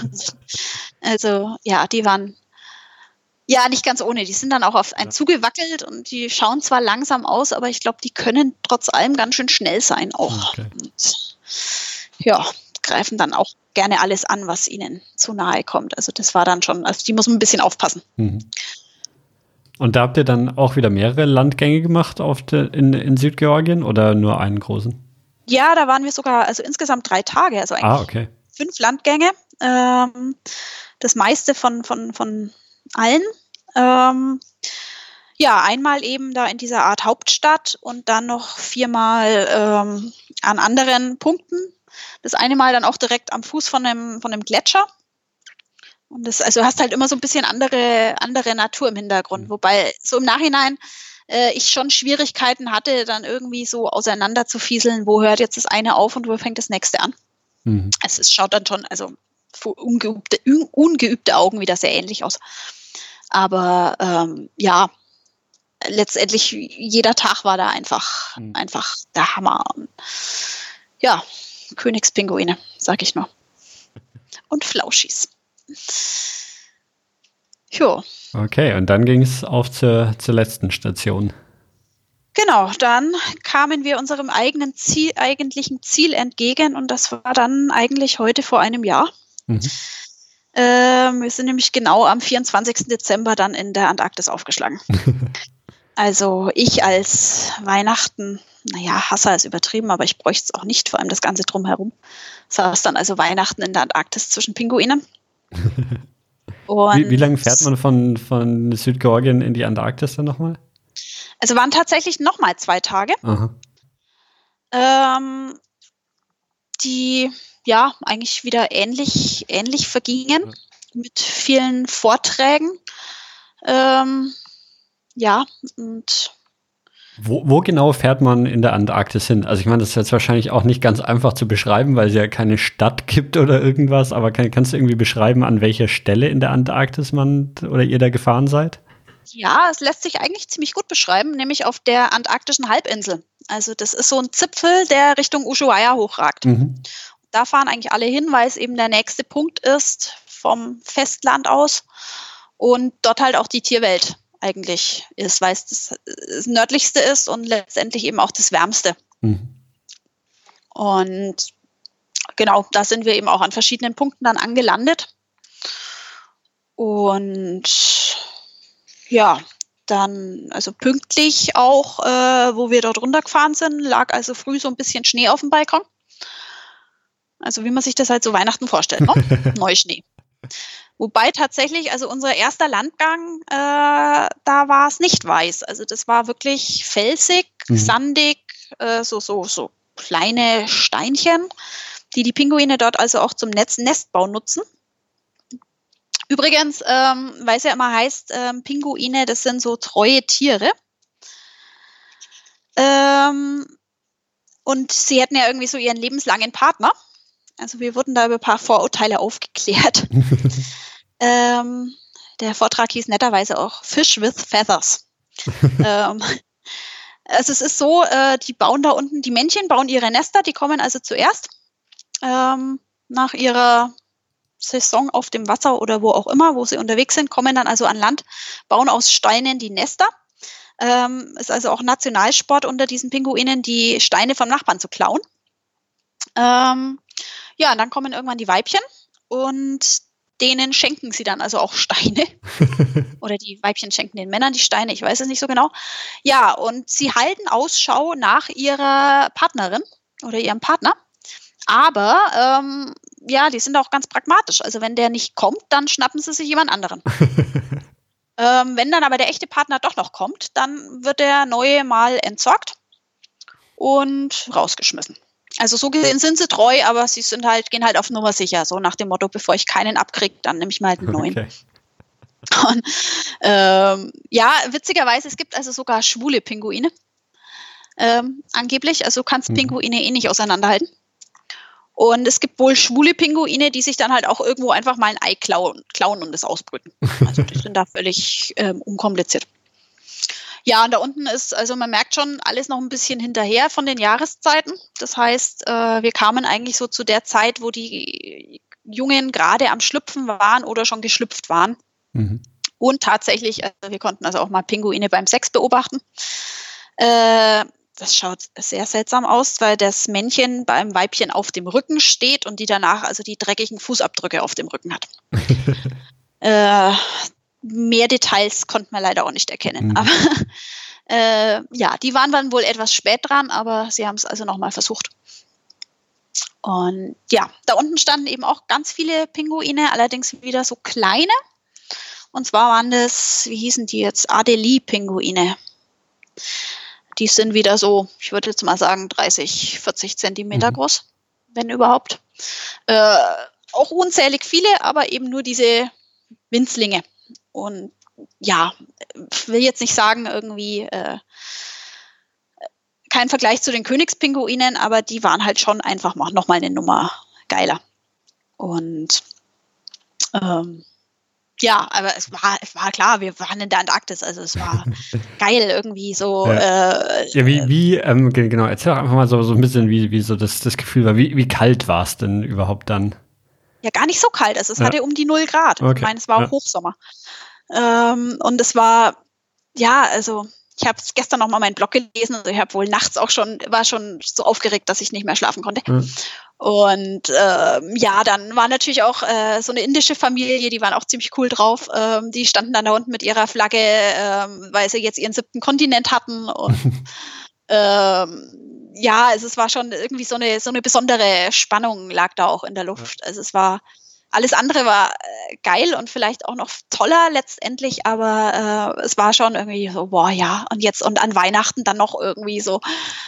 *laughs* also ja, die waren Ja, nicht ganz ohne. Die sind dann auch auf einen Ja. zugewackelt und die schauen zwar langsam aus, aber ich glaube, die können trotz allem ganz schön schnell sein auch. Okay. Und ja, greifen dann auch gerne alles an, was ihnen zu nahe kommt. Also das war dann schon, also die muss man ein bisschen aufpassen. Mhm. Und da habt ihr dann auch wieder mehrere Landgänge gemacht auf de, in, in Südgeorgien oder nur einen großen? Ja, da waren wir sogar, also insgesamt drei Tage, also eigentlich Ah, okay. fünf Landgänge. Ähm, das meiste von, von, von allen. Ähm, ja, einmal eben da in dieser Art Hauptstadt und dann noch viermal ähm, an anderen Punkten. Das eine Mal dann auch direkt am Fuß von einem, von einem Gletscher. Und das, also du hast halt immer so ein bisschen andere, andere Natur im Hintergrund. Mhm. Wobei so im Nachhinein äh, ich schon Schwierigkeiten hatte, dann irgendwie so auseinander zu fieseln, wo hört jetzt das eine auf und wo fängt das nächste an. Mhm. Es ist, schaut dann schon, also für ungeübte, un- ungeübte Augen wieder sehr ähnlich aus. Aber ähm, ja, letztendlich jeder Tag war da einfach, Mhm. einfach der Hammer. Ja, Königspinguine, sag ich nur. *laughs* Und Flauschis. Jo, Okay, und dann ging es auf zur, zur letzten Station. genau, dann kamen wir unserem eigenen Ziel, eigentlichen Ziel entgegen und das war dann eigentlich heute vor einem Jahr. Mhm. Ähm, wir sind nämlich genau am 24. Dezember dann in der Antarktis aufgeschlagen. *laughs* also ich als Weihnachten, naja, Hasser ist übertrieben, aber ich bräuchte es auch nicht, vor allem das Ganze drumherum. Saß dann also Weihnachten in der Antarktis zwischen Pinguinen. *laughs* Wie, wie lange fährt man von, von Südgeorgien in die Antarktis dann nochmal? Also waren tatsächlich nochmal zwei Tage, ähm, die ja eigentlich wieder ähnlich, ähnlich vergingen mit vielen Vorträgen. Ähm, ja, und Wo, wo genau fährt man in der Antarktis hin? Also ich meine, das ist jetzt wahrscheinlich auch nicht ganz einfach zu beschreiben, weil es ja keine Stadt gibt oder irgendwas, aber kann, kannst du irgendwie beschreiben, an welcher Stelle in der Antarktis man oder ihr da gefahren seid? Ja, es lässt sich eigentlich ziemlich gut beschreiben, nämlich auf der antarktischen Halbinsel. Also das ist so ein Zipfel, der Richtung Ushuaia hochragt. Mhm. Da fahren eigentlich alle hin, weil es eben der nächste Punkt ist vom Festland aus und dort halt auch die Tierwelt eigentlich ist, weil es das, das nördlichste ist und letztendlich eben auch das wärmste. Mhm. Und genau, da sind wir eben auch an verschiedenen Punkten dann angelandet. Und ja, dann, also pünktlich auch, äh, wo wir dort runtergefahren sind, lag also früh so ein bisschen Schnee auf dem Balkon. Also wie man sich das halt so Weihnachten vorstellt, ne? *laughs* Neuschnee. Wobei tatsächlich, also unser erster Landgang, äh, da war es nicht weiß. Also das war wirklich felsig, Mhm. sandig, äh, so, so, so kleine Steinchen, die die Pinguine dort also auch zum Netz Nestbau nutzen. Übrigens, ähm, weil es ja immer heißt, ähm, Pinguine, das sind so treue Tiere. Ähm, und sie hätten ja irgendwie so ihren lebenslangen Partner. Also wir wurden da über ein paar Vorurteile aufgeklärt. *laughs* ähm, der Vortrag hieß netterweise auch Fish with Feathers. *laughs* ähm, also es ist so, äh, die bauen da unten, die Männchen bauen ihre Nester, die kommen also zuerst ähm, nach ihrer Saison auf dem Wasser oder wo auch immer, wo sie unterwegs sind, kommen dann also an Land, bauen aus Steinen die Nester. Ähm, ist also auch Nationalsport unter diesen Pinguinen, die Steine vom Nachbarn zu klauen. Ähm, ja, und dann kommen irgendwann die Weibchen und denen schenken sie dann also auch *laughs* Steine. *laughs* Oder die Weibchen schenken den Männern die Steine, ich weiß es nicht so genau. Ja, und sie halten Ausschau nach ihrer Partnerin oder ihrem Partner. Aber ähm, ja, die sind auch ganz pragmatisch. Also wenn der nicht kommt, dann schnappen sie sich jemand anderen. *laughs* ähm, wenn dann aber der echte Partner doch noch kommt, dann wird der neue mal entsorgt und rausgeschmissen. Also so gesehen sind sie treu, aber sie sind halt, gehen halt auf Nummer sicher. So nach dem Motto, bevor ich keinen abkriege, dann nehme ich mal halt einen neuen. Okay. Und, ähm, ja, witzigerweise, es gibt also sogar schwule Pinguine. Ähm, angeblich. Also du kannst Mhm. Pinguine eh nicht auseinanderhalten. Und es gibt wohl schwule Pinguine, die sich dann halt auch irgendwo einfach mal ein Ei klauen, klauen und es ausbrüten. Also die sind da völlig ähm, unkompliziert. Ja, und da unten ist, also man merkt schon, alles noch ein bisschen hinterher von den Jahreszeiten. Das heißt, äh, wir kamen eigentlich so zu der Zeit, wo die Jungen gerade am Schlüpfen waren oder schon geschlüpft waren. Mhm. Und tatsächlich, also wir konnten also auch mal Pinguine beim Sex beobachten. Äh, das schaut sehr seltsam aus, weil das Männchen beim Weibchen auf dem Rücken steht und die danach also die dreckigen Fußabdrücke auf dem Rücken hat. *laughs* äh, mehr Details konnten wir leider auch nicht erkennen. Mhm. Aber *laughs* äh, ja, die waren dann wohl etwas spät dran, aber sie haben es also nochmal versucht. Und ja, da unten standen eben auch ganz viele Pinguine, allerdings wieder so kleine. Und zwar waren das, wie hießen die jetzt, Adelie-Pinguine. Die sind wieder so, ich würde jetzt mal sagen, 30, 40 Zentimeter mhm. groß, wenn überhaupt. Äh, auch unzählig viele, aber eben nur diese Winzlinge. Und ja, will jetzt nicht sagen, irgendwie äh, kein Vergleich zu den Königspinguinen, aber die waren halt schon einfach noch mal eine Nummer geiler. Und ähm, ja, aber es war, es war klar, wir waren in der Antarktis, also es war *laughs* geil irgendwie so. Ja, äh, ja wie, wie ähm, genau, erzähl doch einfach mal so, so ein bisschen, wie, wie so das, das Gefühl war. Wie, wie kalt war es denn überhaupt dann? Ja, gar nicht so kalt. Also es ja. hatte um die null Grad. Okay. Ich meine, es war auch Hochsommer. Ähm, und es war, ja, also ich habe gestern noch mal meinen Blog gelesen und ich habe wohl nachts auch schon, war schon so aufgeregt, dass ich nicht mehr schlafen konnte. Mhm. Und ähm, ja, dann war natürlich auch äh, so eine indische Familie, die waren auch ziemlich cool drauf. Ähm, die standen dann da unten mit ihrer Flagge, ähm, weil sie jetzt ihren siebten Kontinent hatten. Und *laughs* ähm, ja, also es war schon irgendwie so eine, so eine besondere Spannung lag da auch in der Luft. Also es war alles andere war äh, geil und vielleicht auch noch toller letztendlich, aber äh, es war schon irgendwie so, boah, ja, und jetzt und an Weihnachten dann noch irgendwie so,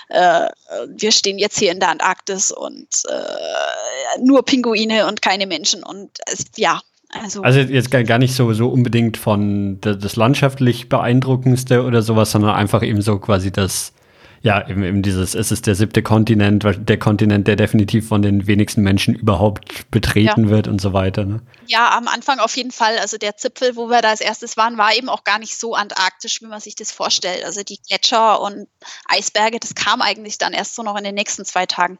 äh, wir stehen jetzt hier in der Antarktis und äh, nur Pinguine und keine Menschen und es, ja, also, also, jetzt gar nicht so, so unbedingt von das landschaftlich beeindruckendste oder sowas, sondern einfach eben so quasi das, ja, eben, eben dieses, es ist der siebte Kontinent, der Kontinent, der definitiv von den wenigsten Menschen überhaupt betreten ja. wird und so weiter. Ne? Ja, am Anfang auf jeden Fall. Also der Zipfel, wo wir da als erstes waren, war eben auch gar nicht so antarktisch, wie man sich das vorstellt. Also die Gletscher und Eisberge, das kam eigentlich dann erst so noch in den nächsten zwei Tagen.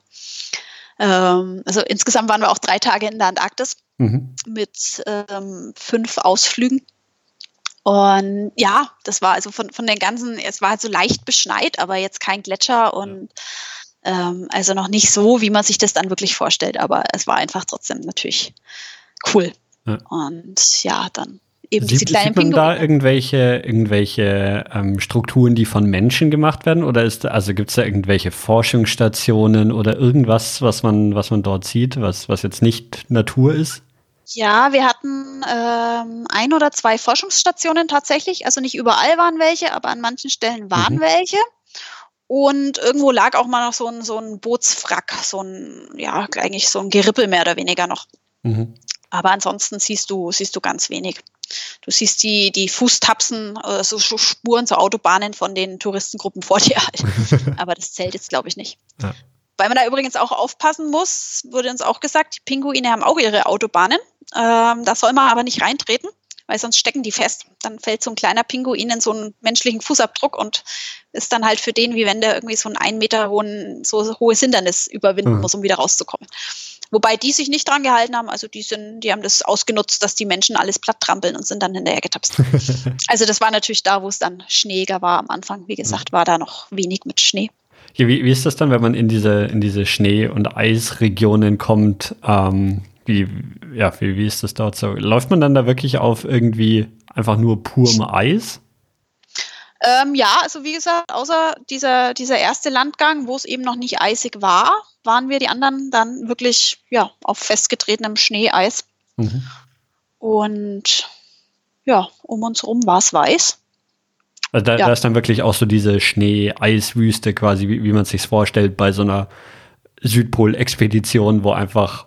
Ähm, also insgesamt waren wir auch drei Tage in der Antarktis mhm. mit ähm, fünf Ausflügen. Und ja, das war also von, von den ganzen, es war halt so leicht beschneit, aber jetzt kein Gletscher und ähm, also noch nicht so, wie man sich das dann wirklich vorstellt. Aber es war einfach trotzdem natürlich cool. Ja. Und ja, dann eben sieht, diese kleinen Sieht man da irgendwelche, irgendwelche ähm, Strukturen, die von Menschen gemacht werden? Oder ist also gibt es da irgendwelche Forschungsstationen oder irgendwas, was man, was man dort sieht, was, was jetzt nicht Natur ist? Ja, wir hatten ähm, ein oder zwei Forschungsstationen tatsächlich. Also nicht überall waren welche, aber an manchen Stellen waren mhm. welche. Und irgendwo lag auch mal noch so ein, so ein Bootswrack, so ein, ja, eigentlich so ein Gerippel mehr oder weniger noch. Mhm. Aber ansonsten siehst du, siehst du ganz wenig. Du siehst die, die Fußtapsen, äh, so Spuren zu Autobahnen von den Touristengruppen vor dir halt. *laughs* Aber das zählt jetzt, glaube ich, nicht. Ja. Weil man da übrigens auch aufpassen muss, wurde uns auch gesagt, die Pinguine haben auch ihre Autobahnen. Ähm, da soll man aber nicht reintreten, weil sonst stecken die fest. Dann fällt so ein kleiner Pinguin in so einen menschlichen Fußabdruck und ist dann halt für den, wie wenn der irgendwie so ein ein Meter hohen, so hohes Hindernis überwinden mhm. muss, um wieder rauszukommen. Wobei die sich nicht dran gehalten haben, also die sind, die haben das ausgenutzt, dass die Menschen alles platt trampeln und sind dann hinterher getapst. *laughs* also das war natürlich da, wo es dann schneeiger war am Anfang. Wie gesagt, war da noch wenig mit Schnee. Wie, wie ist das dann, wenn man in diese, in diese Schnee- und Eisregionen kommt? Ähm, wie, ja, wie, wie ist das dort so? Läuft man dann da wirklich auf irgendwie einfach nur purem Eis? Ähm, ja, also wie gesagt, außer dieser, dieser erste Landgang, wo es eben noch nicht eisig war, waren wir die anderen dann wirklich ja, auf festgetretenem Schneeeis. Mhm. Und ja, um uns herum war es weiß. Also da, ja. da, ist dann wirklich auch so diese Schnee-Eiswüste quasi, wie, wie man sich vorstellt bei so einer Südpol-Expedition, wo einfach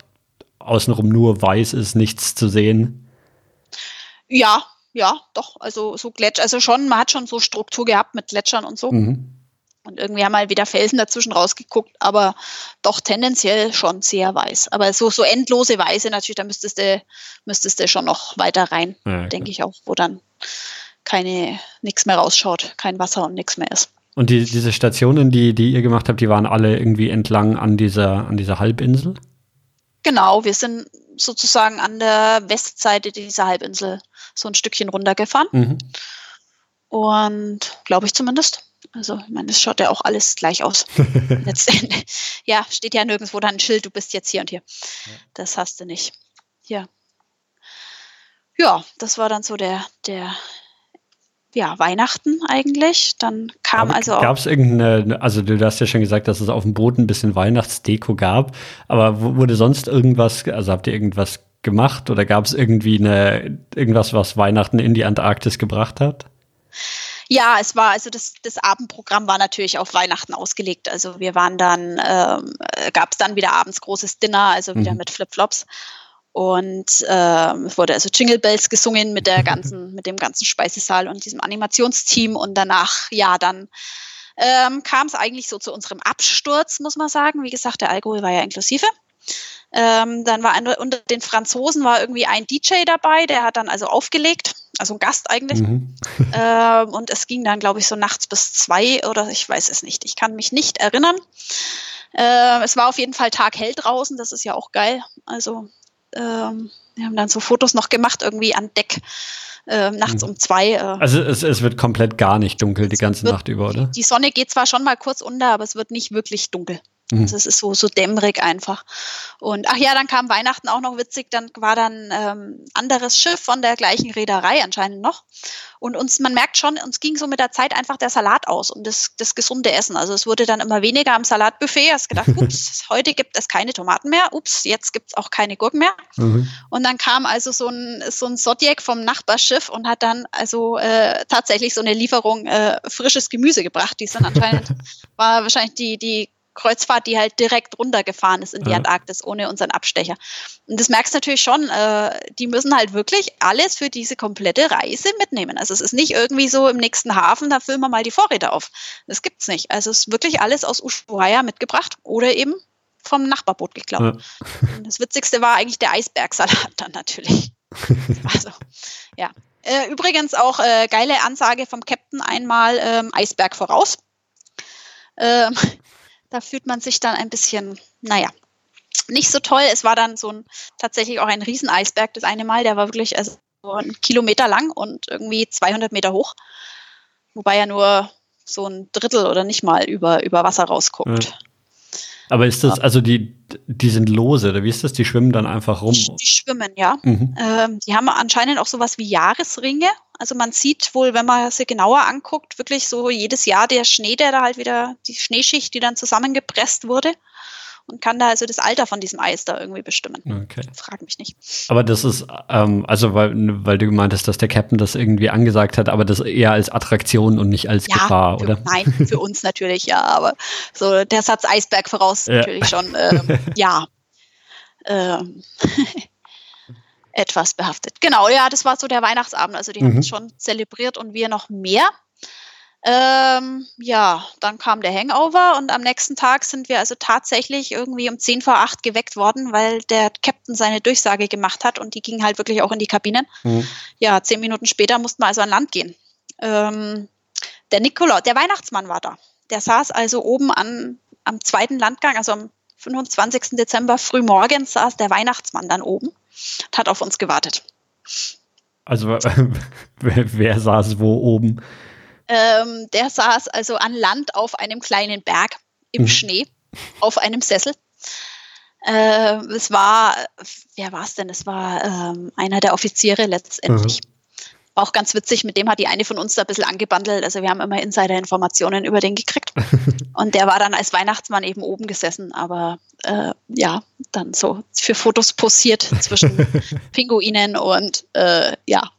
außenrum nur weiß ist, nichts zu sehen. Ja, ja, doch. Also so Gletscher, also schon, man hat schon so Struktur gehabt mit Gletschern und so. Mhm. Und irgendwie haben mal wieder Felsen dazwischen rausgeguckt, aber doch tendenziell schon sehr weiß. Aber so, so endlose Weiße natürlich, da müsstest du, müsstest du schon noch weiter rein, ja, denke ich auch, wo dann keine, nichts mehr rausschaut, kein Wasser und nichts mehr ist. Und die, diese Stationen, die, die ihr gemacht habt, die waren alle irgendwie entlang an dieser, an dieser Halbinsel? Genau, wir sind sozusagen an der Westseite dieser Halbinsel so ein Stückchen runtergefahren. Mhm. Und glaube ich zumindest. Also, ich meine, das schaut ja auch alles gleich aus. *laughs* Letztendlich. Ja, steht ja nirgendwo dann ein Schild, du bist jetzt hier und hier. Ja. Das hast du nicht. Ja. Ja, das war dann so der, der ja, Weihnachten eigentlich. Dann kam aber also auch. Gab es irgendeine, also du hast ja schon gesagt, dass es auf dem Boot ein bisschen Weihnachtsdeko gab, aber wurde sonst irgendwas, also habt ihr irgendwas gemacht oder gab es irgendwie eine, irgendwas, was Weihnachten in die Antarktis gebracht hat? Ja, es war, also das, das Abendprogramm war natürlich auf Weihnachten ausgelegt. Also wir waren dann, ähm, gab es dann wieder abends großes Dinner, also wieder mhm. mit Flipflops. Und ähm, es wurde also Jingle Bells gesungen mit der ganzen, *laughs* mit dem ganzen Speisesaal und diesem Animationsteam. Und danach, ja, dann ähm, kam es eigentlich so zu unserem Absturz, muss man sagen. Wie gesagt, der Alkohol war ja inklusive. Ähm, dann war ein, unter den Franzosen war irgendwie ein DJ dabei, der hat dann also aufgelegt, also ein Gast eigentlich. Mhm. *laughs* ähm, und es ging dann, glaube ich, so nachts bis zwei oder ich weiß es nicht. Ich kann mich nicht erinnern. Äh, es war auf jeden Fall taghell draußen, das ist ja auch geil. Also ähm, wir haben dann so Fotos noch gemacht, irgendwie an Deck. Äh, nachts mhm. um zwei. Äh, also es, es, wird komplett gar nicht dunkel die ganze Nacht über, oder? Die Sonne geht zwar schon mal kurz unter, aber es wird nicht wirklich dunkel. Mhm. Also es ist so, so dämmerig einfach. Und ach ja, dann kam Weihnachten auch noch witzig, dann war dann ähm, anderes Schiff von der gleichen Reederei anscheinend noch. Und uns, man merkt schon, uns ging so mit der Zeit einfach der Salat aus und das, das gesunde Essen. Also es wurde dann immer weniger am Salatbuffet. Hast gedacht, *laughs* ups, heute gibt es keine Tomaten mehr, ups, jetzt gibt es auch keine Gurken mehr. Mhm. Und dann kam also so ein, so ein Zodiac vom Nachbarschiff und hat dann also äh, tatsächlich so eine Lieferung äh, frisches Gemüse gebracht. Die sind anscheinend, *laughs* war wahrscheinlich die, die Kreuzfahrt, die halt direkt runtergefahren ist in die ja. Antarktis ohne unseren Abstecher. Und das merkst du natürlich schon, äh, die müssen halt wirklich alles für diese komplette Reise mitnehmen. Also es ist nicht irgendwie so im nächsten Hafen, da füllen wir mal die Vorräte auf. Das gibt's nicht. Also es ist wirklich alles aus Ushuaia mitgebracht oder eben vom Nachbarboot geklaut. Ja. *laughs* Das Witzigste war eigentlich der Eisbergsalat dann natürlich. *laughs* also, ja. Äh, übrigens auch äh, geile Ansage vom Captain einmal ähm, Eisberg voraus. Ähm, da fühlt man sich dann ein bisschen, naja, nicht so toll. Es war dann so ein tatsächlich auch ein Rieseneisberg das eine Mal, der war wirklich also ein Kilometer lang und irgendwie 200 Meter hoch, wobei er nur so ein Drittel oder nicht mal über, über Wasser rausguckt. Ja. Aber ist das, also die, die sind lose, oder wie ist das? Die schwimmen dann einfach rum? Die, die schwimmen, ja. Mhm. Ähm, die haben anscheinend auch sowas wie Jahresringe. Also man sieht wohl, wenn man sie genauer anguckt, wirklich so jedes Jahr der Schnee, der da halt wieder, die Schneeschicht, die dann zusammengepresst wurde und kann da also das Alter von diesem Eis da irgendwie bestimmen. Okay. Frag mich nicht. Aber das ist, ähm, also weil, weil du gemeint hast, dass der Captain das irgendwie angesagt hat, aber das eher als Attraktion und nicht als ja, Gefahr, für, oder? Nein, für uns *laughs* natürlich, ja, aber so der Satz Eisberg voraus ja. natürlich schon, ähm, ja. Ähm, *laughs* etwas behaftet. Genau, ja, das war so der Weihnachtsabend. Also die mhm. haben es schon zelebriert und wir noch mehr. Ähm, ja, dann kam der Hangover und am nächsten Tag sind wir also tatsächlich irgendwie um 10 vor 8 geweckt worden, weil der Captain seine Durchsage gemacht hat und die ging halt wirklich auch in die Kabinen. Mhm. Ja, zehn Minuten später mussten wir also an Land gehen. Ähm, der Nikolaus, der Weihnachtsmann war da. Der saß also oben an, am zweiten Landgang, also am 25. Dezember frühmorgens saß der Weihnachtsmann dann oben und hat auf uns gewartet. Also *laughs* wer, wer saß wo oben? Ähm, der saß also an Land auf einem kleinen Berg im mhm. Schnee, auf einem Sessel. Äh, es war, wer war es denn? Es war ähm, einer der Offiziere letztendlich. Mhm. Auch ganz witzig, mit dem hat die eine von uns da ein bisschen angebandelt. Also wir haben immer Insider-Informationen über den gekriegt. *laughs* Und der war dann als Weihnachtsmann eben oben gesessen, aber äh, ja, dann so für Fotos posiert zwischen *laughs* Pinguinen und äh, ja,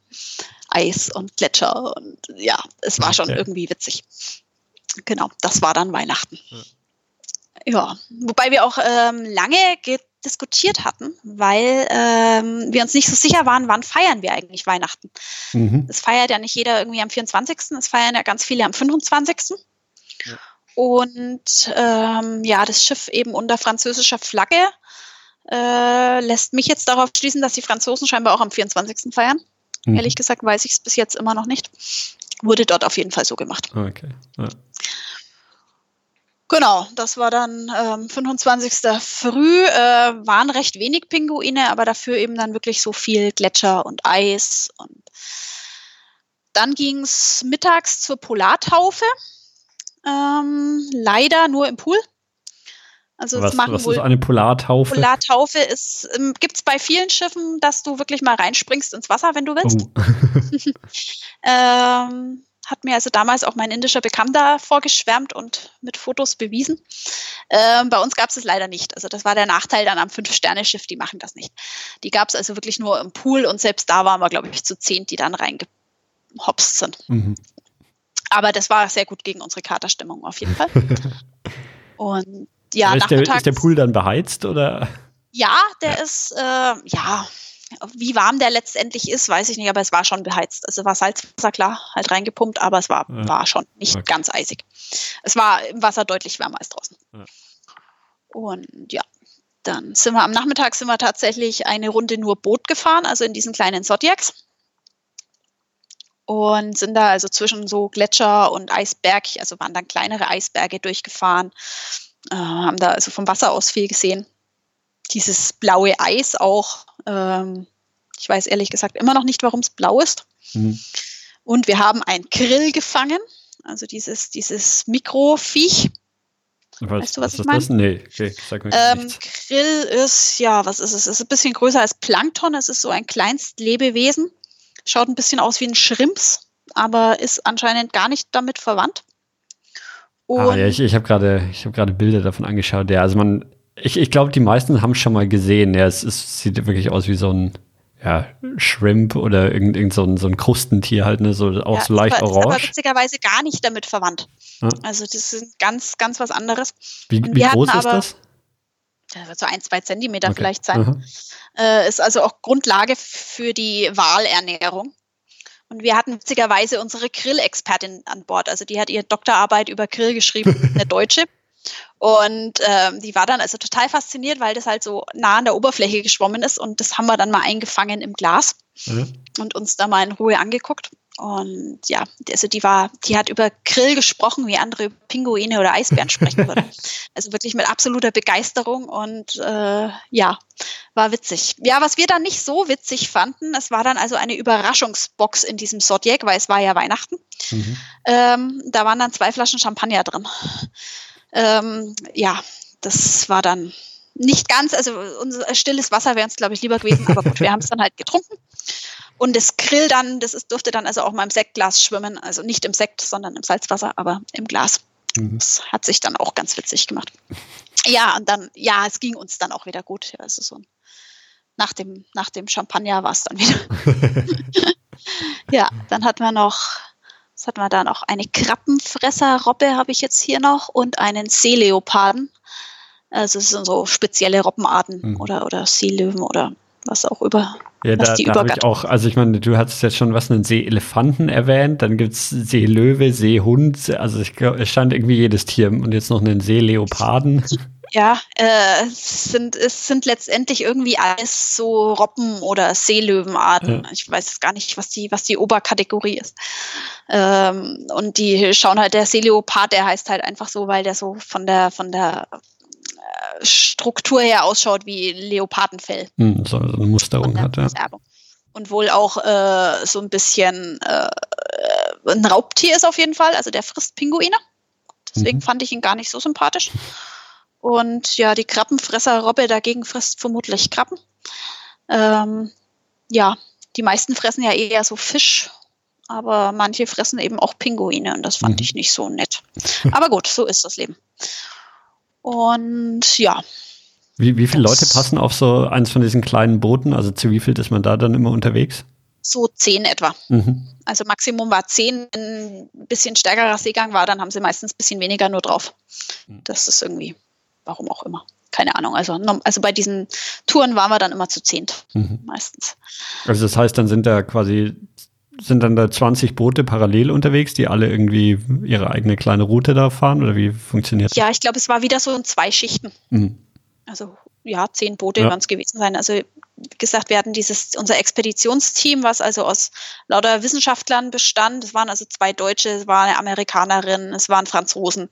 Eis und Gletscher und ja, es war schon irgendwie witzig. Genau, das war dann Weihnachten. Ja, ja. wobei wir auch ähm, lange diskutiert hatten, weil ähm, wir uns nicht so sicher waren, wann feiern wir eigentlich Weihnachten. Mhm. Es feiert ja nicht jeder irgendwie am 24., es feiern ja ganz viele am 25. Ja. Und ähm, ja, das Schiff eben unter französischer Flagge äh, lässt mich jetzt darauf schließen, dass die Franzosen scheinbar auch am 24. feiern. Mhm. Ehrlich gesagt weiß ich es bis jetzt immer noch nicht. Wurde dort auf jeden Fall so gemacht. Okay. Ja. Genau, das war dann ähm, 25. früh, äh, waren recht wenig Pinguine, aber dafür eben dann wirklich so viel Gletscher und Eis. Und dann ging es mittags zur Polartaufe. Ähm, leider nur im Pool. Also was, was ist eine Polartaufe? Polartaufe ist, ähm, gibt es bei vielen Schiffen, dass du wirklich mal reinspringst ins Wasser, wenn du willst. Oh. *laughs* *laughs* ähm, hat mir also damals auch mein indischer Bekannter vorgeschwärmt und mit Fotos bewiesen. Ähm, bei uns gab es es leider nicht. Also das war der Nachteil dann am Fünf-Sterne-Schiff, die machen das nicht. Die gab es also wirklich nur im Pool und selbst da waren wir, glaube ich, zu zehn, die dann reingehopst sind. Mhm. Aber das war sehr gut gegen unsere Katerstimmung auf jeden Fall. *laughs* und ja, ist der, ist der Pool dann beheizt oder? Ja, der ja. ist, äh, ja, wie warm der letztendlich ist, weiß ich nicht, aber es war schon beheizt. Also war Salzwasser klar, halt reingepumpt, aber es war, ja. war schon nicht okay. ganz eisig. Es war im Wasser deutlich wärmer als draußen. Ja. Und ja, dann sind wir am Nachmittag sind wir tatsächlich eine Runde nur Boot gefahren, also in diesen kleinen Zodiacs. Und sind da also zwischen so Gletscher und Eisberg, also waren dann kleinere Eisberge durchgefahren, äh, haben da also vom Wasser aus viel gesehen. Dieses blaue Eis auch, ähm, ich weiß ehrlich gesagt immer noch nicht, warum es blau ist. Mhm. Und wir haben ein Krill gefangen, also dieses, dieses Mikroviech. Was, weißt du, was, was ich meine? Nee, okay, sag mir ähm, Krill ist, ja, was ist es? Es ist ein bisschen größer als Plankton. Es ist so ein Kleinstlebewesen. Schaut ein bisschen aus wie ein Schrimps, aber ist anscheinend gar nicht damit verwandt. Ah, ja, ich, ich habe gerade hab Bilder davon angeschaut. Ja, also man, ich, ich glaube, die meisten haben es schon mal gesehen. Ja, es, es sieht wirklich aus wie so ein ja, Shrimp oder irgend, irgend so, ein, so ein Krustentier halt, ne? So auch ja, so leicht aber, orange. Ist aber witzigerweise gar nicht damit verwandt. Ja. Also das ist ganz, ganz was anderes. Wie, wie groß ist aber, das? Das wird so ein, zwei Zentimeter okay. vielleicht sein. Äh, ist also auch Grundlage für die Walernährung. Und wir hatten witzigerweise unsere Grill-Expertin an Bord. Also die hat ihre Doktorarbeit über Grill geschrieben, eine Deutsche. Und ähm, die war dann also total fasziniert, weil das halt so nah an der Oberfläche geschwommen ist. Und das haben wir dann mal eingefangen im Glas mhm. und uns da mal in Ruhe angeguckt. Und ja, also die war, die hat über Grill gesprochen, wie andere Pinguine oder Eisbären sprechen würden. *laughs* Also wirklich mit absoluter Begeisterung und äh, ja, war witzig. Ja, was wir dann nicht so witzig fanden, es war dann also eine Überraschungsbox in diesem Zodiac, weil es war ja Weihnachten. Mhm. Ähm, da waren dann zwei Flaschen Champagner drin. Ähm, ja, das war dann nicht ganz, also unser stilles Wasser wäre uns, glaube ich, lieber gewesen, aber gut, wir haben es dann halt getrunken. Und das Grill dann, das ist, durfte dann also auch mal im Sektglas schwimmen, also nicht im Sekt, sondern im Salzwasser, aber im Glas. Mhm. Das hat sich dann auch ganz witzig gemacht. Ja, und dann, ja, es ging uns dann auch wieder gut. Ja, also so nach dem, nach dem Champagner war es dann wieder. *laughs* *laughs* ja, dann hatten wir noch was hatten wir da noch? Eine Krabbenfresserrobbe habe ich jetzt hier noch und einen Seeleoparden. Also es sind so spezielle Robbenarten mhm. oder, oder Seelöwen oder was auch über. Ja, da, die da habe ich auch, also ich meine, du hattest jetzt schon was, einen Seeelefanten erwähnt, dann gibt es Seelöwe, Seehund, also ich glaube, es stand irgendwie jedes Tier und jetzt noch einen Seeleoparden. *laughs* Ja, äh, es, sind, es sind letztendlich irgendwie alles so Robben- oder Seelöwenarten. Ja. Ich weiß gar nicht, was die, was die Oberkategorie ist. Ähm, und die schauen halt, der Seeleopard, der heißt halt einfach so, weil der so von der, von der äh, Struktur her ausschaut wie Leopardenfell. Hm, so eine Musterung hat, ja. Und wohl auch äh, so ein bisschen äh, ein Raubtier ist auf jeden Fall, also der frisst Pinguine. Deswegen mhm. fand ich ihn gar nicht so sympathisch. Und ja, die Krabbenfresser-Robbe dagegen frisst vermutlich Krabben. Ähm, ja, die meisten fressen ja eher so Fisch, aber manche fressen eben auch Pinguine und das fand mhm. ich nicht so nett. Aber gut, so ist das Leben. Und ja. Wie, wie viele Leute passen auf so eins von diesen kleinen Booten? Also zu wie viel ist man da dann immer unterwegs? So zehn etwa. Mhm. Also Maximum war zehn. Wenn ein bisschen stärkerer Seegang war, dann haben sie meistens ein bisschen weniger nur drauf. Mhm. Das ist irgendwie warum auch immer. Keine Ahnung. Also, also bei diesen Touren waren wir dann immer zu zehnt mhm. meistens. Also das heißt, dann sind da quasi, sind dann da 20 Boote parallel unterwegs, die alle irgendwie ihre eigene kleine Route da fahren oder wie funktioniert das? Ja, ich glaube, es war wieder so in zwei Schichten. Mhm. Also ja, zehn Boote ja. werden es gewesen sein. Also wie gesagt, wir hatten dieses, unser Expeditionsteam, was also aus lauter Wissenschaftlern bestand. Es waren also zwei Deutsche, es war eine Amerikanerin, es waren Franzosen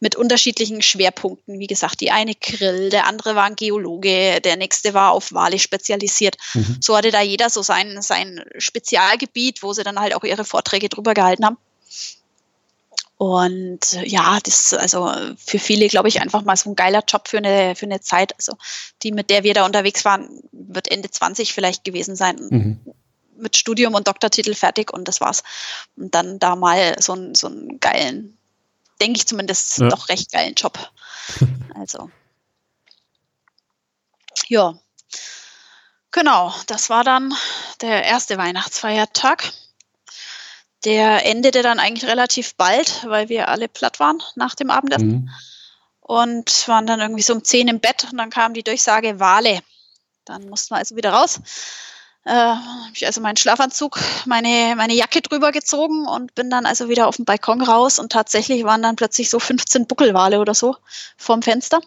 mit unterschiedlichen Schwerpunkten. Wie gesagt, die eine Grill, der andere war ein Geologe, der nächste war auf Wale spezialisiert. Mhm. So hatte da jeder so sein, sein Spezialgebiet, wo sie dann halt auch ihre Vorträge drüber gehalten haben. Und äh, ja, das ist also für viele, glaube ich, einfach mal so ein geiler Job für eine, für eine Zeit. Also die, mit der wir da unterwegs waren, wird Ende 20 vielleicht gewesen sein. Mhm. Mit Studium und Doktortitel fertig und das war's. Und dann da mal so, ein, so einen geilen, denke ich zumindest, ja. doch recht geilen Job. *laughs* also. Ja. Genau, das war dann der erste Weihnachtsfeiertag. Der endete dann eigentlich relativ bald, weil wir alle platt waren nach dem Abendessen. Mhm. Und waren dann irgendwie so um 10 im Bett und dann kam die Durchsage Wale. Dann mussten wir also wieder raus. Äh, habe ich also meinen Schlafanzug, meine, meine Jacke drüber gezogen und bin dann also wieder auf den Balkon raus und tatsächlich waren dann plötzlich so 15 Buckelwale oder so vorm Fenster.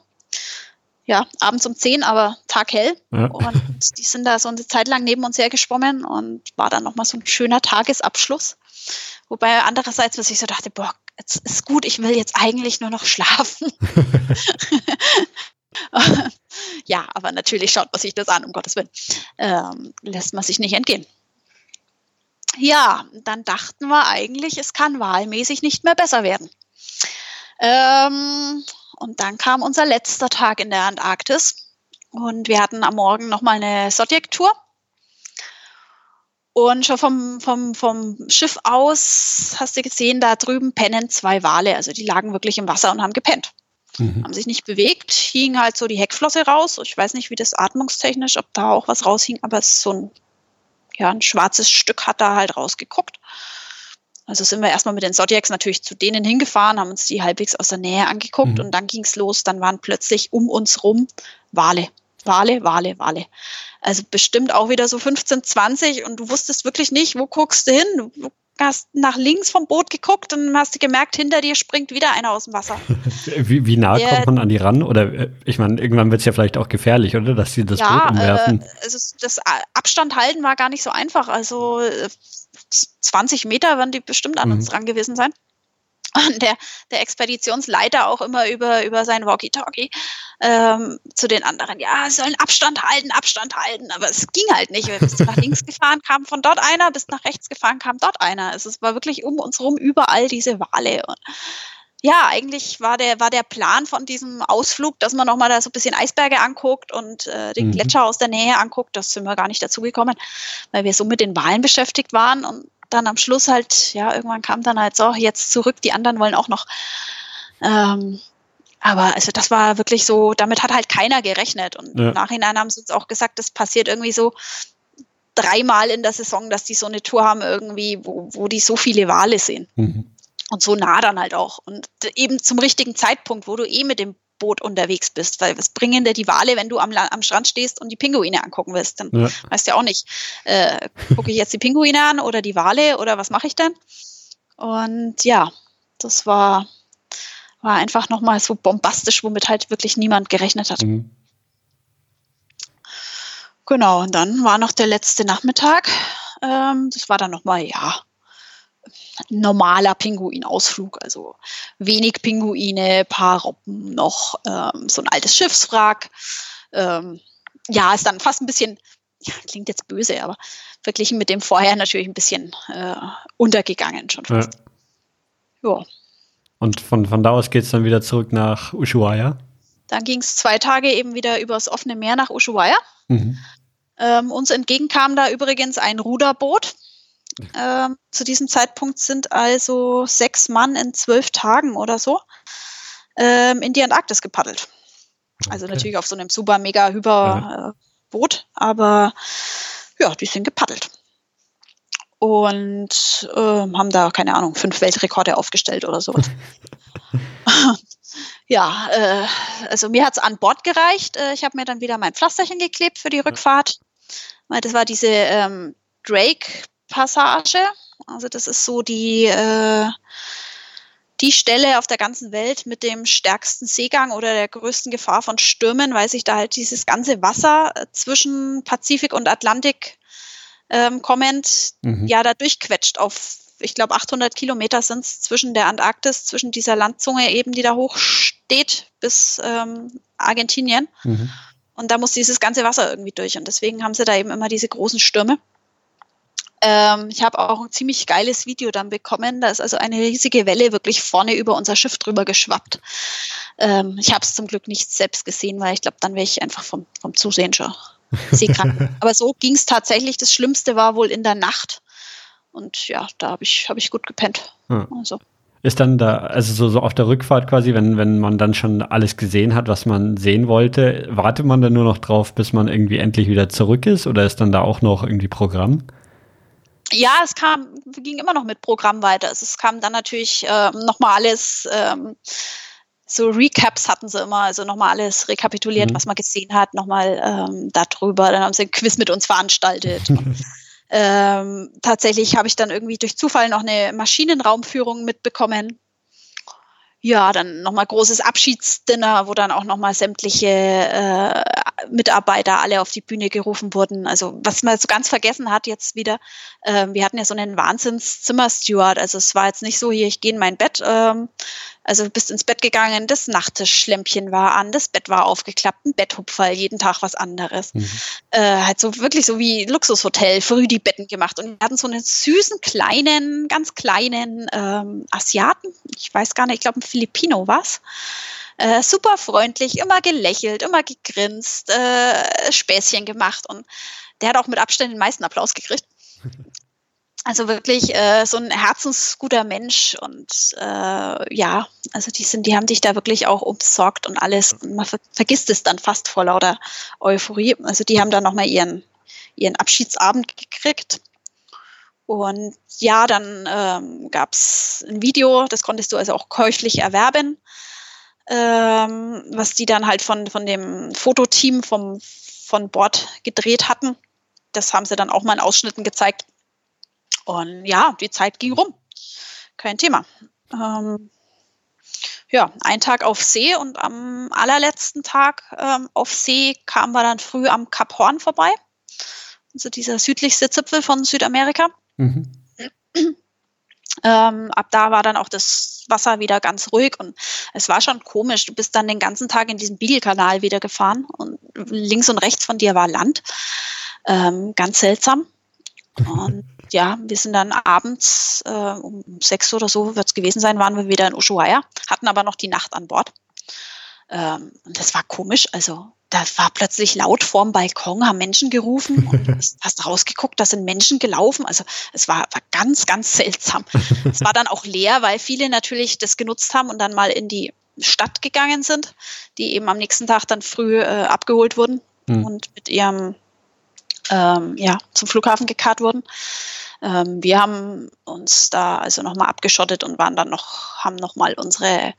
Ja, abends um 10, aber taghell. Ja. Und *laughs* die sind da so eine Zeit lang neben uns hergeschwommen und war dann nochmal so ein schöner Tagesabschluss. Wobei andererseits, was ich so dachte, boah, jetzt ist gut, ich will jetzt eigentlich nur noch schlafen. *laughs* ja, aber natürlich schaut man sich das an, um Gottes Willen. Ähm, lässt man sich nicht entgehen. Ja, dann dachten wir eigentlich, es kann wahlmäßig nicht mehr besser werden. Ähm, und dann kam unser letzter Tag in der Antarktis und wir hatten am Morgen nochmal eine Zodiac-Tour und schon vom, vom, vom Schiff aus hast du gesehen, da drüben pennen zwei Wale. Also die lagen wirklich im Wasser und haben gepennt. Mhm. Haben sich nicht bewegt, hing halt so die Heckflosse raus. Ich weiß nicht, wie das atmungstechnisch, ob da auch was raushing, aber so ein, ja, ein schwarzes Stück hat da halt rausgeguckt. Also sind wir erstmal mit den Zodiacs natürlich zu denen hingefahren, haben uns die halbwegs aus der Nähe angeguckt mhm. und dann ging es los. Dann waren plötzlich um uns rum Wale. Wale, Wale, Wale. Also bestimmt auch wieder so 15, 20 und du wusstest wirklich nicht, wo guckst du hin. Du hast nach links vom Boot geguckt und hast du gemerkt, hinter dir springt wieder einer aus dem Wasser. *laughs* wie, wie nah kommt man an die ran? Oder äh, ich meine, irgendwann wird es ja vielleicht auch gefährlich, oder? Dass sie das ja, Boot umwerfen. Äh, also das Abstand halten war gar nicht so einfach. Also 20 äh, Meter werden die bestimmt an mhm. uns dran gewesen sein. Und der, der Expeditionsleiter auch immer über, über sein Walkie-Talkie ähm, zu den anderen, ja, sollen Abstand halten, Abstand halten. Aber es ging halt nicht. Wir bist nach *laughs* links gefahren, kam von dort einer, bis nach rechts gefahren, kam dort einer. Es war wirklich um uns rum überall diese Wale. Und ja, eigentlich war der, war der Plan von diesem Ausflug, dass man nochmal da so ein bisschen Eisberge anguckt und äh, den mhm. Gletscher aus der Nähe anguckt. Das sind wir gar nicht dazugekommen, weil wir so mit den Wahlen beschäftigt waren. Und dann am Schluss halt, ja, irgendwann kam dann halt so, jetzt zurück, die anderen wollen auch noch. Ähm, aber also das war wirklich so, damit hat halt keiner gerechnet. Und ja. im Nachhinein haben sie uns auch gesagt, das passiert irgendwie so dreimal in der Saison, dass die so eine Tour haben, irgendwie, wo, wo die so viele Wale sehen. Mhm. Und so nah dann halt auch. Und eben zum richtigen Zeitpunkt, wo du eh mit dem Boot unterwegs bist. Weil was bringen dir die Wale, wenn du am, am Strand stehst und die Pinguine angucken willst? Dann ja. weißt du ja auch nicht, äh, gucke ich jetzt die Pinguine an oder die Wale oder was mache ich denn? Und ja, das war, war einfach nochmal so bombastisch, womit halt wirklich niemand gerechnet hat. Mhm. Genau, und dann war noch der letzte Nachmittag. Ähm, das war dann nochmal, ja, normaler Pinguinausflug, also wenig Pinguine, paar Robben noch, ähm, so ein altes Schiffswrack. Ähm, ja, ist dann fast ein bisschen, ja, klingt jetzt böse, aber verglichen mit dem vorher natürlich ein bisschen äh, untergegangen schon fast. Ja. ja. Und von, von da aus geht es dann wieder zurück nach Ushuaia? Dann ging es zwei Tage eben wieder übers offene Meer nach Ushuaia. Mhm. Ähm, uns entgegenkam da übrigens ein Ruderboot ähm, zu diesem Zeitpunkt sind also sechs Mann in zwölf Tagen oder so ähm, in die Antarktis gepaddelt. Also okay. natürlich auf so einem super, mega, hyper äh, Boot, aber ja, die sind gepaddelt. Und äh, haben da, keine Ahnung, fünf Weltrekorde aufgestellt oder sowas. *laughs* ja, äh, also mir hat es an Bord gereicht. Äh, ich habe mir dann wieder mein Pflasterchen geklebt für die Rückfahrt. Das war diese ähm, Drake Passage. Also das ist so die, äh, die Stelle auf der ganzen Welt mit dem stärksten Seegang oder der größten Gefahr von Stürmen, weil sich da halt dieses ganze Wasser äh, zwischen Pazifik und Atlantik ähm, kommend mhm. ja da durchquetscht auf ich glaube 800 Kilometer sind es zwischen der Antarktis, zwischen dieser Landzunge eben, die da hoch steht, bis ähm, Argentinien. Mhm. Und da muss dieses ganze Wasser irgendwie durch. Und deswegen haben sie da eben immer diese großen Stürme. Ähm, ich habe auch ein ziemlich geiles Video dann bekommen. Da ist also eine riesige Welle wirklich vorne über unser Schiff drüber geschwappt. Ähm, ich habe es zum Glück nicht selbst gesehen, weil ich glaube, dann wäre ich einfach vom, vom Zusehen schon *laughs* seekrank. Aber so ging es tatsächlich. Das Schlimmste war wohl in der Nacht. Und ja, da habe ich, hab ich gut gepennt. Hm. Also. Ist dann da, also so, so auf der Rückfahrt quasi, wenn, wenn man dann schon alles gesehen hat, was man sehen wollte, wartet man dann nur noch drauf, bis man irgendwie endlich wieder zurück ist oder ist dann da auch noch irgendwie Programm? Ja, es kam, ging immer noch mit Programm weiter. Also es kam dann natürlich äh, nochmal alles, ähm, so Recaps hatten sie immer, also nochmal alles rekapituliert, mhm. was man gesehen hat, nochmal ähm, darüber. Dann haben sie ein Quiz mit uns veranstaltet. *laughs* ähm, tatsächlich habe ich dann irgendwie durch Zufall noch eine Maschinenraumführung mitbekommen ja, dann nochmal großes Abschiedsdinner, wo dann auch nochmal sämtliche äh, Mitarbeiter alle auf die Bühne gerufen wurden. Also was man so ganz vergessen hat jetzt wieder, äh, wir hatten ja so einen Wahnsinns-Zimmer-Steward. Also es war jetzt nicht so, hier, ich gehe in mein Bett, ähm, also du bist ins Bett gegangen, das Nachttischschlämpchen war an, das Bett war aufgeklappt, ein Betthupferl, jeden Tag was anderes. Mhm. Äh, halt so wirklich so wie Luxushotel, früh die Betten gemacht. Und wir hatten so einen süßen, kleinen, ganz kleinen ähm, Asiaten, ich weiß gar nicht, ich glaube ein Filipino was. Äh, super freundlich, immer gelächelt, immer gegrinst, äh, Späßchen gemacht und der hat auch mit Abstand den meisten Applaus gekriegt. *laughs* Also wirklich äh, so ein herzensguter Mensch und äh, ja, also die sind, die haben dich da wirklich auch umsorgt und alles. Man ver vergisst es dann fast vor lauter Euphorie. Also die haben dann nochmal ihren, ihren Abschiedsabend gekriegt. Und ja, dann ähm, gab es ein Video, das konntest du also auch käuflich erwerben, ähm, was die dann halt von, von dem Fototeam vom, von Bord gedreht hatten. Das haben sie dann auch mal in Ausschnitten gezeigt. Und ja, die Zeit ging rum. Kein Thema. Ähm, ja, ein Tag auf See und am allerletzten Tag ähm, auf See kamen wir dann früh am Kap Horn vorbei. Also dieser südlichste Zipfel von Südamerika. Mhm. Ähm, ab da war dann auch das Wasser wieder ganz ruhig und es war schon komisch. Du bist dann den ganzen Tag in diesem Beagle-Kanal wieder gefahren und links und rechts von dir war Land. Ähm, ganz seltsam. *laughs* Und ja, wir sind dann abends äh, um sechs oder so wird es gewesen sein, waren wir wieder in Ushuaia, hatten aber noch die Nacht an Bord. Ähm, und das war komisch. Also da war plötzlich laut vorm Balkon, haben Menschen gerufen *laughs* und hast rausgeguckt, da sind Menschen gelaufen. Also es war, war ganz, ganz seltsam. es war dann auch leer, weil viele natürlich das genutzt haben und dann mal in die Stadt gegangen sind, die eben am nächsten Tag dann früh äh, abgeholt wurden mhm. und mit ihrem ähm, ja, zum Flughafen gekarrt wurden. Ähm, wir haben uns da also nochmal abgeschottet und waren dann noch, haben nochmal unsere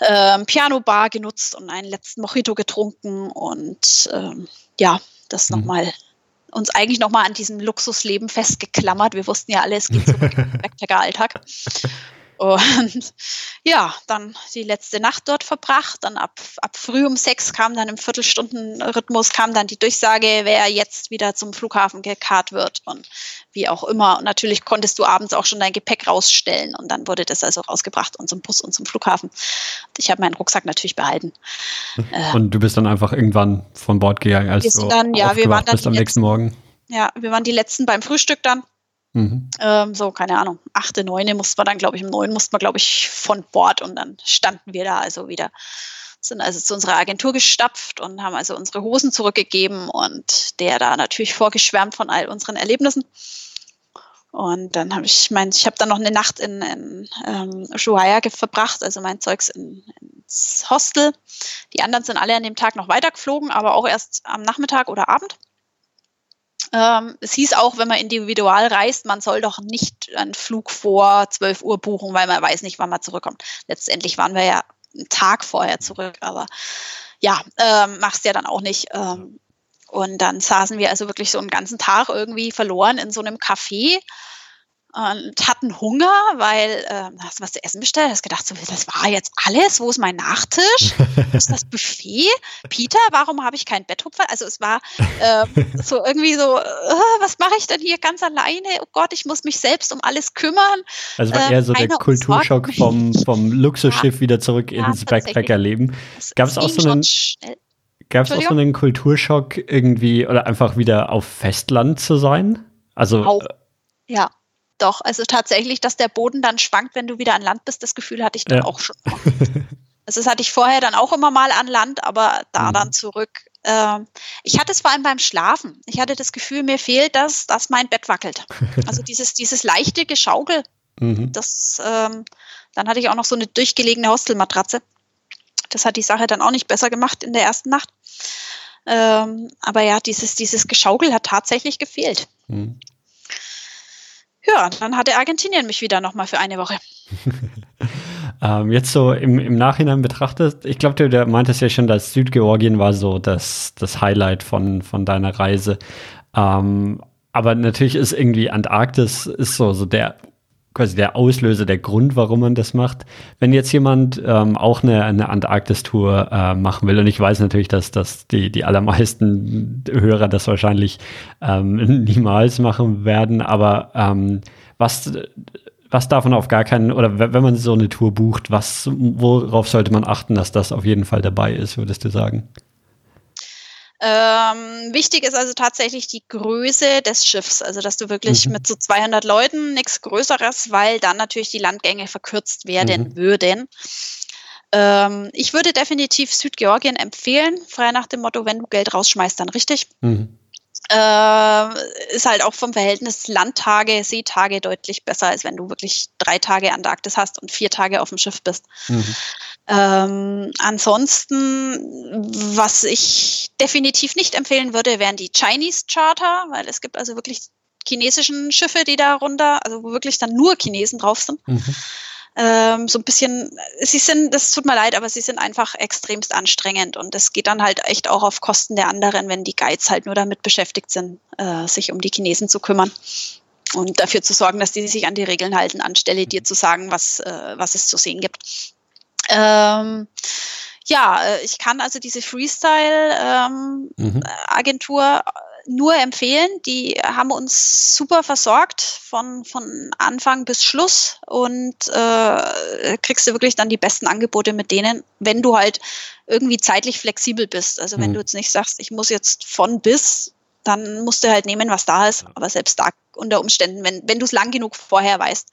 ähm, Piano-Bar genutzt und einen letzten Mojito getrunken und ähm, ja, das mhm. nochmal uns eigentlich nochmal an diesem Luxusleben festgeklammert. Wir wussten ja alle, es geht zurück im *laughs* Backpacker-Alltag. Und *laughs* ja, dann die letzte Nacht dort verbracht. Dann ab, ab früh um sechs kam dann im Viertelstundenrhythmus kam dann die Durchsage, wer jetzt wieder zum Flughafen gekarrt wird und wie auch immer. Und natürlich konntest du abends auch schon dein Gepäck rausstellen und dann wurde das also rausgebracht und zum Bus und zum Flughafen. Und ich habe meinen Rucksack natürlich behalten. Und du bist dann einfach irgendwann von Bord gegangen, als du dann, ja, wir waren dann bist am nächsten Morgen. Ja, wir waren die letzten beim Frühstück dann Mhm. Ähm, so, keine Ahnung, achte, neune mussten wir dann, glaube ich, im neuen mussten wir, glaube ich, von Bord und dann standen wir da also wieder, sind also zu unserer Agentur gestapft und haben also unsere Hosen zurückgegeben und der da natürlich vorgeschwärmt von all unseren Erlebnissen. Und dann habe ich mein, ich habe dann noch eine Nacht in, in ähm, Ushuaia verbracht, also mein Zeugs in, ins Hostel. Die anderen sind alle an dem Tag noch weitergeflogen, aber auch erst am Nachmittag oder Abend. Ähm, es hieß auch, wenn man individual reist, man soll doch nicht einen Flug vor 12 Uhr buchen, weil man weiß nicht, wann man zurückkommt. Letztendlich waren wir ja einen Tag vorher zurück, aber ja, ähm, machst ja dann auch nicht. Ähm, und dann saßen wir also wirklich so einen ganzen Tag irgendwie verloren in so einem Café. Und hatten Hunger, weil äh, hast du was zu essen bestellt? Hast gedacht, so, das war jetzt alles. Wo ist mein Nachtisch? Wo *laughs* ist das Buffet? Peter, warum habe ich kein Betthupfer? Also es war äh, so irgendwie so, äh, was mache ich denn hier ganz alleine? Oh Gott, ich muss mich selbst um alles kümmern. Also war eher so der Kulturschock vom, vom Luxusschiff ja, wieder zurück ja, ins Backpackerleben. Gab es auch so einen Gab es auch so einen Kulturschock irgendwie oder einfach wieder auf Festland zu sein? Also auch. Ja, doch. Also tatsächlich, dass der Boden dann schwankt, wenn du wieder an Land bist, das Gefühl hatte ich dann ja. auch schon. *laughs* Also das hatte ich vorher dann auch immer mal an Land, aber da mhm. dann zurück. Äh, ich hatte es vor allem beim Schlafen. Ich hatte das Gefühl, mir fehlt das, dass mein Bett wackelt. Also *laughs* dieses, dieses leichte Geschaukel. Mhm. Das, ähm, dann hatte ich auch noch so eine durchgelegene Hostelmatratze. Das hat die Sache dann auch nicht besser gemacht in der ersten Nacht. Ähm, aber ja, dieses, dieses Geschaukel hat tatsächlich gefehlt. Mhm. Ja, dann hatte Argentinien mich wieder nochmal für eine Woche. *laughs* ähm, jetzt so im, im Nachhinein betrachtet, ich glaube, du, meintest ja schon, dass Südgeorgien war so das, das Highlight von, von deiner Reise. Ähm, aber natürlich ist irgendwie Antarktis ist so, so der quasi der Auslöser, der Grund, warum man das macht. Wenn jetzt jemand ähm, auch eine, eine Antarktis-Tour äh, machen will, und ich weiß natürlich, dass, dass die, die allermeisten Hörer das wahrscheinlich ähm, *laughs* niemals machen werden, aber ähm, was, was davon auf gar keinen, oder wenn man so eine Tour bucht, was, worauf sollte man achten, dass das auf jeden Fall dabei ist, würdest du sagen? Ähm, wichtig ist also tatsächlich die Größe des Schiffs, also dass du wirklich mhm. mit so 200 Leuten nichts Größeres, weil dann natürlich die Landgänge verkürzt werden mhm. würden. Ähm, ich würde definitiv Südgeorgien empfehlen, frei nach dem Motto, wenn du Geld rausschmeißt, dann richtig. Mhm. Äh, ist halt auch vom Verhältnis Landtage, Seetage deutlich besser, als wenn du wirklich drei Tage Antarktis hast und vier Tage auf dem Schiff bist. Mhm. Ähm, ansonsten, was ich definitiv nicht empfehlen würde, wären die Chinese Charter, weil es gibt also wirklich chinesischen Schiffe, die da runter, also wo wirklich dann nur Chinesen drauf sind. Mhm. Ähm, so ein bisschen, sie sind, das tut mir leid, aber sie sind einfach extremst anstrengend und es geht dann halt echt auch auf Kosten der anderen, wenn die Guides halt nur damit beschäftigt sind, äh, sich um die Chinesen zu kümmern und dafür zu sorgen, dass die sich an die Regeln halten, anstelle dir zu sagen, was, äh, was es zu sehen gibt. Ähm, ja, äh, ich kann also diese Freestyle-Agentur ähm, mhm. nur empfehlen. Die haben uns super versorgt von, von Anfang bis Schluss und äh, kriegst du wirklich dann die besten Angebote mit denen, wenn du halt irgendwie zeitlich flexibel bist. Also wenn mhm. du jetzt nicht sagst, ich muss jetzt von bis, dann musst du halt nehmen, was da ist. Aber selbst da unter Umständen, wenn, wenn du es lang genug vorher weißt,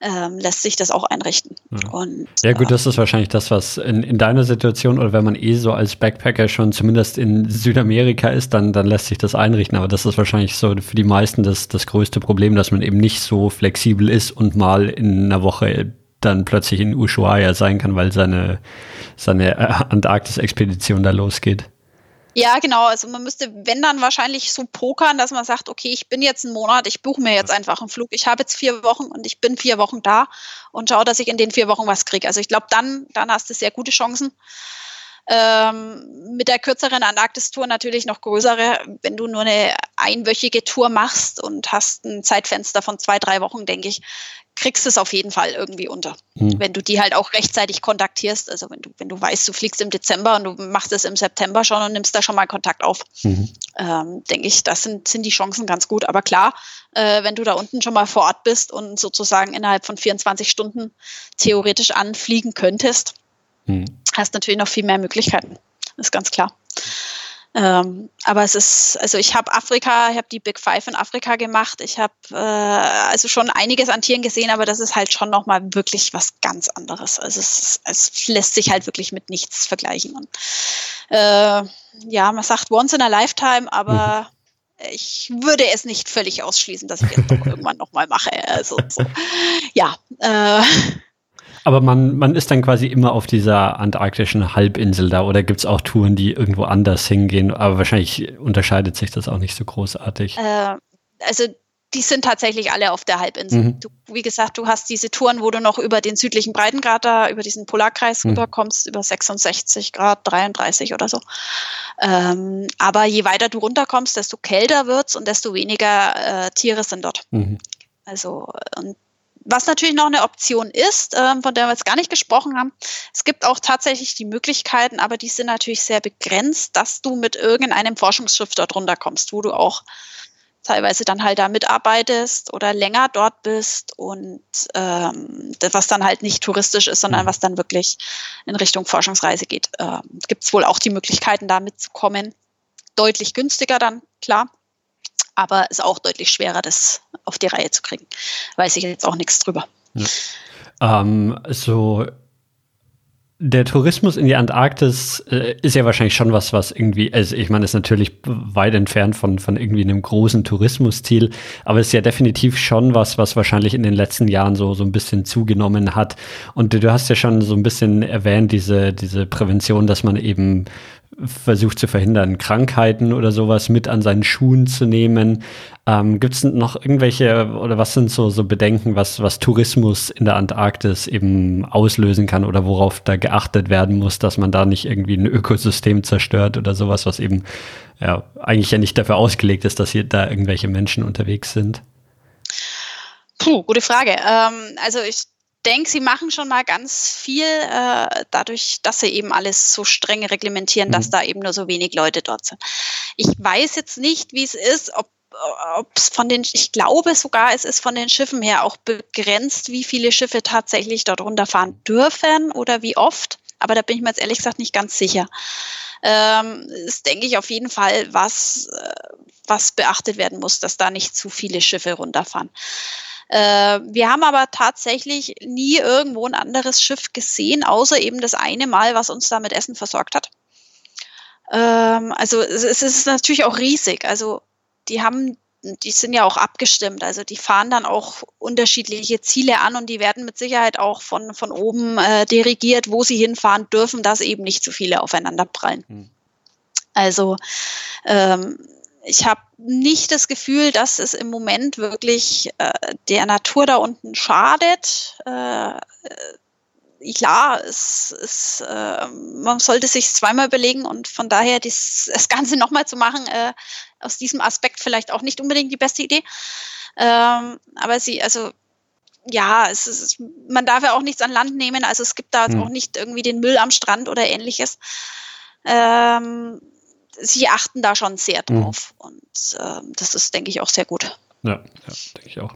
ähm, lässt sich das auch einrichten. Ja, und, ja gut, das ist wahrscheinlich das, was in, in deiner Situation oder wenn man eh so als Backpacker schon zumindest in Südamerika ist, dann, dann lässt sich das einrichten. Aber das ist wahrscheinlich so für die meisten das, das größte Problem, dass man eben nicht so flexibel ist und mal in einer Woche dann plötzlich in Ushuaia sein kann, weil seine, seine äh, Antarktis-Expedition da losgeht. Ja, genau. Also man müsste, wenn dann wahrscheinlich so pokern, dass man sagt, okay, ich bin jetzt einen Monat, ich buche mir jetzt einfach einen Flug. Ich habe jetzt vier Wochen und ich bin vier Wochen da und schaue, dass ich in den vier Wochen was kriege. Also ich glaube, dann, dann hast du sehr gute Chancen. Ähm, mit der kürzeren Antarktis-Tour natürlich noch größere. Wenn du nur eine einwöchige Tour machst und hast ein Zeitfenster von zwei, drei Wochen, denke ich, kriegst es auf jeden Fall irgendwie unter. Mhm. Wenn du die halt auch rechtzeitig kontaktierst, also wenn du, wenn du weißt, du fliegst im Dezember und du machst es im September schon und nimmst da schon mal Kontakt auf, mhm. ähm, denke ich, das sind, sind die Chancen ganz gut. Aber klar, äh, wenn du da unten schon mal vor Ort bist und sozusagen innerhalb von 24 Stunden theoretisch anfliegen könntest, mhm. hast natürlich noch viel mehr Möglichkeiten. Das ist ganz klar. Ähm, aber es ist, also ich habe Afrika, ich habe die Big Five in Afrika gemacht. Ich habe äh, also schon einiges an Tieren gesehen, aber das ist halt schon nochmal wirklich was ganz anderes. Also es, es, lässt sich halt wirklich mit nichts vergleichen. Und, äh, ja, man sagt once in a lifetime, aber mhm. ich würde es nicht völlig ausschließen, dass ich es doch *laughs* irgendwann nochmal mache. Also so. ja. Äh, aber man, man ist dann quasi immer auf dieser antarktischen Halbinsel da oder gibt es auch Touren, die irgendwo anders hingehen? Aber wahrscheinlich unterscheidet sich das auch nicht so großartig. Äh, also die sind tatsächlich alle auf der Halbinsel. Mhm. Du, wie gesagt, du hast diese Touren, wo du noch über den südlichen Breitengrad da, über diesen Polarkreis mhm. rüberkommst, über 66 Grad, 33 oder so. Ähm, aber je weiter du runterkommst, desto kälter wird's und desto weniger äh, Tiere sind dort. Mhm. Also, und was natürlich noch eine Option ist, äh, von der wir jetzt gar nicht gesprochen haben, es gibt auch tatsächlich die Möglichkeiten, aber die sind natürlich sehr begrenzt, dass du mit irgendeinem Forschungsschiff dort runterkommst, wo du auch teilweise dann halt da mitarbeitest oder länger dort bist und ähm, was dann halt nicht touristisch ist, sondern mhm. was dann wirklich in Richtung Forschungsreise geht. Ähm, Gibt es wohl auch die Möglichkeiten, da mitzukommen. Deutlich günstiger dann, klar aber ist auch deutlich schwerer, das auf die Reihe zu kriegen. Weiß ich jetzt auch nichts drüber. Ja. Ähm, so der Tourismus in die Antarktis äh, ist ja wahrscheinlich schon was, was irgendwie, also ich meine, ist natürlich weit entfernt von, von irgendwie einem großen Tourismusziel, aber ist ja definitiv schon was, was wahrscheinlich in den letzten Jahren so, so ein bisschen zugenommen hat. Und du, du hast ja schon so ein bisschen erwähnt, diese, diese Prävention, dass man eben versucht zu verhindern, Krankheiten oder sowas mit an seinen Schuhen zu nehmen. Ähm, Gibt es noch irgendwelche oder was sind so, so Bedenken, was, was Tourismus in der Antarktis eben auslösen kann oder worauf da geachtet werden muss, dass man da nicht irgendwie ein Ökosystem zerstört oder sowas, was eben ja, eigentlich ja nicht dafür ausgelegt ist, dass hier da irgendwelche Menschen unterwegs sind? Puh, gute Frage. Ähm, also ich denke, sie machen schon mal ganz viel äh, dadurch, dass sie eben alles so streng reglementieren, mhm. dass da eben nur so wenig Leute dort sind. Ich weiß jetzt nicht, wie es ist, ob ob es von den, ich glaube sogar, es ist von den Schiffen her auch begrenzt, wie viele Schiffe tatsächlich dort runterfahren dürfen oder wie oft. Aber da bin ich mir jetzt ehrlich gesagt nicht ganz sicher. Ähm, ist, denke ich, auf jeden Fall was, äh, was beachtet werden muss, dass da nicht zu viele Schiffe runterfahren. Äh, wir haben aber tatsächlich nie irgendwo ein anderes Schiff gesehen, außer eben das eine Mal, was uns da mit Essen versorgt hat. Ähm, also es, es ist natürlich auch riesig. Also die haben die sind ja auch abgestimmt. Also die fahren dann auch unterschiedliche Ziele an und die werden mit Sicherheit auch von, von oben äh, dirigiert, wo sie hinfahren dürfen, dass eben nicht zu viele aufeinander prallen. Hm. Also ähm, ich habe nicht das Gefühl, dass es im Moment wirklich äh, der Natur da unten schadet. Äh, klar, es, es, äh, man sollte sich zweimal überlegen und von daher dies, das Ganze *laughs* nochmal zu machen, äh, aus diesem Aspekt vielleicht auch nicht unbedingt die beste Idee. Ähm, aber sie, also ja, es ist, man darf ja auch nichts an Land nehmen, also es gibt da hm. auch nicht irgendwie den Müll am Strand oder ähnliches. Ähm, sie achten da schon sehr mhm. drauf. Mhm. Und äh, das ist, denke ich, auch sehr gut. Ja, ja denke ich auch.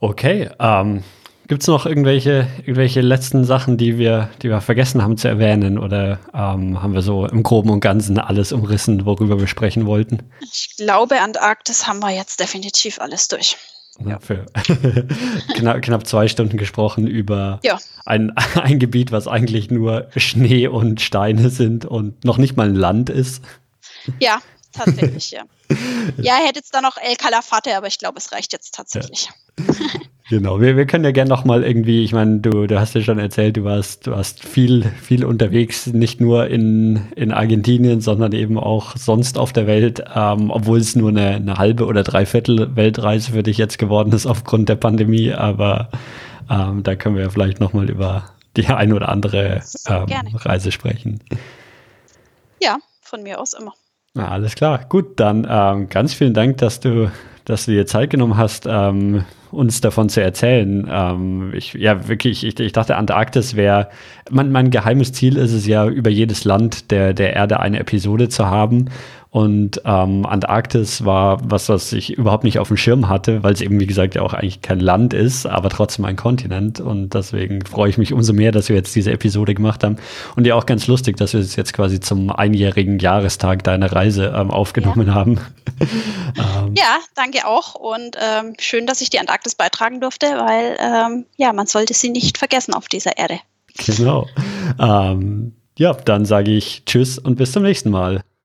Okay, ähm, gibt es noch irgendwelche, irgendwelche letzten Sachen, die wir, die wir vergessen haben zu erwähnen? Oder ähm, haben wir so im Groben und Ganzen alles umrissen, worüber wir sprechen wollten? Ich glaube, Antarktis haben wir jetzt definitiv alles durch. Ja. Für *laughs* knapp, knapp, zwei Stunden gesprochen über ja. ein, *laughs* ein Gebiet, was eigentlich nur Schnee und Steine sind und noch nicht mal ein Land ist. Ja, tatsächlich, ja. *laughs* Ja, hätte jetzt da noch El Calafate, aber ich glaube, es reicht jetzt tatsächlich. Ja. Genau, wir, wir können ja gerne nochmal irgendwie, ich meine, du, du hast ja schon erzählt, du warst, du warst viel, viel unterwegs, nicht nur in, in Argentinien, sondern eben auch sonst auf der Welt, ähm, obwohl es nur eine, eine halbe oder dreiviertel Weltreise für dich jetzt geworden ist aufgrund der Pandemie, aber ähm, da können wir ja vielleicht nochmal über die ein oder andere ähm, Reise sprechen. Ja, von mir aus immer. Na, alles klar. Gut, dann ähm, ganz vielen Dank, dass du, dass du dir Zeit genommen hast, ähm, uns davon zu erzählen. Ähm, ich, ja, wirklich, ich, ich dachte, Antarktis wäre, mein, mein geheimes Ziel ist es ja, über jedes Land der, der Erde eine Episode zu haben. Und ähm, Antarktis war was, was ich überhaupt nicht auf dem Schirm hatte, weil es eben, wie gesagt, ja auch eigentlich kein Land ist, aber trotzdem ein Kontinent. Und deswegen freue ich mich umso mehr, dass wir jetzt diese Episode gemacht haben. Und ja auch ganz lustig, dass wir es jetzt quasi zum einjährigen Jahrestag deiner Reise ähm, aufgenommen ja. haben. *laughs* ähm. Ja, danke auch. Und ähm, schön, dass ich die Antarktis beitragen durfte, weil ähm, ja, man sollte sie nicht vergessen auf dieser Erde. Genau. Ähm, ja, dann sage ich Tschüss und bis zum nächsten Mal.